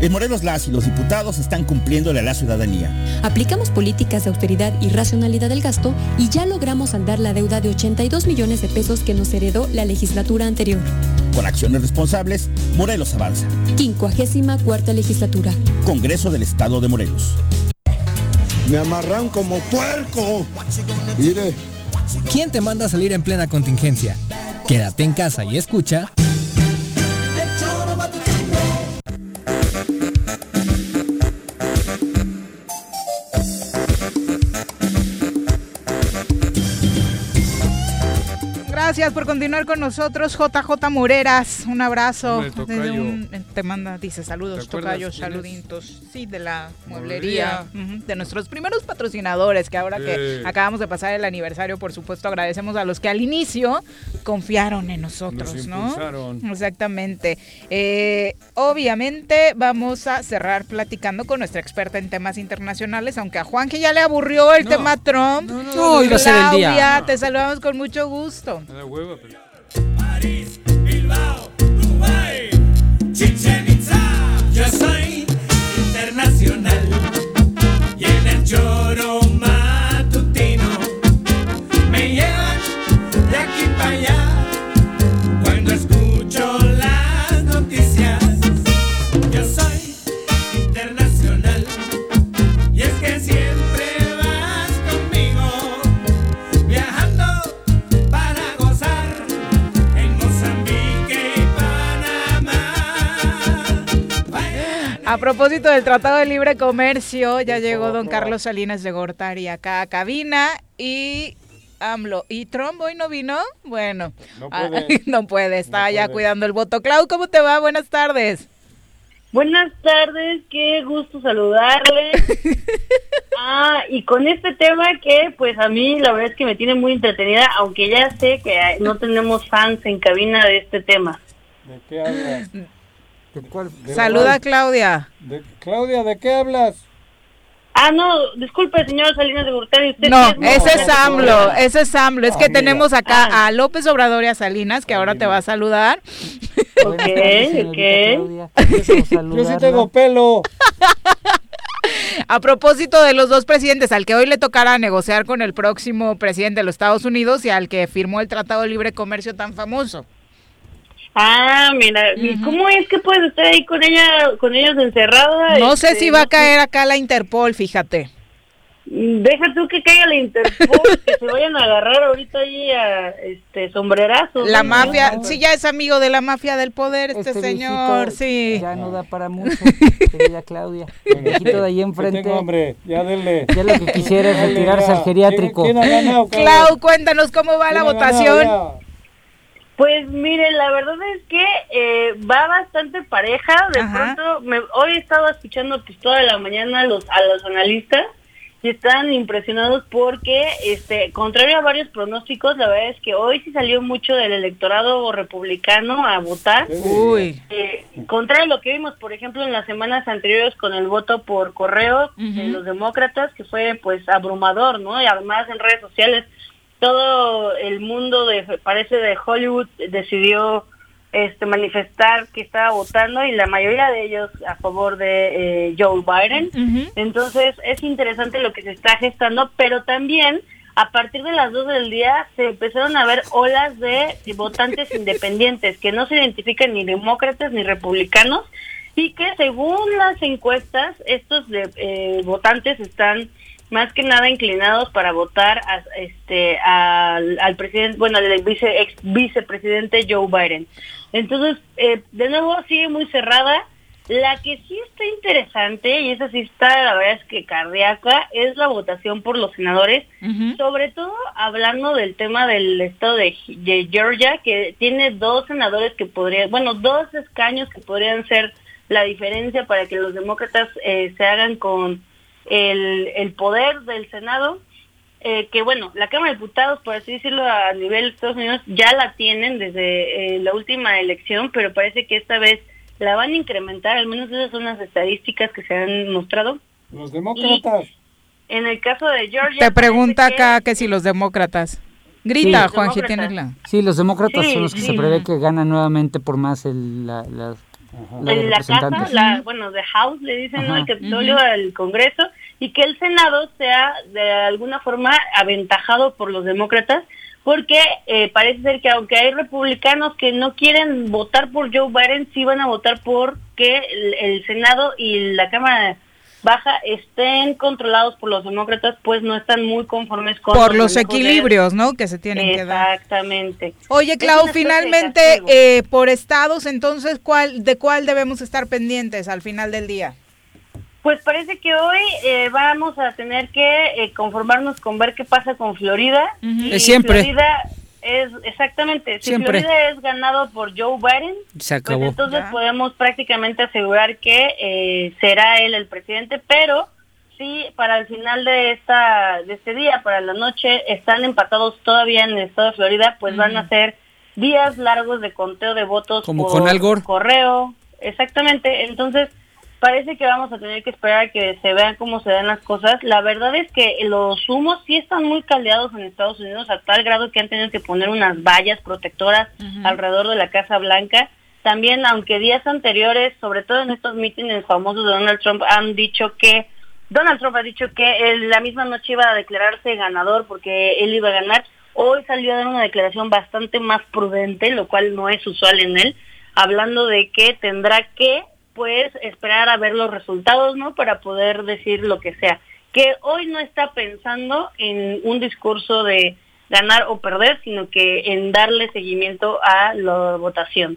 En Morelos las y los diputados están cumpliéndole a la ciudadanía. Aplicamos políticas de austeridad y racionalidad del gasto y ya logramos saldar la deuda de 82 millones de pesos que nos heredó la legislatura anterior. Con acciones responsables, Morelos avanza. 54 legislatura. Congreso del Estado de Morelos. Me amarran como puerco. Mire. ¿Quién te manda a salir en plena contingencia? Quédate en casa y escucha. Gracias por continuar con nosotros, JJ Moreras. Un abrazo. Desde un- te manda, dice saludos, ¿Te acuerdas tocayo, saluditos. Sí, de la mueblería, de nuestros primeros patrocinadores, que ahora que acabamos de pasar el aniversario, por supuesto, agradecemos a los que al inicio confiaron en nosotros, Nos ¿no? impulsaron. Exactamente. Eh, obviamente vamos a cerrar platicando con nuestra experta en temas internacionales, aunque a Juan que ya le aburrió el No. tema Trump. no, no, hoy va a ser el día. Claudia, te saludamos con mucho gusto. Me da hueva, pero- Chichen Itza. Yo A propósito del Tratado de Libre Comercio, ya llegó don Carlos Salinas de Gortari acá a cabina y AMLO. ¿Y Trump hoy no vino? Bueno, No ah, puede. no puede, está No ya puede. cuidando el voto. Clau, ¿cómo te va? Buenas tardes. Buenas tardes, qué gusto saludarle. ah, y con este tema que pues a mí la verdad es que me tiene muy entretenida, aunque ya sé que no tenemos fans en cabina de este tema. ¿De qué hablas? ¿De cuál? de Saluda a? Claudia. De- Claudia, ¿de qué hablas? Ah, no, disculpe, señor Salinas de Gortari, usted No, sí ese es. AMLO, ese es AMLO. Es que Ah, mira. tenemos acá a López Obrador y a Salinas, que ahora te va a saludar. Ok, ok. Yo sí tengo pelo. A propósito de los dos presidentes, al que hoy le tocará negociar con el próximo presidente de los Estados Unidos y al que firmó el Tratado de Libre Comercio tan famoso. Ah, mira, ¿y ¿cómo es que puede estar ahí con ella, con ellos encerrada? No sé Este, si va a no caer acá la Interpol, fíjate. Deja tú que caiga la Interpol, que se vayan a agarrar ahorita ahí a este sombrerazos. La ¿no? mafia, No, sí, ya es amigo de la mafia del poder este, Este señor, sí. Ya no da para mucho, querida Claudia. El viejito de ahí enfrente. tengo hambre, ya denle. Ya lo que quisiera es retirarse al geriátrico. ¿Quién, quién ha ganado, Claudia? Clau, cuéntanos cómo va la ¿Quién ha ganado votación. Pues mire, la verdad es que eh, va bastante pareja. De Ajá. pronto, me, hoy he estado escuchando pues toda la mañana a los, a los analistas y están impresionados porque, este, contrario a varios pronósticos, la verdad es que hoy sí salió mucho del electorado republicano a votar. Uy. Eh, contrario a lo que vimos, por ejemplo, en las semanas anteriores con el voto por correo de los demócratas, que fue pues abrumador, ¿no? Y además en redes sociales todo el mundo de parece de Hollywood decidió este manifestar que estaba votando y la mayoría de ellos a favor de eh, Joe Biden. Entonces es interesante lo que se está gestando, pero también a partir de las 2 del día se empezaron a ver olas de votantes independientes que no se identifican ni demócratas ni republicanos y que según las encuestas estos de, eh, votantes están más que nada inclinados para votar a, este al, al presidente bueno al vice ex vicepresidente Joe Biden. Entonces eh, de nuevo sigue muy cerrada la que sí está interesante y esa sí está la verdad es que cardíaca es la votación por los senadores sobre todo hablando del tema del estado de, de Georgia que tiene dos senadores que podrían bueno dos escaños que podrían ser la diferencia para que los demócratas eh, se hagan con el, el poder del Senado, eh, que bueno, la Cámara de Diputados, por así decirlo, a nivel de Estados Unidos ya la tienen desde eh, la última elección, pero parece que esta vez la van a incrementar, al menos esas son las estadísticas que se han mostrado. Los demócratas. En el caso de Georgia... Te pregunta parece que- acá que si los demócratas. Grita, Sí. Juanji, Demócratas. tienes la... Sí, los demócratas Sí, son los que sí. se prevé que ganan nuevamente por más el, la, la- la la casa, la, bueno, de House le dicen, ¿no? El Capitolio, el Congreso, y que el Senado sea de alguna forma aventajado por los demócratas, porque eh, parece ser que aunque hay republicanos que no quieren votar por Joe Biden, sí van a votar por que el, el Senado y la Cámara Baja estén controlados por los demócratas, pues no están muy conformes con Por los de- equilibrios, ¿no? Que se tienen que dar. Exactamente. Oye, Clau, finalmente, eh, por estados, entonces, ¿cuál, ¿de cuál debemos estar pendientes al final del día? Pues parece que hoy eh, vamos a tener que eh, conformarnos con ver qué pasa con Florida. Y Es siempre. Florida es, exactamente, si Siempre. Florida es ganado por Joe Biden, Se pues acabó. entonces podemos prácticamente asegurar que eh, será él el presidente, pero sí, para el final de esta de este día, para la noche, están empatados todavía en el estado de Florida, pues van a ser días largos de conteo de votos Como por con Al Gore. correo, exactamente, entonces parece que vamos a tener que esperar a que se vean cómo se dan las cosas. La verdad es que los humos sí están muy caldeados en Estados Unidos a tal grado que han tenido que poner unas vallas protectoras alrededor de la Casa Blanca. También, aunque días anteriores, sobre todo en estos mítines famosos de Donald Trump, han dicho que Donald Trump ha dicho que él la misma noche iba a declararse ganador porque él iba a ganar. Hoy salió a dar una declaración bastante más prudente, lo cual no es usual en él, hablando de que tendrá que pues esperar a ver los resultados, ¿no? Para poder decir lo que sea. Que hoy no está pensando en un discurso de ganar o perder, sino que en darle seguimiento a la votación.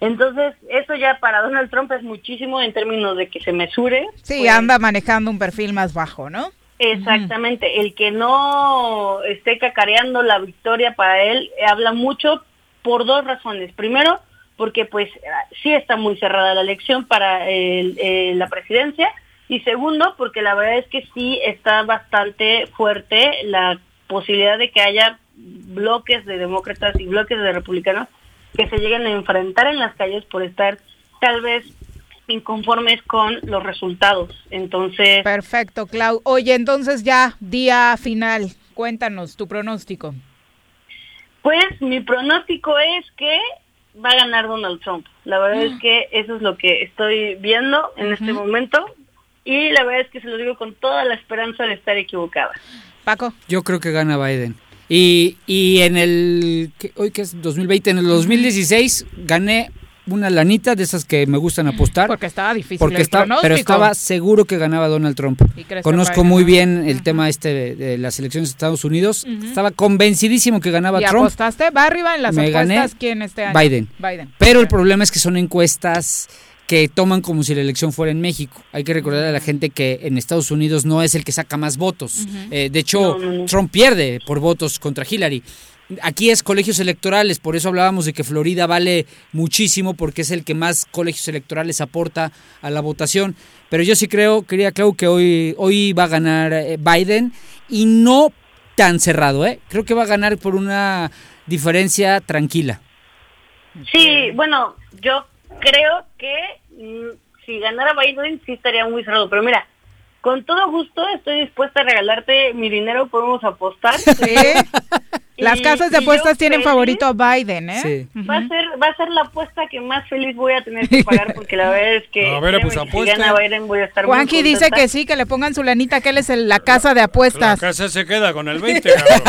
Entonces, eso ya para Donald Trump es muchísimo en términos de que se mesure. Sí, pues, anda manejando un perfil más bajo, ¿no? Exactamente, el que no esté cacareando la victoria para él habla mucho por dos razones. Primero, porque pues ah, sí está muy cerrada la elección para el- eh, la presidencia y segundo, porque la verdad es que sí está bastante fuerte la posibilidad de que haya bloques de demócratas y bloques de republicanos que se lleguen a enfrentar en las calles por estar tal vez inconformes con los resultados. Entonces, Perfecto, Clau. Oye, entonces ya, día final, cuéntanos tu pronóstico. Pues mi pronóstico es que va a ganar Donald Trump. La verdad es que eso es lo que estoy viendo en este momento y la verdad es que se lo digo con toda la esperanza de estar equivocada. Paco. Yo creo que gana Biden. Y, y en el, ¿qué- hoy que es 2020, en el 2016 gané una lanita de esas que me gustan apostar. Porque estaba difícil Porque el estaba, pero estaba seguro que ganaba Donald Trump. ¿Y crees que Conozco muy bien el tema este de, de las elecciones de Estados Unidos. Estaba convencidísimo que ganaba ¿Y Trump. apostaste? ¿Va arriba en las Me apuestas gané quién este año? Biden. Biden. Pero el problema es que son encuestas que toman como si la elección fuera en México. Hay que recordar a la gente que en Estados Unidos no es el que saca más votos. Eh, de hecho, Trump pierde por votos contra Hillary. Aquí es colegios electorales, por eso hablábamos de que Florida vale muchísimo porque es el que más colegios electorales aporta a la votación. Pero yo sí creo, quería Clau, que hoy, hoy va a ganar eh, Biden y no tan cerrado, ¿eh? Creo que va a ganar por una diferencia tranquila. Sí, bueno, yo creo que mm, si ganara Biden sí estaría muy cerrado, pero mira, con todo gusto estoy dispuesta a regalarte mi dinero, podemos apostar. Sí. Las casas de apuestas tienen feliz. favorito a Biden, ¿eh? Sí. Va a ser va a ser la apuesta que más feliz voy a tener que pagar porque la verdad es que A ver, pues, si gana Biden voy a estar muy Juanji dice contenta. que sí, que le pongan su lanita, que él es el- la casa de La apuestas. casa se queda con el 20, cabrón.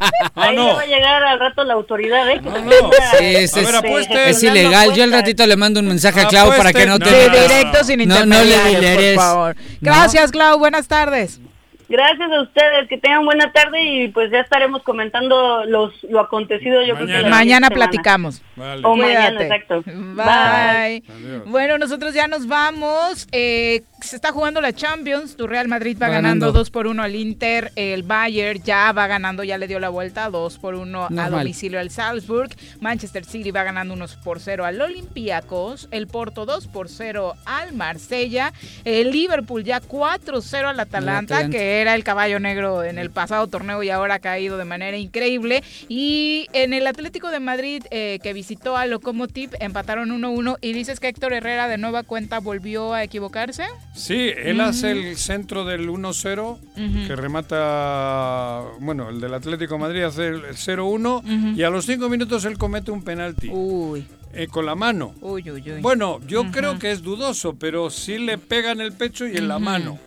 Ah, Ahí no. le va a llegar al rato la autoridad, ¿eh? Que No, no. Sí, es, este, es- apueste. es ilegal. Yo al ratito le mando un mensaje a Clau Apueste. para que no te... Sí, no, no. directo sin No, no le por favor. Gracias, Clau. Buenas tardes. Gracias a ustedes, que tengan buena tarde y pues ya estaremos comentando los lo acontecido yo creo que Mañana. la Mañana platicamos. Vale. O mañana, Cuídate. exacto. Bye. Adiós. Bueno, nosotros ya nos vamos. Eh, se está jugando la Champions. Tu Real Madrid va, ganando ganando. 2 por 1 al Inter. El Bayern ya va ganando, ya le dio la vuelta 2 por 1 a domicilio al Salzburg. Manchester City va ganando 1 por 0 al Olympiacos. El Porto 2 por 0 al Marsella. El Liverpool ya 4-0 al Atalanta, Atalanta. que que era el caballo negro en el pasado torneo y ahora ha caído de manera increíble. Y en el Atlético de Madrid eh, que visitó a Lokomotiv empataron 1-1 y dices que Héctor Herrera de nueva cuenta volvió a equivocarse. Sí, él hace el centro del 1-0 que remata, bueno, el del Atlético de Madrid hace el 0-1 y a los 5 minutos él comete un penalti. Uy. Eh, con la mano. Uy, uy, uy. Bueno, yo creo que es dudoso, pero sí le pega en el pecho y en la mano.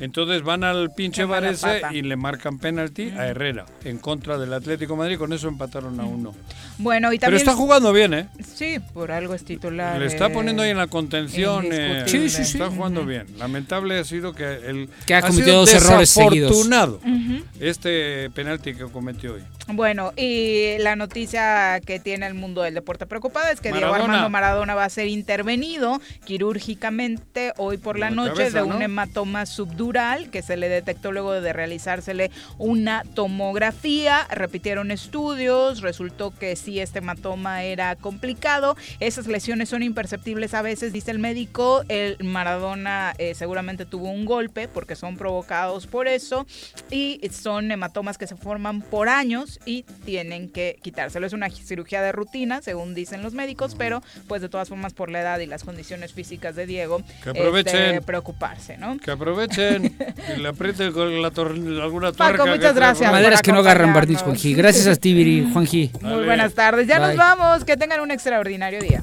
Entonces van al pinche Varese pata. y le marcan penalti a Herrera en contra del Atlético de Madrid. Con eso empataron a uno. Bueno, y Pero también... está jugando bien, ¿eh? Sí, por algo es titular. Le está eh, poniendo ahí en la contención. eh. Sí, sí, sí. Está jugando bien. Lamentable ha sido que el Que ha sido cometido dos errores seguidos. desafortunado Ujú. este penalti que cometió hoy. Bueno, y la noticia que tiene el mundo del deporte preocupada es que Diego Maradona. Armando Maradona va a ser intervenido quirúrgicamente hoy por la noche cabeza, de un ¿no? hematoma subdural que se le detectó luego de realizársele una tomografía. Repitieron estudios, resultó que sí, este hematoma era complicado. Esas lesiones son imperceptibles a veces, dice el médico. El Maradona eh, seguramente tuvo un golpe porque son provocados por eso y son hematomas que se forman por años y tienen que quitárselo. Es una cirugía de rutina, según dicen los médicos, pero pues de todas formas por la edad y las condiciones físicas de Diego Que es de aprovechen. preocuparse, ¿no? Que aprovechen y le aprieten con la tor- alguna Paco, tuerca. muchas que trae gracias. Maderas que no agarran barniz, Juanji. Gracias a ti, Viri, Juanji. Muy buenas tardes. Ya nos Bye. vamos. Que tengan un extraordinario día.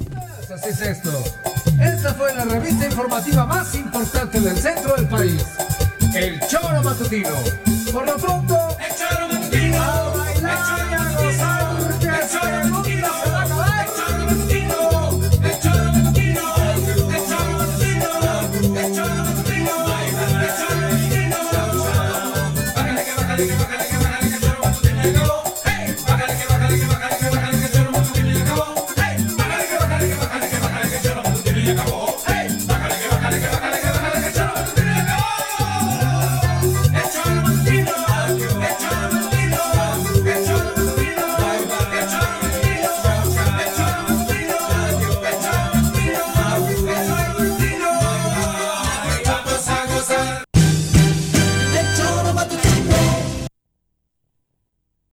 Así es esto. Esta fue la revista informativa más importante del centro del país. El Choro Matutino. Por lo pronto, El Choro Matutino acabó.